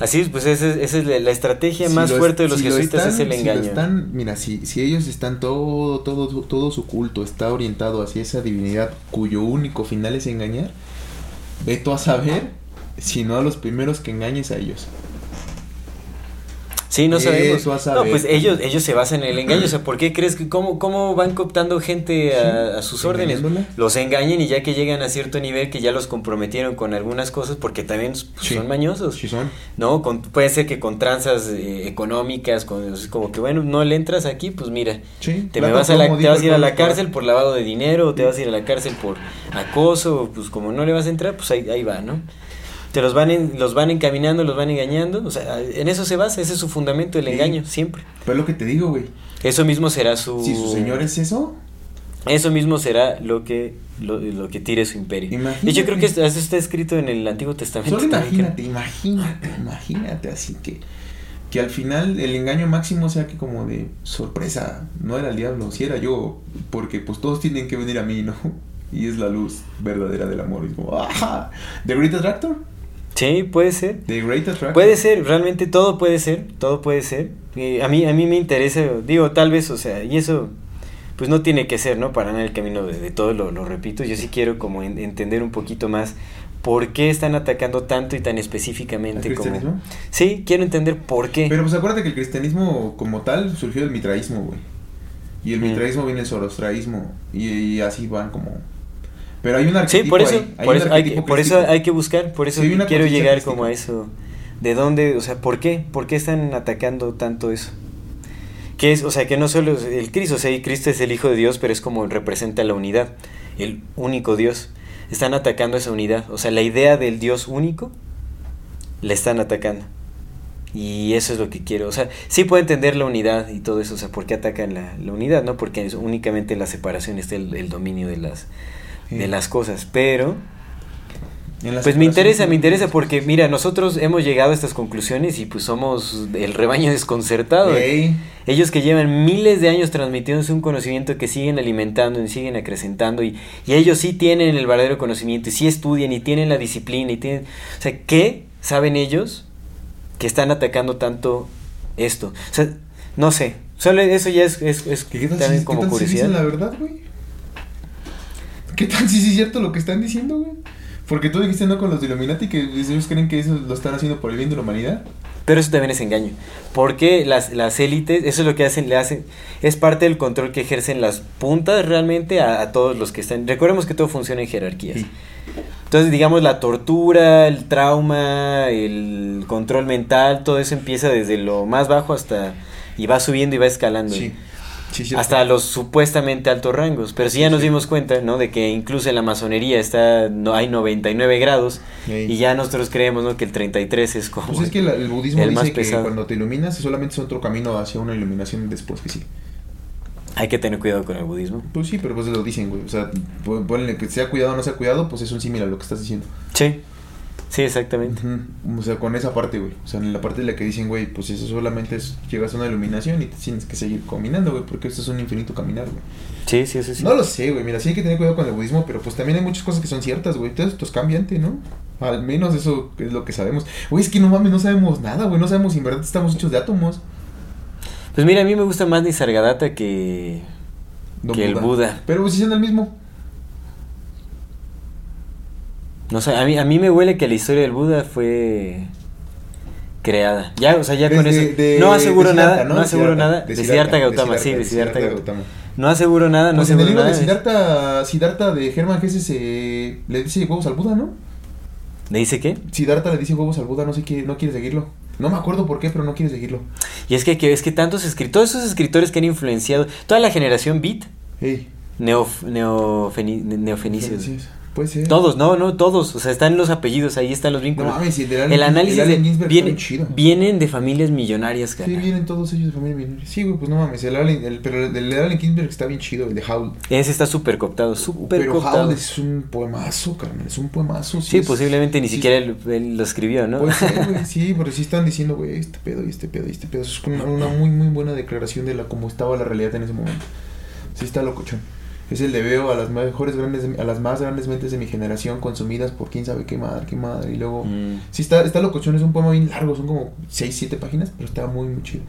Así es, pues esa es, esa es la, la estrategia Si más fuerte de los si lo jesuitas están- es el si lo engaño. están- mira, si, si ellos están todo, todo, todo su culto está orientado hacia esa divinidad cuyo único final es engañar, ve tú a saber si no a los primeros que engañes a ellos. Sí, no sabemos. Eso a No, pues ellos, ellos se basan en el engaño. O sea, ¿por qué crees que cómo, cómo van cooptando gente a, a sus órdenes? Los engañan y ya que llegan a cierto nivel que ya los comprometieron con algunas cosas porque también pues, Sí. son mañosos. Sí son. No, con, puede ser que con tranzas eh, económicas, con, es como que bueno, no le entras aquí, pues mira, Sí, te, me vas a la- te vas a ir a la cárcel por lavado de dinero, o te vas a ir a la cárcel por acoso, pues como no le vas a entrar, pues ahí, ahí va, ¿no? Te los van, en- los van encaminando, los van engañando, o sea, en eso se basa, ese es su fundamento, el Sí. engaño, siempre. Pero es lo que te digo, güey. Eso mismo será su... Si su señor es eso, Eso mismo será lo que, lo, lo que tire su imperio. Imagínate. De hecho, creo que eso está escrito en el Antiguo Testamento. solo imagínate, imagínate, imagínate, así que que al final el engaño máximo sea que como de sorpresa, no era el diablo, si era yo, porque pues todos tienen que venir a mí, ¿no? Y es la luz verdadera del amor. Y es como, ¡ah! ¿The Great Attractor? Sí, puede ser. The Great Attractor. Puede ser, realmente todo puede ser, todo puede ser. Eh, a mí a mí me interesa, digo, tal vez, o sea, y eso pues no tiene que ser, ¿no? Para nada el camino de, de todo, lo, lo repito. Yo sí quiero como en- entender un poquito más por qué están atacando tanto y tan específicamente ¿Al como... cristianismo? Sí, quiero entender por qué. Pero pues acuérdate que el cristianismo como tal surgió del mitraísmo, güey. Y el Mm. mitraísmo viene del zoroastraísmo. Y, y así van como... Pero hay un Sí, arquetipo por eso, ahí, hay por, eso hay, que- por eso hay que buscar, por eso Sí, quiero llegar como a eso. ¿De dónde, o sea, por qué? ¿Por qué están atacando tanto eso? Que es, o sea, que no solo es el Cristo, o sea, Cristo es el Hijo de Dios, pero es como representa la unidad, el único Dios. Están atacando esa unidad, o sea, la idea del Dios único la están atacando. Y eso es lo que quiero. O sea, sí puedo entender la unidad y todo eso. O sea, ¿por qué atacan la, la unidad? ¿No? Porque es únicamente en la separación está el, el dominio de las, de las cosas. Pero, pues me interesa, me interesa porque, mira, nosotros hemos llegado a estas conclusiones y pues somos el rebaño desconcertado. Ellos que llevan miles de años transmitiéndose un conocimiento que siguen alimentando y siguen acrecentando y, y ellos sí tienen el verdadero conocimiento y sí estudian y tienen la disciplina y tienen... O sea, ¿qué saben ellos que están atacando tanto esto? O sea, no sé. Solo eso ya es, es, es ¿Qué tal, también si, como ¿qué tal si curiosidad. dicen la verdad, güey? ¿Qué tal si sí es cierto lo que están diciendo, güey? Porque tú dijiste no con los de Illuminati que ellos creen que eso lo están haciendo por el bien de la humanidad. Pero eso también es engaño. Porque las, las élites, eso es lo que hacen, le hacen, es parte del control que ejercen las puntas realmente a, a todos los que están. Recordemos que todo funciona en jerarquías. Sí. Entonces, digamos, la tortura, el trauma, el control mental, todo eso empieza desde lo más bajo hasta. y va subiendo y va escalando. Sí. Sí, hasta los supuestamente altos rangos. Pero si ya nos dimos cuenta, ¿no? De que incluso en la masonería está, no, hay 99 grados. Y ya nosotros creemos, ¿no? Que el 33 es como. Pues es que el budismo el más dice que pesado. cuando te iluminas solamente es otro camino hacia una iluminación después que sí. Hay que tener cuidado con el budismo. Pues sí, pero pues lo dicen, güey. O sea, pon- ponle que sea cuidado o no sea cuidado, pues es un símil a lo que estás diciendo. Sí, sí, exactamente. O sea, con esa parte, güey. O sea, en la parte de la que dicen, güey, pues eso solamente es llegas a una iluminación y te tienes que seguir caminando, güey, porque esto es un infinito caminar, güey. Sí, sí, eso sí. No lo sé, güey. Mira, sí hay que tener cuidado con el budismo, pero pues también hay muchas cosas que son ciertas, güey. Todo esto es cambiante, ¿no? Al menos eso es lo que sabemos. Güey, es que no mames, no sabemos nada, güey. No sabemos si en verdad estamos hechos de átomos. Pues mira, a mí me gusta más Nisargadatta que, Don que el Buda. Pero pues si son el mismo. No sé, a mí, a mí me huele que la historia del Buda fue creada. Ya, o sea, ya con eso. de- no aseguro nada, no, ¿no? aseguro Siddhartha, nada. de Siddhartha, Gautama, sí, de Siddhartha Gautama. No aseguro nada, no Pues en el aseguro libro de. Siddhartha, Siddhartha de Hermann Hesse se le dice huevos al Buda, ¿no? ¿Le dice qué? Siddhartha le dice huevos al Buda, no sé qué, no quiere seguirlo. No me acuerdo por qué, pero no quiere seguirlo. Y es que, que- es que tantos escritores, todos esos escritores que han influenciado, toda la generación beat, Ey. neof, neofeni- neofenicios. Puede ser. Todos, no, no, todos. O sea, están los apellidos, ahí están los No vínculos. mames, y el Allen, el análisis el de- viene- chido. vienen de familias millonarias, Sí, cara. vienen todos ellos de familia millonaria. Sí, güey, pues no mames. El Allen, el, pero el de Allen Ginsberg está bien chido, el de Howl. Ese está súper cooptado, súper Pero cooptado. Howl es un poemazo, carnal. Es un poemazo. Sí, es- posiblemente ni sí, siquiera él, lo escribió, ¿no? Puede ser, güey, sí, pero sí están diciendo, güey, este pedo y este pedo y este pedo. Es una, una muy, muy buena declaración de la cómo estaba la realidad en ese momento. Sí está locochón. Es el de veo a las mejores grandes, a las más grandes mentes de mi generación consumidas por quién sabe qué madre, qué madre. Y luego, Mm. sí está, está locochón, es un poema bien largo, son como 6, 7 páginas, pero está muy, muy chido.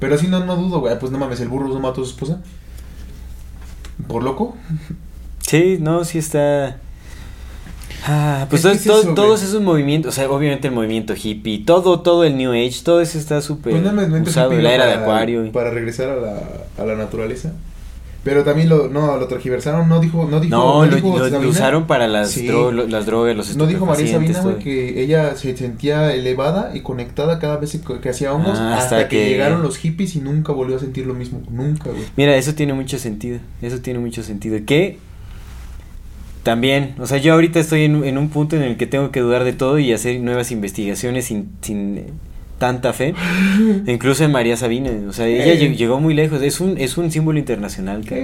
Pero así no, no dudo, güey, pues no mames, el burro no mató a su esposa. ¿Por loco? Sí, no, sí está. Ah, pues todos, es eso, todos esos movimientos, o sea, obviamente el movimiento hippie, todo, todo el New Age, todo eso está súper Pues usado, la era de para- Acuario. y- Para regresar a la, a la naturaleza. Pero también lo, no, lo tergiversaron, no dijo, no dijo, No, lo, dijo lo- usaron para las, Sí. dro- las drogas, los No dijo María Sabina, güey, que ella se sentía elevada y conectada cada vez que, que hacía hongos Ah, hasta, hasta que... que- llegaron los hippies y nunca volvió a sentir lo mismo. Nunca, güey. Mira, eso tiene mucho sentido. Eso tiene mucho sentido. Que también, o sea, yo ahorita estoy en, en un punto en el que tengo que dudar de todo y hacer nuevas investigaciones sin, sin tanta fe. Incluso en María Sabina. O sea, ella Eh. lleg- llegó muy lejos. Es un, es un símbolo internacional, cara.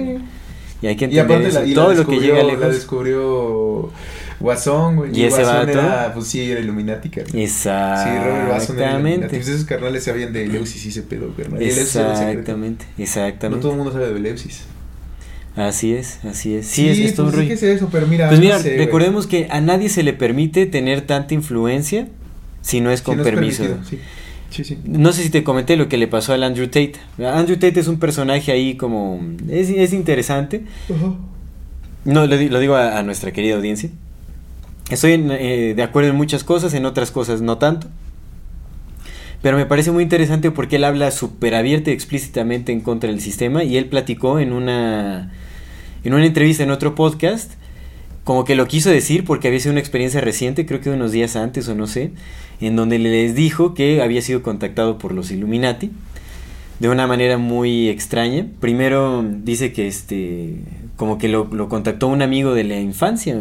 Y hay que entender aparte eso. la, y la todo lo que llega La lejos. descubrió Guasón, güey. ¿Y ese Guasón vato? era, pues sí, era Illuminati, carnal. Sí, Robert Watson era Illuminati. Exactamente. Esos carnales sabían de Eleusis y ese pedo, carnal. Secreto. Exactamente, No exactamente. todo el mundo sabe de Eleusis. Así es, así es. Sí, es, es todo pues sí rollo. que es eso, pero mira. Pues no güey. recordemos que a nadie se le permite tener tanta influencia si no es Si con no permiso. sí. Sí, sí. No sé si te comenté lo que le pasó al Andrew Tate. Andrew Tate es un personaje ahí como... Es, es interesante. No, lo, di- lo digo a, a nuestra querida audiencia. Estoy en, eh, de acuerdo en muchas cosas, en otras cosas no tanto. Pero me parece muy interesante porque él habla súper abierta y explícitamente en contra del sistema y él platicó en una, en una entrevista en otro podcast como que lo quiso decir porque había sido una experiencia reciente, creo que unos días antes o no sé, en donde les dijo que había sido contactado por los Illuminati de una manera muy extraña. Primero dice que este como que lo, lo contactó un amigo de la infancia.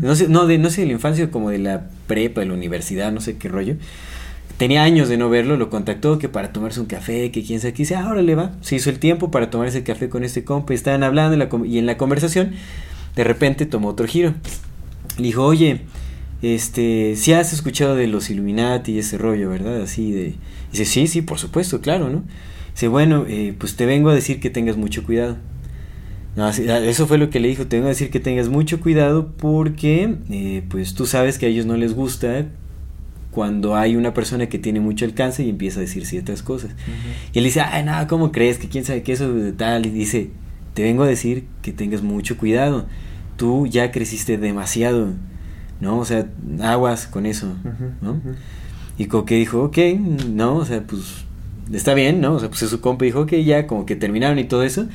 No sé, no de no sé de la infancia como de la prepa, de la universidad, no sé qué rollo. Tenía años de no verlo, lo contactó que para tomarse un café, que quién sabe qué, dice, ah, órale va. Se hizo el tiempo para tomarse el café con este compa, y estaban hablando en la y en la conversación, de repente tomó otro giro. Le dijo, oye, este, si has escuchado de los Illuminati y ese rollo, ¿verdad? Así de... Dice, sí, sí, por supuesto, claro, ¿no? Dice, bueno, eh, pues te vengo a decir que tengas mucho cuidado. No, ah, eso fue lo que le dijo, te vengo a decir que tengas mucho cuidado porque, eh, pues tú sabes que a ellos no les gusta cuando hay una persona que tiene mucho alcance y empieza a decir ciertas cosas. Y él dice, ay, no, ¿cómo crees? Que quién sabe qué eso de tal. Y dice, te vengo a decir que tengas mucho cuidado. Tú ya creciste demasiado, ¿no? O sea, aguas con eso, ¿no? Y como que dijo, ok, no, o sea, pues está bien, ¿no? O sea, pues su compa dijo, ok, ya, como que terminaron y todo eso.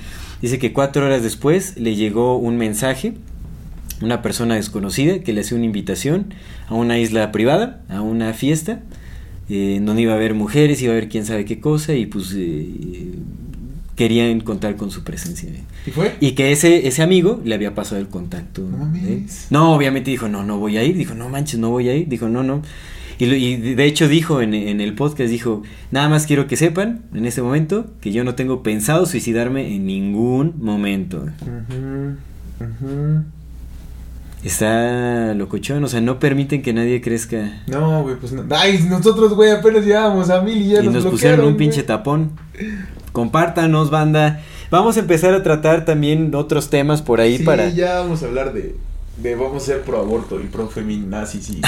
Dice que cuatro horas después le llegó un mensaje, una persona desconocida que le hacía una invitación a una isla privada, a una fiesta, eh, en donde iba a haber mujeres, iba a haber quién sabe qué cosa, y pues eh, querían contar con su presencia. ¿Y fue? Y que ese, ese amigo le había pasado el contacto. No mames. No, obviamente dijo, no, no voy a ir. Dijo, no manches, no voy a ir. Dijo, no, no. Y, lo- y de hecho dijo en, en el podcast, dijo, nada más quiero que sepan en este momento que yo no tengo pensado suicidarme en ningún momento. Ujú, ujú. Está locochón, o sea, no permiten que nadie crezca. No, güey, pues no. Ay, nosotros, güey, apenas llegábamos a mil y ya y nos pusieron bloquearon, un pinche tapón. Compártanos, banda. Vamos a empezar a tratar también otros temas por ahí Sí, para... ya vamos a hablar de, de vamos a ser pro aborto y pro feminazis y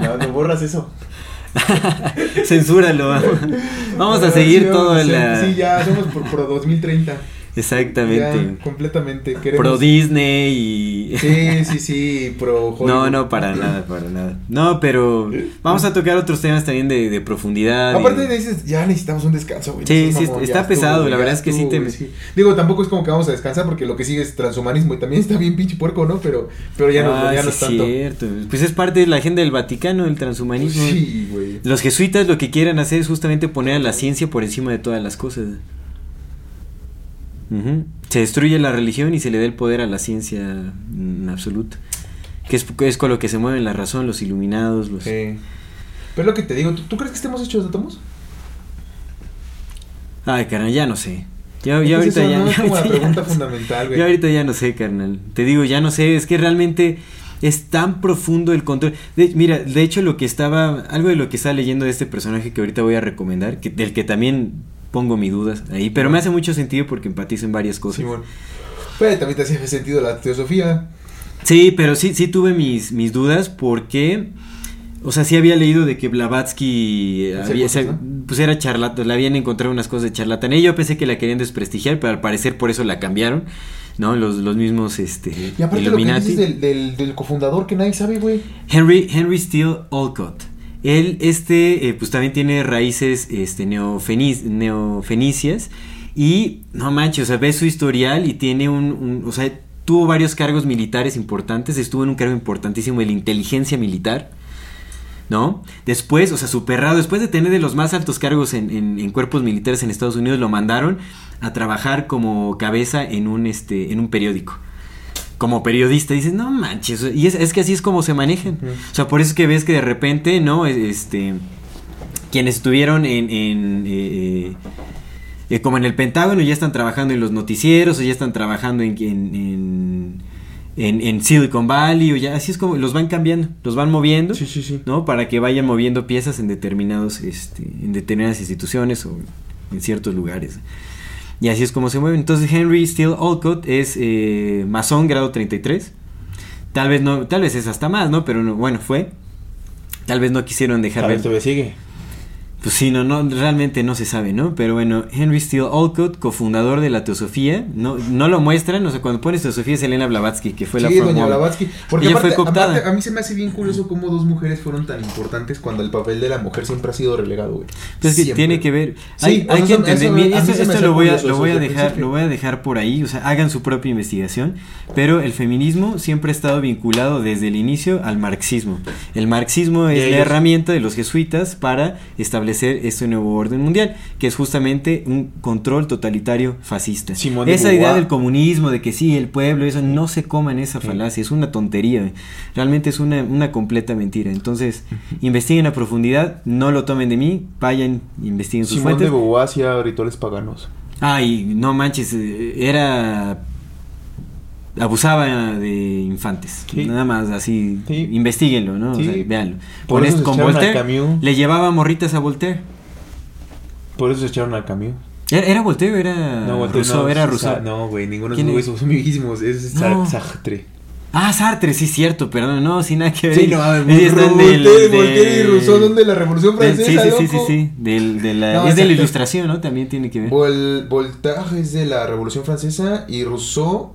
no. ¿No borras eso? Censúralo. Vamos a seguir sí, todo la... Sí, ya somos por pro 2030. Exactamente. Ya, completamente. Queremos... Pro Disney y... Sí, sí, sí, pro Hollywood. No, no, para nada, para nada. No, pero vamos a tocar otros temas también de, de profundidad. y- Aparte dices, ya necesitamos un descanso, güey. Sí, sí, está ya pesado, la verdad es que sí te- sí. Digo, tampoco es como que vamos a descansar porque lo que sigue es transhumanismo y también está bien pinche puerco, ¿no? Pero, pero ya no, Ah, ya sí no es tanto. cierto. Pues es parte de la agenda del Vaticano, el transhumanismo. Sí, güey. Los jesuitas lo que quieren hacer es justamente poner a la ciencia por encima de todas las cosas. Se destruye la religión y se le da el poder a la ciencia en absoluto. Que es, es con lo que se mueven la razón, los iluminados, los... Sí. Pero lo que te digo, ¿tú, tú crees que estemos hechos de átomos? Ay, carnal, ya no sé. Ya, ahorita eso, ya, ¿no? ya Es como la ahorita ya pregunta no sé. fundamental, güey. Ya ahorita ya no sé, carnal. Te digo, ya no sé. Es que realmente es tan profundo el control. De- mira, de hecho, lo que estaba. Algo de lo que estaba leyendo de este personaje que ahorita voy a recomendar, que, del que también pongo mis dudas ahí, pero me hace mucho sentido porque empatizo en varias cosas. Simón. Pero también te hacía sentido la teosofía. Sí, pero sí, sí tuve mis, mis dudas porque. O sea, sí había leído de que Blavatsky había, cosas, ¿no? pues era charlatán, le habían encontrado unas cosas de charlatán. Y yo pensé que la querían desprestigiar, pero al parecer por eso la cambiaron, ¿no? Los, los mismos este, Y aparte lo que Illuminati. dices del, del, del cofundador que nadie sabe, güey. Henry, Henry Steele Olcott. Él, este, eh, pues también tiene raíces este, neofenic- neofenicias. Y, no manches, o sea, ves su historial y tiene un, un- o sea, tuvo varios cargos militares importantes. Estuvo en un cargo importantísimo de la inteligencia militar. ¿No? Después, o sea, súper raro, después de tener de los más altos cargos en, en- en cuerpos militares en Estados Unidos, lo mandaron a trabajar como cabeza en un, este, en un periódico como periodista dices, no manches, y es, es que así es como se manejan. O sea, por eso es que ves que de repente, ¿no? Este, quienes estuvieron en, en, eh, eh, como en el Pentágono ya están trabajando en los noticieros o ya están trabajando en, en, en, en, en Silicon Valley o ya, así es como los van cambiando, los van moviendo, Sí, sí, sí. ¿no? Para que vayan moviendo piezas en determinados, este, en determinadas instituciones o en ciertos lugares. Y así es como se mueven. Entonces Henry Steele Olcott es eh, masón grado 33. Tal vez no, tal vez es hasta más, ¿no? Pero no- bueno, fue. Tal vez no quisieron dejar ver, sigue. Pues sí, no, no, realmente no se sabe, ¿no? Pero bueno, Henry Steele Olcott, cofundador de la Teosofía, no, no lo muestran, o sea, cuando pones Teosofía es Elena Blavatsky, que fue la sí, doña Blavatsky. Porque Ella aparte, fue cooptada. aparte, a mí se me hace bien curioso cómo dos mujeres fueron tan importantes cuando el papel de la mujer siempre ha sido relegado, güey. Pues es que tiene que ver. Sí, hay o hay que entender. eso- bien, a mí esto esto lo voy a, lo voy a dejar, lo voy a dejar por ahí. O sea, hagan su propia investigación. Pero el feminismo siempre ha estado vinculado desde el inicio al marxismo. El marxismo es la herramienta de los jesuitas para establecer este nuevo orden mundial, que es justamente un control totalitario fascista. Simón de Esa idea del comunismo, de que sí, el pueblo, eso, no se coman esa falacia, es una tontería. Realmente es una, una completa mentira. Entonces, investiguen a profundidad, no lo tomen de mí, vayan, investiguen sus Simón de fuentes. Beauvoir hacía rituales paganos. Ay, no manches, eh, era abusaba de infantes. Sí. Nada más así, Sí. investiguenlo, ¿no? O Sí. sea, véanlo. Por Con, eso con a Voltaire Camus. le llevaba morritas a Voltaire. Por eso se echaron al camión. ¿Era, era Voltaire o era No, Voltaire Rousseau? no, era Rousseau. No, güey, ninguno de ¿Quién esos es? güeyes son viejísimos. Es No. Sartre. Ah, Sartre, sí, cierto, perdón, no, sin nada que ver. Sí, no, del- Voltaire, Voltaire y Rousseau son de la Revolución Francesa, Sí, sí, sí, sí, loco. sí, del- de la- No, es de la ilustración, ¿no? También tiene que ver. Vol- Voltaire es de la Revolución Francesa y Rousseau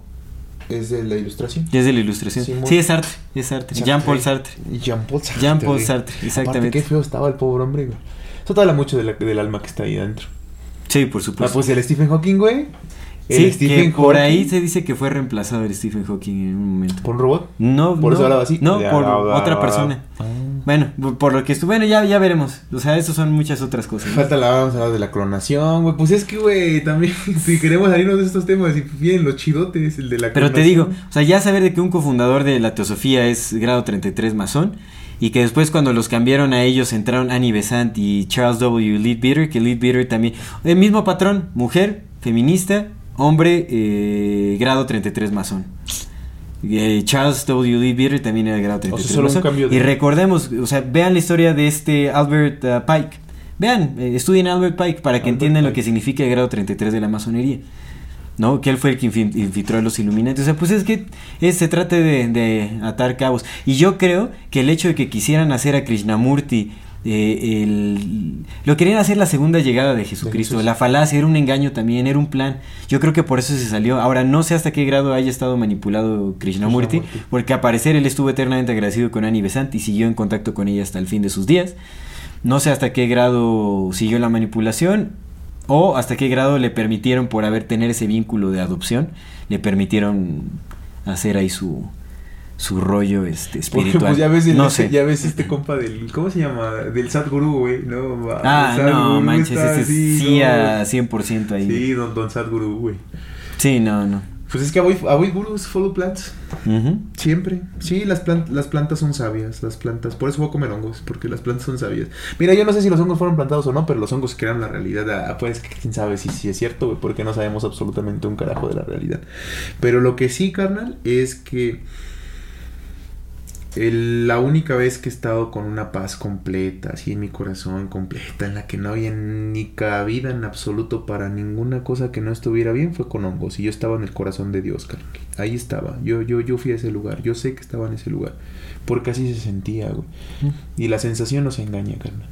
es de la Ilustración. Es de la ilustración. Sí, es Sartre, es Sartre. Jean-Paul Sartre. Jean-Paul Sartre. Jean-Paul. Sartre, Aparte, exactamente. qué feo estaba el pobre hombre, güey. Eso te habla mucho de la- del alma que está ahí adentro. Sí, por Ah, supuesto. pues el Stephen Hawking, güey. Sí, que Stephen por Hawking ahí se dice que fue reemplazado el Stephen Hawking en un momento. ¿Por un robot? No, Por no, eso hablaba así. No, Ya, por bla, bla, otra bla. persona. Ah. Bueno, por- lo que estuvo. Bueno, ya, ya veremos. O sea, eso son muchas otras cosas. ¿no? Falta la vamos a hablar de la clonación, güey. Pues es que, güey, también si queremos salirnos de estos temas y bien los chidotes, el de la Pero te clonación. digo, o sea, ya saber de que un cofundador de la teosofía es grado 33 masón y que después cuando los cambiaron a ellos entraron Annie Besant y Charles W. Leadbeater, que Leadbeater también, el mismo patrón, mujer, feminista, hombre, eh, grado 33 masón. Eh, Charles W. Leadbeater también era grado 33 solo un masón. cambio de- Y recordemos, o sea, vean la historia de este Albert uh, Pike. Vean, eh, estudien a Albert Pike para que Albert entiendan lo que significa el grado 33 de la masonería. ¿no? Que él fue el que infiltró a los Illuminati. O sea, pues es que es- se trata de, de atar cabos. Y yo creo que el hecho de que quisieran hacer a Krishnamurti, eh, el- lo querían hacer la segunda llegada de Jesucristo. La falacia era un engaño también, era un plan. Yo creo que por eso se salió. Ahora, no sé hasta qué grado haya estado manipulado Krishnamurti, Krishnamurti. porque al parecer él estuvo eternamente agradecido con Annie Besant y siguió en contacto con ella hasta el fin de sus días. No sé hasta qué grado siguió la manipulación o hasta qué grado le permitieron por haber tener ese vínculo de adopción, le permitieron hacer ahí su su rollo este Porque espiritual. pues ya ves, el- no sé. ya ves este compa del. ¿Cómo se llama? Del Sadhguru, güey. No, Ah, no, manches, ese así, sí no. a 100% ahí. Sí, don, don Sadhguru, güey. Sí, no, no. Pues es que avoid, avoid gurus, follow plants. Siempre. Sí, las, plant- las plantas son sabias. Las plantas. Por eso voy a comer hongos. Porque las plantas son sabias. Mira, yo no sé si los hongos fueron plantados o no. Pero los hongos crean la realidad. Ah, pues quién sabe si, si es cierto, güey. Porque no sabemos absolutamente un carajo de la realidad. Pero lo que sí, carnal, es que. El- la única vez que he estado con una paz completa, así en mi corazón, completa, en la que no había ni cabida en absoluto para ninguna cosa que no estuviera bien, fue con hongos. Y yo estaba en el corazón de Dios, carnal. Ahí estaba. Yo, yo, yo fui a ese lugar. Yo sé que estaba en ese lugar. Porque así se sentía, güey. Y la sensación no se engaña, carnal.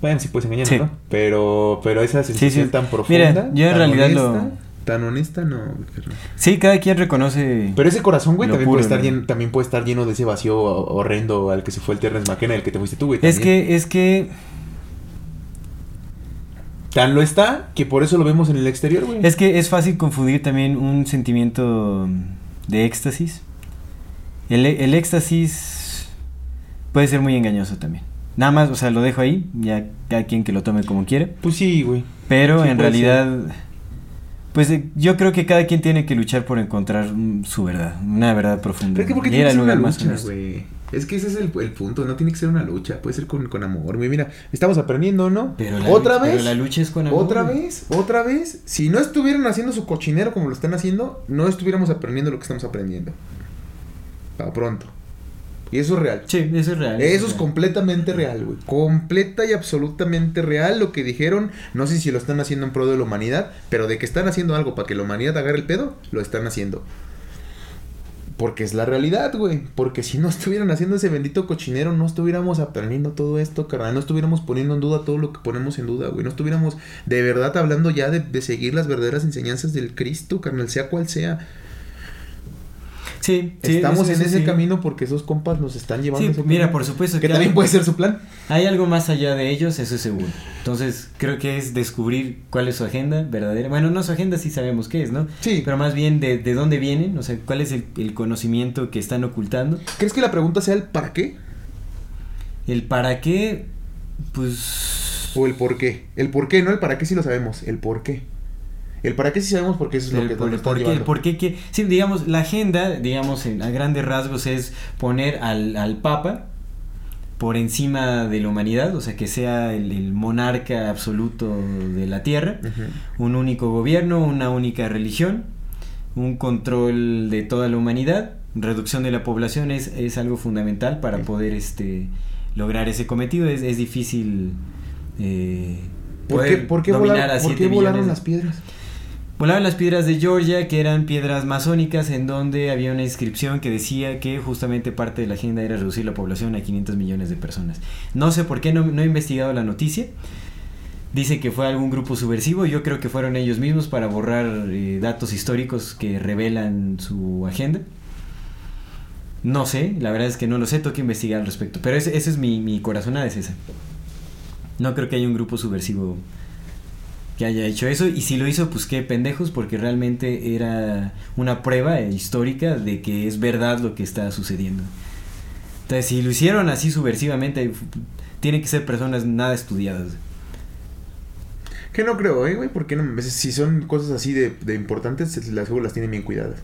Bueno, sí puedes engañar, Sí. ¿no? Pero, pero esa sensación sí. tan profunda, Mira, yo en realidad honesta, lo- tan honesta, no. Sí, cada quien reconoce. Pero ese corazón, güey, también, puro, puede estar ¿no? lleno, también puede estar lleno de ese vacío horrendo al que se fue el Terrence McKenna, el que te fuiste tú, güey. es también. que, es que, Tan lo está que por eso lo vemos en el exterior, güey. es que es fácil confundir también un sentimiento de éxtasis. El, el éxtasis puede ser muy engañoso también. Nada más, o sea, lo dejo ahí, ya cada quien que lo tome como quiere. Pues sí, güey. Pero Sí, en realidad, pues eh, yo creo que cada quien tiene que luchar por encontrar mm, su verdad, una verdad profunda. Pero es que porque tiene que ser una lucha, güey. Es que ese es el, el punto, no tiene que ser una lucha, puede ser con, con amor. Mira, estamos aprendiendo, ¿no? Pero la ¿Otra lucha- vez? pero la lucha es con amor. ¿Otra vez? ¿Otra vez? Si no estuvieran haciendo su cochinero como lo están haciendo, no estuviéramos aprendiendo lo que estamos aprendiendo. A pronto. Y eso es real. Sí, eso es real. Eso es real. completamente real, güey. Completa y absolutamente real lo que dijeron. No sé si lo están haciendo en pro de la humanidad, pero de que están haciendo algo para que la humanidad agarre el pedo, lo están haciendo. Porque es la realidad, güey. Porque si no estuvieran haciendo ese bendito cochinero, no estuviéramos aprendiendo todo esto, carnal. No estuviéramos poniendo en duda todo lo que ponemos en duda, güey. No estuviéramos de verdad hablando ya de, de seguir las verdaderas enseñanzas del Cristo, carnal, sea cual sea. Sí, sí, Estamos eso- en ese sí. camino porque esos compas nos están llevando. Sí, mira, por supuesto Que que también hay- puede ser su plan. Hay algo más allá de ellos, eso es seguro. Entonces, creo que es descubrir cuál es su agenda verdadera. Bueno, no su agenda, sí sabemos qué es, ¿no? Sí. Pero más bien de, de dónde vienen, o sea, cuál es el, el conocimiento que están ocultando. ¿Crees que la pregunta sea el para qué El para qué, pues... o el por qué? El por qué, no el para qué sí lo sabemos, el por qué. El para qué sí sabemos porque eso es lo que por, por qué, llevando. por qué que- sí, digamos, la agenda, digamos, en, a grandes rasgos es poner al, al Papa por encima de la humanidad, o sea, que sea el, el monarca absoluto de la tierra, un único gobierno, una única religión, un control de toda la humanidad, reducción de la población es, es algo fundamental para poder este lograr ese cometido. Es, es difícil eh, ¿Por qué, por qué por 7 qué volaron de- las piedras? Volaban las piedras de Georgia, que eran piedras masónicas, en donde había una inscripción que decía que justamente parte de la agenda era reducir la población a 500 millones de personas. No sé por qué, no, he investigado la noticia. Dice que fue algún grupo subversivo, yo creo que fueron ellos mismos para borrar eh, datos históricos que revelan su agenda. No sé, la verdad es que no lo sé, tengo que investigar al respecto. Pero ese es mi, mi corazonada, es esa. No creo que haya un grupo subversivo que haya hecho eso y si lo hizo pues qué pendejos porque realmente era una prueba histórica de que es verdad lo que está sucediendo. Entonces si lo hicieron así subversivamente tienen que ser personas nada estudiadas. Que no creo, ¿eh, güey? Porque no, si son cosas así de, de importantes, las las tienen bien cuidadas.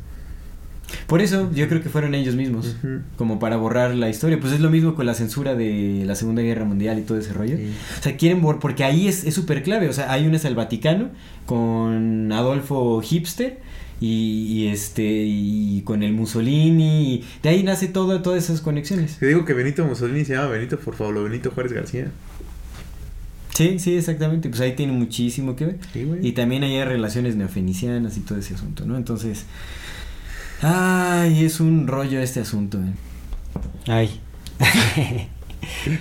Por eso yo creo que fueron ellos mismos como para borrar la historia. Pues es lo mismo con la censura de la Segunda Guerra Mundial y todo ese rollo. Sí. O sea, quieren borrar, porque ahí es es súper clave. O sea, hay una es el Vaticano con Adolfo Hipster y, y este y con el Mussolini. Y de ahí nace todo, todas esas conexiones. Te digo que Benito Mussolini se llama Benito, por favor, Benito Juárez García. Sí, sí, exactamente. Pues ahí tiene muchísimo que ver. Sí. Y también hay relaciones neofenicianas y todo ese asunto, ¿no? Entonces, ay, es un rollo este asunto. ¿eh? Ay.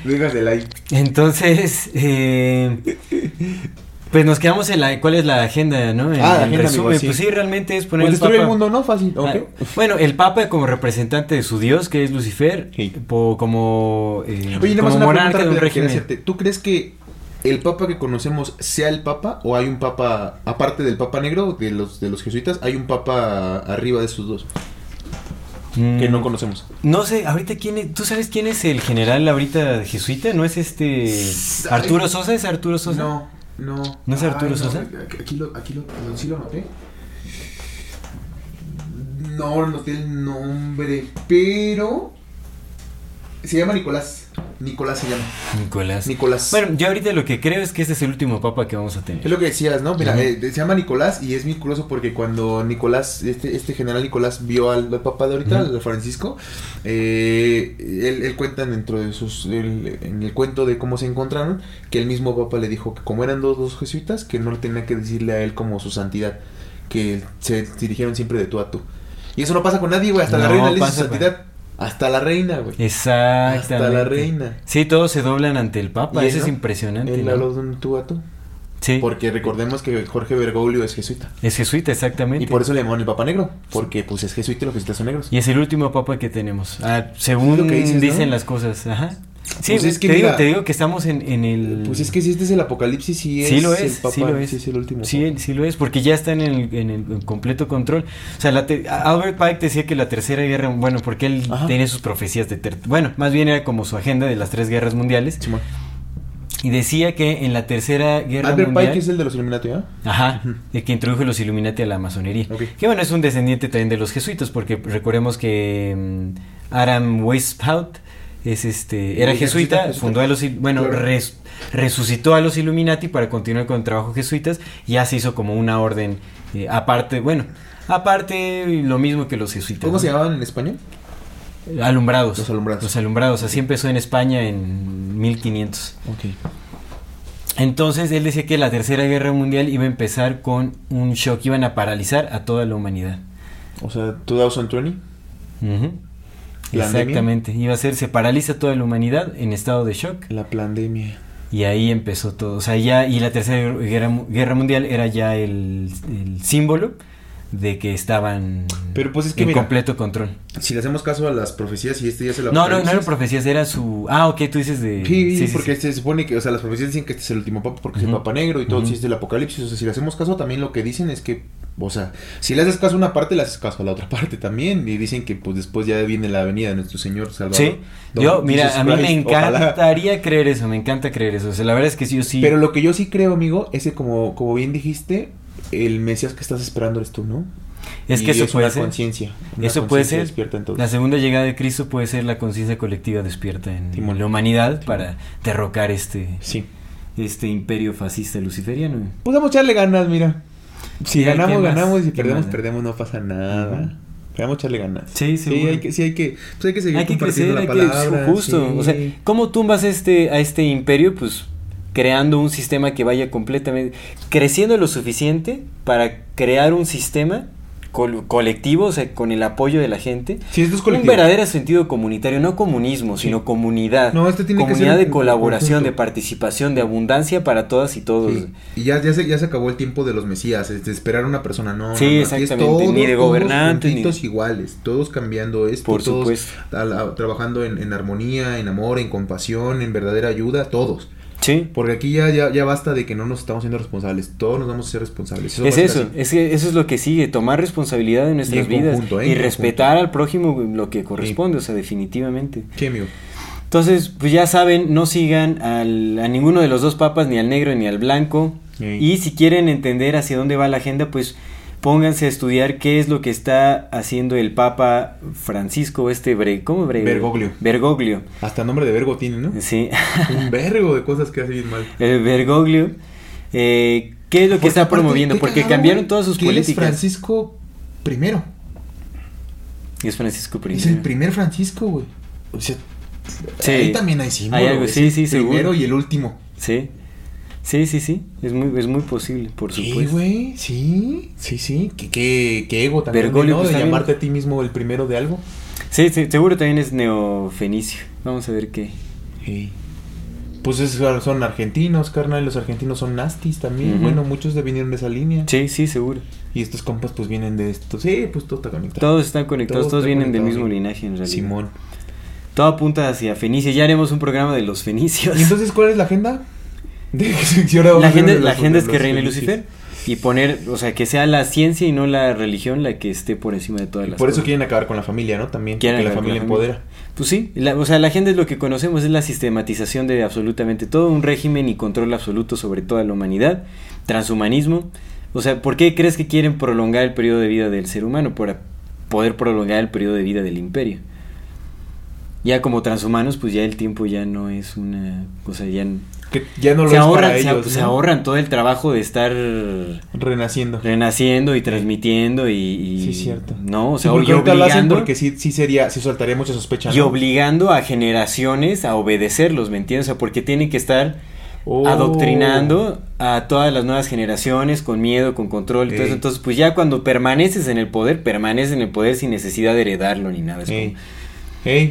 Digas de like. Entonces, eh, pues nos quedamos en la cuál es la agenda, ¿no? En, Ah, la en agenda, resumen, amigo, sí. pues sí, realmente es poner Pues el destruir el Papa- mundo, ¿no? Fácil. Ah, bueno, el Papa como representante de su Dios, que es Lucifer, Sí. po- como, eh, Oye, como una monarca de un régimen. ¿Tú crees que el papa que conocemos sea el papa o hay un papa, aparte del papa negro, de los, de los jesuitas, hay un papa arriba de esos dos que Mm, no conocemos? No sé, ahorita quién es, ¿tú sabes quién es el general ahorita jesuita? ¿No es este Arturo Sosa? ¿Es Arturo Sosa? No, no. ¿No es Arturo Sosa? Aquí lo, aquí lo, sí lo anoté. No noté el nombre, pero se llama Nicolás. Nicolás se llama. Nicolás. Nicolás. Bueno, yo ahorita lo que creo es que este es el último papa que vamos a tener. Es lo que decías, ¿no? Mira, eh, se llama Nicolás y es muy curioso porque cuando Nicolás, este, este general Nicolás vio al, al papá de ahorita, al Francisco, eh, él, él cuenta dentro de sus, en el cuento de cómo se encontraron, que el mismo papá le dijo que como eran dos, dos jesuitas, que no tenía que decirle a él como su santidad, que se dirigieron siempre de tú a tú. Y eso no pasa con nadie, güey, hasta la reina le dice santidad. Hasta la reina, güey. Exactamente. Hasta la reina. Sí, todos se doblan ante el papa, Y eso es impresionante. De un tú a tú. Sí, Porque recordemos que Jorge Bergoglio es jesuita. es jesuita, exactamente. Y por eso le llaman el Papa Negro, porque pues es jesuita y los jesuitas son negros. Y es el último papa que tenemos. Ah, según lo que dices, ¿no? dicen las cosas. Ajá. Sí, Pues es que te, digo, mira- te digo que estamos en, en el... Pues es que si este es el Apocalipsis, sí es, sí lo el es, Papa, sí lo es. sí es el último. Sí, sí lo es, porque ya está en el, en el completo control. O sea, la te- Albert Pike decía que la tercera guerra, bueno, porque él Ajá. tiene sus profecías de... ter- bueno, más bien era como su agenda de las tres guerras mundiales. Simón. Y decía que en la tercera guerra Albert mundial... Pike es el de los Illuminati, ¿ah? Ajá, el que introdujo los Illuminati a la masonería. Ok. Que bueno, es un descendiente también de los jesuitas, porque recordemos que mm, Aram Weishaupt es este, era jesuita, fundó a los, bueno, Claro. res- resucitó a los Illuminati para continuar con el trabajo jesuitas, ya se hizo como una orden eh, aparte, bueno, aparte lo mismo que los jesuitas. ¿Cómo ¿no? se llamaban en español? Alumbrados. Los alumbrados. Los alumbrados. Así empezó en España en 1500. Ok. Entonces él decía que la Tercera Guerra Mundial iba a empezar con un shock, iban a paralizar a toda la humanidad. O sea, 2020. Ujú. Exactamente. Iba a ser, se paraliza toda la humanidad en estado de shock. La pandemia. Y ahí empezó todo. O sea, ya, y la Tercera Guerra, Mu- Guerra Mundial era ya el, el símbolo de que estaban Pero, pues, es que en mira, completo control. Si le hacemos caso a las profecías y este ya se la No, no, no eran profecías, era su... Ah, ok, tú dices de... Sí, sí, porque sí. se supone que, o sea, las profecías dicen que este es el último papa porque es Ujú. el papa negro y todo, Ujú. si es del apocalipsis, o sea, si le hacemos caso también lo que dicen es que, o sea, si le haces caso a una parte, le haces caso a la otra parte también, y dicen que pues después ya viene la venida de nuestro Señor Salvador. Sí, yo, mira, a mí me Christ, ojalá. encantaría creer eso, me encanta creer eso. O sea, la verdad es que sí, yo sí... Pero lo que yo sí creo, amigo, es que como, como bien dijiste, el Mesías que estás esperando eres tú, ¿no? es Y que eso es puede una ser. conciencia. Eso puede ser. despierta en todos. La segunda llegada de Cristo puede ser la conciencia colectiva despierta en la humanidad para derrocar este, Sí. este imperio fascista luciferiano. Pues a echarle ganas, mira. Si Sí, ganamos, ganamos. Y si ¿Qué perdemos, más? perdemos. No pasa nada. Vamos a echarle ganas. Sí, Sí, seguro. hay que, sí, hay que, pues hay que seguir Hay que compartiendo crecer, hay la que palabra. justo. sí. O sea, ¿cómo tumbas este, a este imperio? Pues creando un sistema que vaya completamente, creciendo lo suficiente para crear un sistema col- colectivo, o sea, con el apoyo de la gente. Sí, esto es un verdadero sentido comunitario, no comunismo, Sí. sino comunidad. No, este tiene que comunidad ser de colaboración, conjunto. de participación, de abundancia para todas y todos. Sí. Y ya, ya, se, ya se acabó el tiempo de los mesías, es de esperar a una persona, no. Sí, no, no, exactamente, ni de todos gobernante, ni- iguales, todos cambiando esto, Por todos supuesto. al- a- trabajando en, en armonía, en amor, en compasión, en verdadera ayuda, todos. Sí. Porque aquí ya, ya, ya basta de que no nos estamos siendo responsables, todos nos vamos a ser responsables. Es eso, es que eso es lo que sigue, tomar responsabilidad de nuestras vidas conjunto, ¿eh? y En respetar al prójimo lo que corresponde, o sea, definitivamente. Sí, amigo. Entonces, pues ya saben, no sigan al- a ninguno de los dos papas, ni al negro ni al blanco. Sí. Y si quieren entender hacia dónde va la agenda, pues pónganse a estudiar qué es lo que está haciendo el Papa Francisco, este bre, ¿cómo bre? Bergoglio. Bergoglio, Hasta nombre de vergo tiene, ¿no? sí. Un vergo de cosas que hace bien mal. el Bergoglio. eh, ¿Qué es lo que Porque está aparte, promoviendo? Porque cagado, cambiaron todas sus él es políticas. Francisco primero. Es Francisco I. Es el primer Francisco, güey. O sea, Sí. ahí también hay símbolo. Hay algo, sí, sí, seguro. Primero y el último. Sí. Sí, sí, sí. Es muy, es muy posible, por Sí, supuesto. güey, sí, sí, sí. Qué, qué, qué ego también, Bergoglio, ¿no? pues, de también. llamarte a ti mismo el primero de algo. Sí, sí, seguro también es neofenicio. Vamos a ver qué. Sí. Pues es- son argentinos, carnal. Los argentinos son nastis también. Bueno, muchos de vinieron de esa línea. Sí, sí, seguro. Y estos compas, pues vienen de esto. Sí, pues todo está conectado. Todos están conectados, Todo todos vienen del mismo linaje en realidad. Simón. Todo apunta hacia Fenicia. Ya haremos un programa de los fenicios. ¿Y entonces cuál es la agenda? De la agenda, los- la agenda es que reine. Lucifer y poner, o sea, que sea la ciencia y no la religión la que esté por encima de todas Y las por eso cosas. quieren acabar con la familia, ¿no? También. Quieren porque la familia empodera. Pues sí, la- o sea, la agenda es lo que conocemos, es la sistematización de absolutamente todo, un régimen y control absoluto sobre toda la humanidad, transhumanismo. O sea, ¿por qué crees que quieren prolongar el periodo de vida del ser humano? Para poder prolongar el periodo de vida del imperio. Ya como transhumanos, pues ya el tiempo ya no es una cosa, ya n- Que ya no lo se, es ahorran, para se, ellos, se ¿no? ahorran todo el trabajo de estar Renaciendo. renaciendo y transmitiendo y, y- Sí, cierto. no, o Sí, sea, porque y ahorita lo hacen obligando porque sí, sí sería, sí soltaría mucha sospecha, y ¿no? obligando a generaciones a obedecerlos, ¿me entiendes? O sea, porque tienen que estar Oh. adoctrinando a todas las nuevas generaciones con miedo, con control y todo eso. Entonces, pues ya cuando permaneces en el poder, permaneces en el poder sin necesidad de heredarlo ni nada. Es como-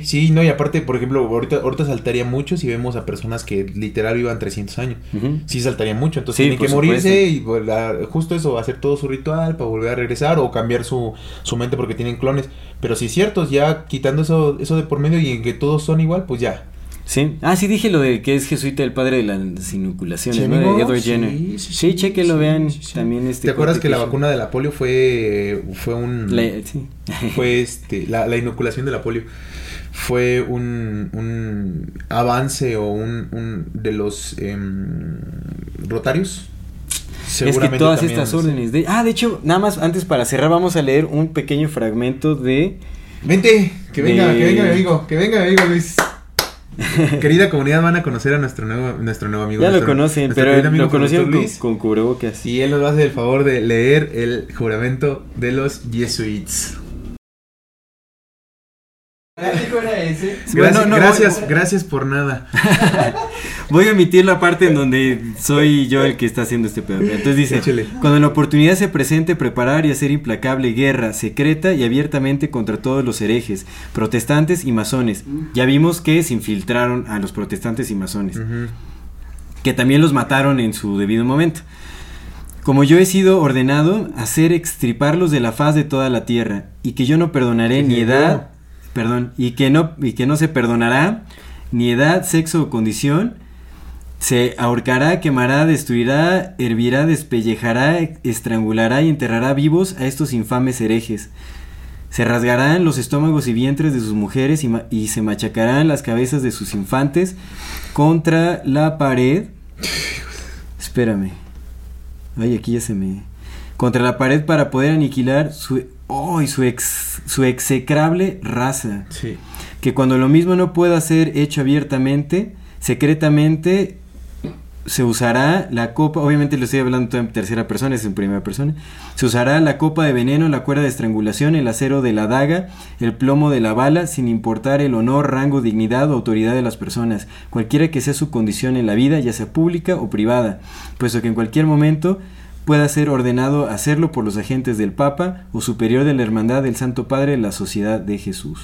Sí, no, y aparte, por ejemplo, ahorita, ahorita saltaría mucho si vemos a personas que literal vivan 300 años. Ujú. Sí saltaría mucho, entonces Sí, tienen que morirse supuesto. y justo eso, hacer todo su ritual para volver a regresar o cambiar su, su mente porque tienen clones. Pero si es cierto, ya quitando eso, eso de por medio y en que todos son igual, pues ya. Sí. Ah, sí dije lo de que es jesuita el padre de las inoculaciones, Sí, De Edward sí, Jenner. sí, Sí, sí, chequenlo, sí, vean sí, sí. también este. ¿Te acuerdas que la vacuna de la polio fue, fue un... La- sí. fue este, la, la inoculación de la polio fue un, un avance o un, un de los em, rotarios. Es que todas estas órdenes de... Ah, de hecho, nada más antes para cerrar vamos a leer un pequeño fragmento de... Vente, que venga, De- que venga mi amigo, que venga mi amigo Luis. Querida comunidad, van a conocer a nuestro nuevo, nuestro nuevo amigo. ya lo conocen, pero lo conocieron con, con cubrebocas. Y él nos va a hacer el favor de leer el juramento de los Jesuits. Gracias, Bueno, no, gracias, voy- gracias por nada. Voy a omitir la parte en donde soy yo el que está haciendo este pedo. Entonces dice, Échale. cuando la oportunidad se presente, preparar y hacer implacable guerra secreta y abiertamente contra todos los herejes, protestantes y masones. Ya vimos que se infiltraron a los protestantes y masones, que también los mataron en su debido momento. Como yo he sido ordenado hacer extriparlos de la faz de toda la tierra, y que yo no perdonaré ni edad, perdón, y que no, y que no se perdonará ni edad, sexo o condición, se ahorcará, quemará, destruirá, hervirá, despellejará, estrangulará y enterrará vivos a estos infames herejes. Se rasgarán los estómagos y vientres de sus mujeres y, y se machacarán las cabezas de sus infantes contra la pared. Espérame. Ay, aquí ya se me. Contra la pared para poder aniquilar su. ¡ay! su, ex, su execrable raza. Sí. Que cuando lo mismo no pueda ser hecho abiertamente, secretamente se usará la copa, obviamente le estoy hablando en tercera persona, es en primera persona, se usará la copa de veneno, la cuerda de estrangulación, el acero de la daga, el plomo de la bala, sin importar el honor, rango, dignidad o autoridad de las personas, cualquiera que sea su condición en la vida, ya sea pública o privada, puesto que en cualquier momento pueda ser ordenado hacerlo por los agentes del Papa o superior de la Hermandad del Santo Padre de la Sociedad de Jesús.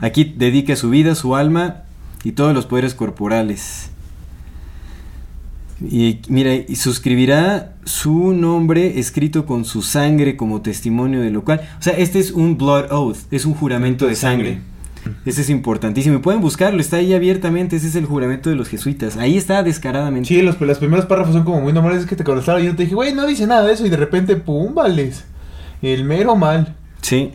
Aquí dedica su vida, su alma y todos los poderes corporales. Y mira, y suscribirá su nombre escrito con su sangre como testimonio de lo cual. O sea, este es un blood oath, es un juramento de sangre. Ese es importantísimo. Y pueden buscarlo, está ahí abiertamente. Ese es el juramento de los jesuitas. Ahí está descaradamente. Sí, los, los primeros párrafos son como muy normales. Es que te cuando estaba yo te dije, güey, no dice nada de eso. Y de repente, pum, vales. El mero mal. Sí.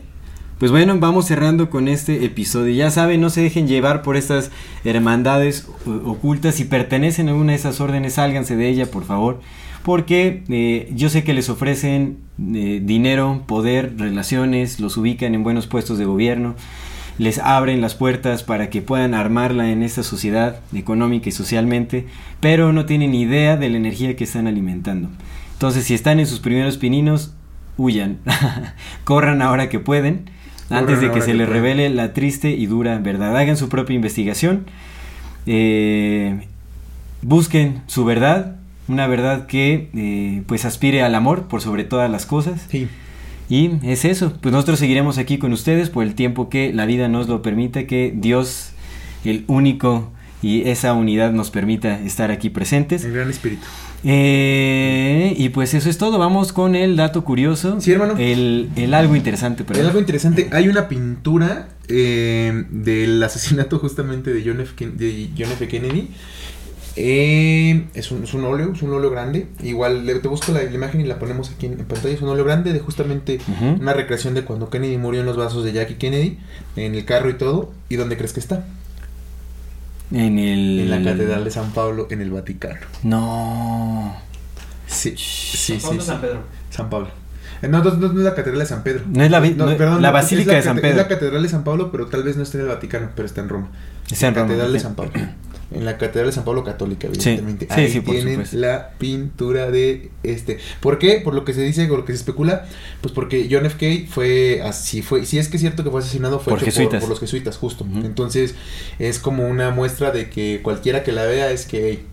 Pues bueno, vamos cerrando con este episodio. Ya saben, no se dejen llevar por estas hermandades ocultas. Si pertenecen a una de esas órdenes, sálganse de ella, por favor. Porque eh, yo sé que les ofrecen eh, dinero, poder, relaciones, los ubican en buenos puestos de gobierno, les abren las puertas para que puedan armarla en esta sociedad económica y socialmente, pero no tienen idea de la energía que están alimentando. Entonces, si están en sus primeros pininos, huyan, corran ahora que pueden, antes de que se que les pueden. revele la triste y dura verdad. Hagan su propia investigación, eh, busquen su verdad, una verdad que eh, pues aspire al amor por sobre todas las cosas. Sí. Y es eso, pues nosotros seguiremos aquí con ustedes por el tiempo que la vida nos lo permita, que Dios, el único y esa unidad nos permita estar aquí presentes. El gran espíritu. Eh, y pues eso es todo, vamos con el dato curioso. Sí, hermano. El, el algo interesante, perdón. algo interesante. Hay una pintura eh, del asesinato justamente de John F. Ken- de John F. Kennedy. Eh, es, un, es un óleo, es un óleo grande. Igual le- te busco la, la imagen y la ponemos aquí en, en pantalla. Es un óleo grande de justamente una recreación de cuando Kennedy murió en los brazos de Jackie Kennedy, en el carro y todo. ¿Y dónde crees que está? En el... En la Catedral de San Pablo, en el Vaticano. No. Sí, sí, sí. Pablo sí. San Pedro. San Pablo. Eh, No, no, no, no es la Catedral de San Pedro. No es la no- la Basílica de San Pedro. Es la Catedral de San Pablo, pero tal vez no esté en el Vaticano, pero está en Roma. Está en la Roma, Catedral de. San Pablo. En la Catedral de San Pablo Católica, evidentemente. sí, Ahí sí, por tienen supuesto. la pintura de este. ¿Por qué? Por lo que se dice, por lo que se especula, pues porque John F. K. fue así, fue, si es que es cierto que fue asesinado, fue Por hecho jesuitas. por los jesuitas, justo. Entonces, es como una muestra de que cualquiera que la vea es que hey,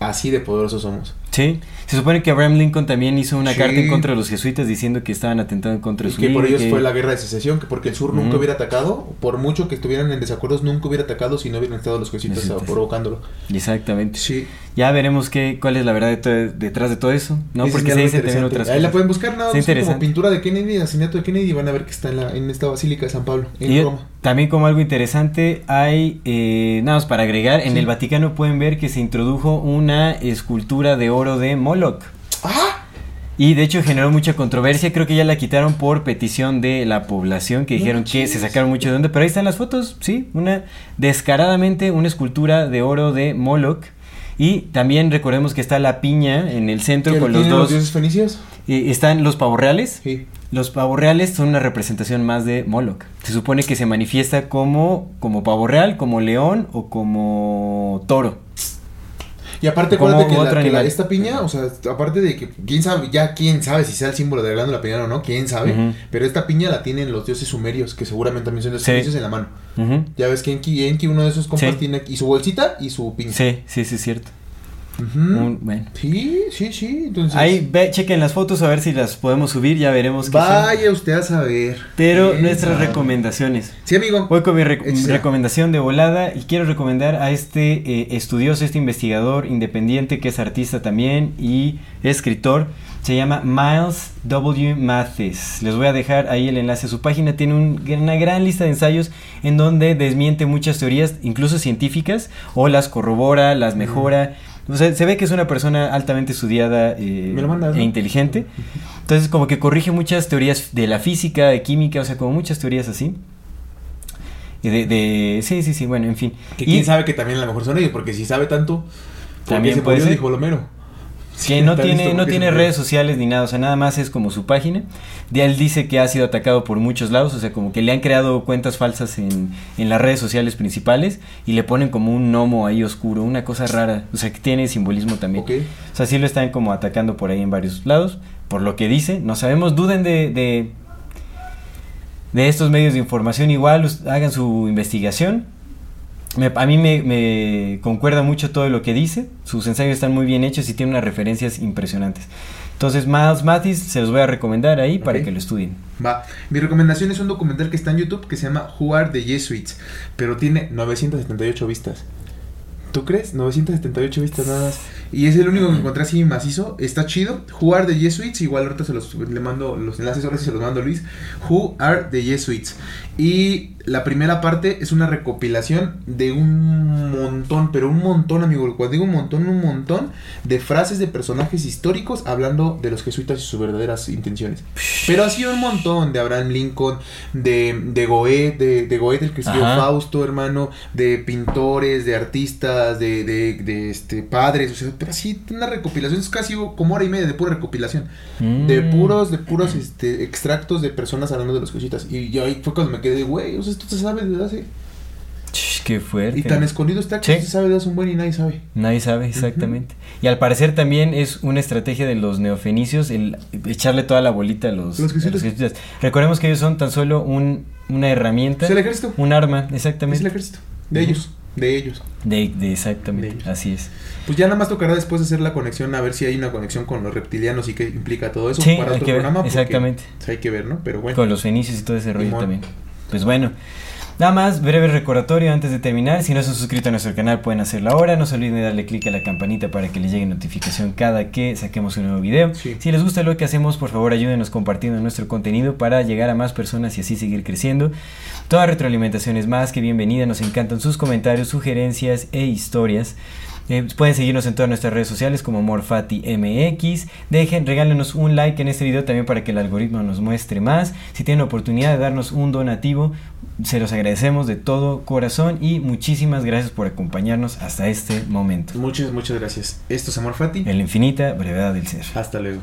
así de poderosos somos. Sí, se supone que Abraham Lincoln también hizo una Sí. carta en contra de los jesuitas diciendo que estaban atentando en contra de Y su que por ellos que- fue la guerra de secesión, que porque el sur nunca hubiera atacado, por mucho que estuvieran en desacuerdos, nunca hubiera atacado si no hubieran estado los jesuitas Jesuitas. provocándolo. Exactamente. Sí. Ya veremos qué, cuál es la verdad de detrás de todo eso, ¿no? Ese Porque es se también interesante. otras Ahí cosas. la pueden buscar, nada más como pintura de Kennedy, asesinato de Kennedy, y van a ver que está en, la, en esta basílica de San Pablo, en Y Roma. también como algo interesante hay, eh, nada más para agregar, en Sí. el Vaticano pueden ver que se introdujo una escultura de oro de Moloch. ¡Ah! Y de hecho generó mucha controversia, creo que ya la quitaron por petición de la población, que No dijeron que se sacaron mucho de onda, pero ahí están las fotos, sí, una descaradamente una escultura de oro de Moloch. Y también recordemos que está la piña en el centro ¿Que con los dos. dioses fenicios? eh, están los pavos reales. Sí. Los pavos reales son una representación más de Moloch. Se supone que se manifiesta como, como pavo real, como león o como toro. Y aparte, acuérdate que, la- que la- esta piña, o sea, aparte de que, quién sabe, ya quién sabe si sea el símbolo de la glándula pineal o no, quién sabe, pero esta piña la tienen los dioses sumerios, que seguramente también son dioses Sí. en la mano. Ya ves que Enki, Enki, uno de esos compas, Sí. tiene y su bolsita y su piña. Sí, sí, sí, es cierto. Ujú. Un- bueno. Sí, sí, sí, entonces... Ahí ve, chequen las fotos a ver si las podemos subir, ya veremos qué son. Vaya usted a saber. Pero ¿Quién nuestras sabe? recomendaciones. Sí, amigo. Voy con mi rec- recomendación de volada y quiero recomendar a este eh, estudioso, este investigador independiente que es artista también y escritor. Se llama Miles W. Mathis. Les voy a dejar ahí el enlace a su página. Tiene un- una gran lista de ensayos en donde desmiente muchas teorías, incluso científicas, o las corrobora, las mejora. O sea, se ve que es una persona altamente estudiada eh, e inteligente. Entonces, como que corrige muchas teorías de la física, de química, o sea, como muchas teorías así. De, de- sí, sí, sí, bueno, en fin. Que Y quién sabe que también a lo mejor son ellos, porque si sabe tanto, También se puede ser. dijo Lomero. Que no ¿Te has visto tiene, no tiene redes sociales ni nada, o sea, nada más es como su página. De él dice que ha sido atacado por muchos lados, o sea, como que le han creado cuentas falsas en, en las redes sociales principales y le ponen como un gnomo ahí oscuro, una cosa rara, o sea, que tiene simbolismo también. Ok. O sea, sí lo están como atacando por ahí en varios lados, por lo que dice, no sabemos, duden de, de, de estos medios de información, igual hagan su investigación. Me- a mí me, me concuerda mucho todo lo que dice, sus ensayos están muy bien hechos y tiene unas referencias impresionantes. Entonces, Miles Mathis se los voy a recomendar ahí para Ok. que lo estudien. Va, mi recomendación es un documental que está en YouTube que se llama Who Are the Jesuits, pero tiene 978 vistas. ¿Tú crees? 978 vistas nada más. Y es el único que encontré así macizo. Está chido. Who Are the Jesuits. Igual ahorita se los le mando los enlaces, ahora sí se los mando Luis. Who Are the Jesuits. Y la primera parte es una recopilación de un montón, pero un montón, amigo. Cuando digo un montón, un montón de frases de personajes históricos hablando de los jesuitas y sus verdaderas intenciones. Pero así un montón de Abraham Lincoln, de, de Goethe, de, de Goethe el que escribió. Fausto, hermano, de pintores, de artistas, de, de, de, este, padres, o sea, pero así una recopilación, es casi como hora y media de pura recopilación. De Mm. puros, de puros este, extractos de personas hablando de los jesuitas. Y yo ahí fue cuando me quedé, güey, o sea, esto se sabe desde hace... Qué fuerte. Y tan escondido está que Sí. se sabe desde hace un buen y nadie sabe. Nadie sabe exactamente. Y al parecer también es una estrategia de los neofenicios el echarle toda la bolita a los, Los a jesuitas. jesuitas. Recordemos que ellos son tan solo un, una herramienta, Es el ejército. un arma, Es exactamente. el ejército. De ellos. De ellos. De, de- exactamente, De ellos. así es. Pues ya nada más tocará después hacer la conexión, a ver si hay una conexión con los reptilianos y qué implica todo eso Sí, para hay otro que ver, programa. porque, exactamente. pues, hay que ver, ¿no? Pero bueno. Con los fenicios y todo ese rollo también. Pues bueno. Nada más, breve recordatorio antes de terminar. Si no se han suscrito a nuestro canal, pueden hacerlo ahora. No se olviden de darle clic a la campanita para que les llegue notificación cada que saquemos un nuevo video. Sí. Si les gusta lo que hacemos, por favor ayúdenos compartiendo nuestro contenido para llegar a más personas y así seguir creciendo. Toda retroalimentación es más que bienvenida. Nos encantan sus comentarios, sugerencias e historias. Eh, pueden seguirnos en todas nuestras redes sociales como MorfatiMX. Dejen, regálenos un like en este video también para que el algoritmo nos muestre más. Si tienen la oportunidad de darnos un donativo, se los agradecemos de todo corazón y muchísimas gracias por acompañarnos hasta este momento. Muchas, muchas gracias. Esto es Amor Fati. En la infinita brevedad del ser. Hasta luego.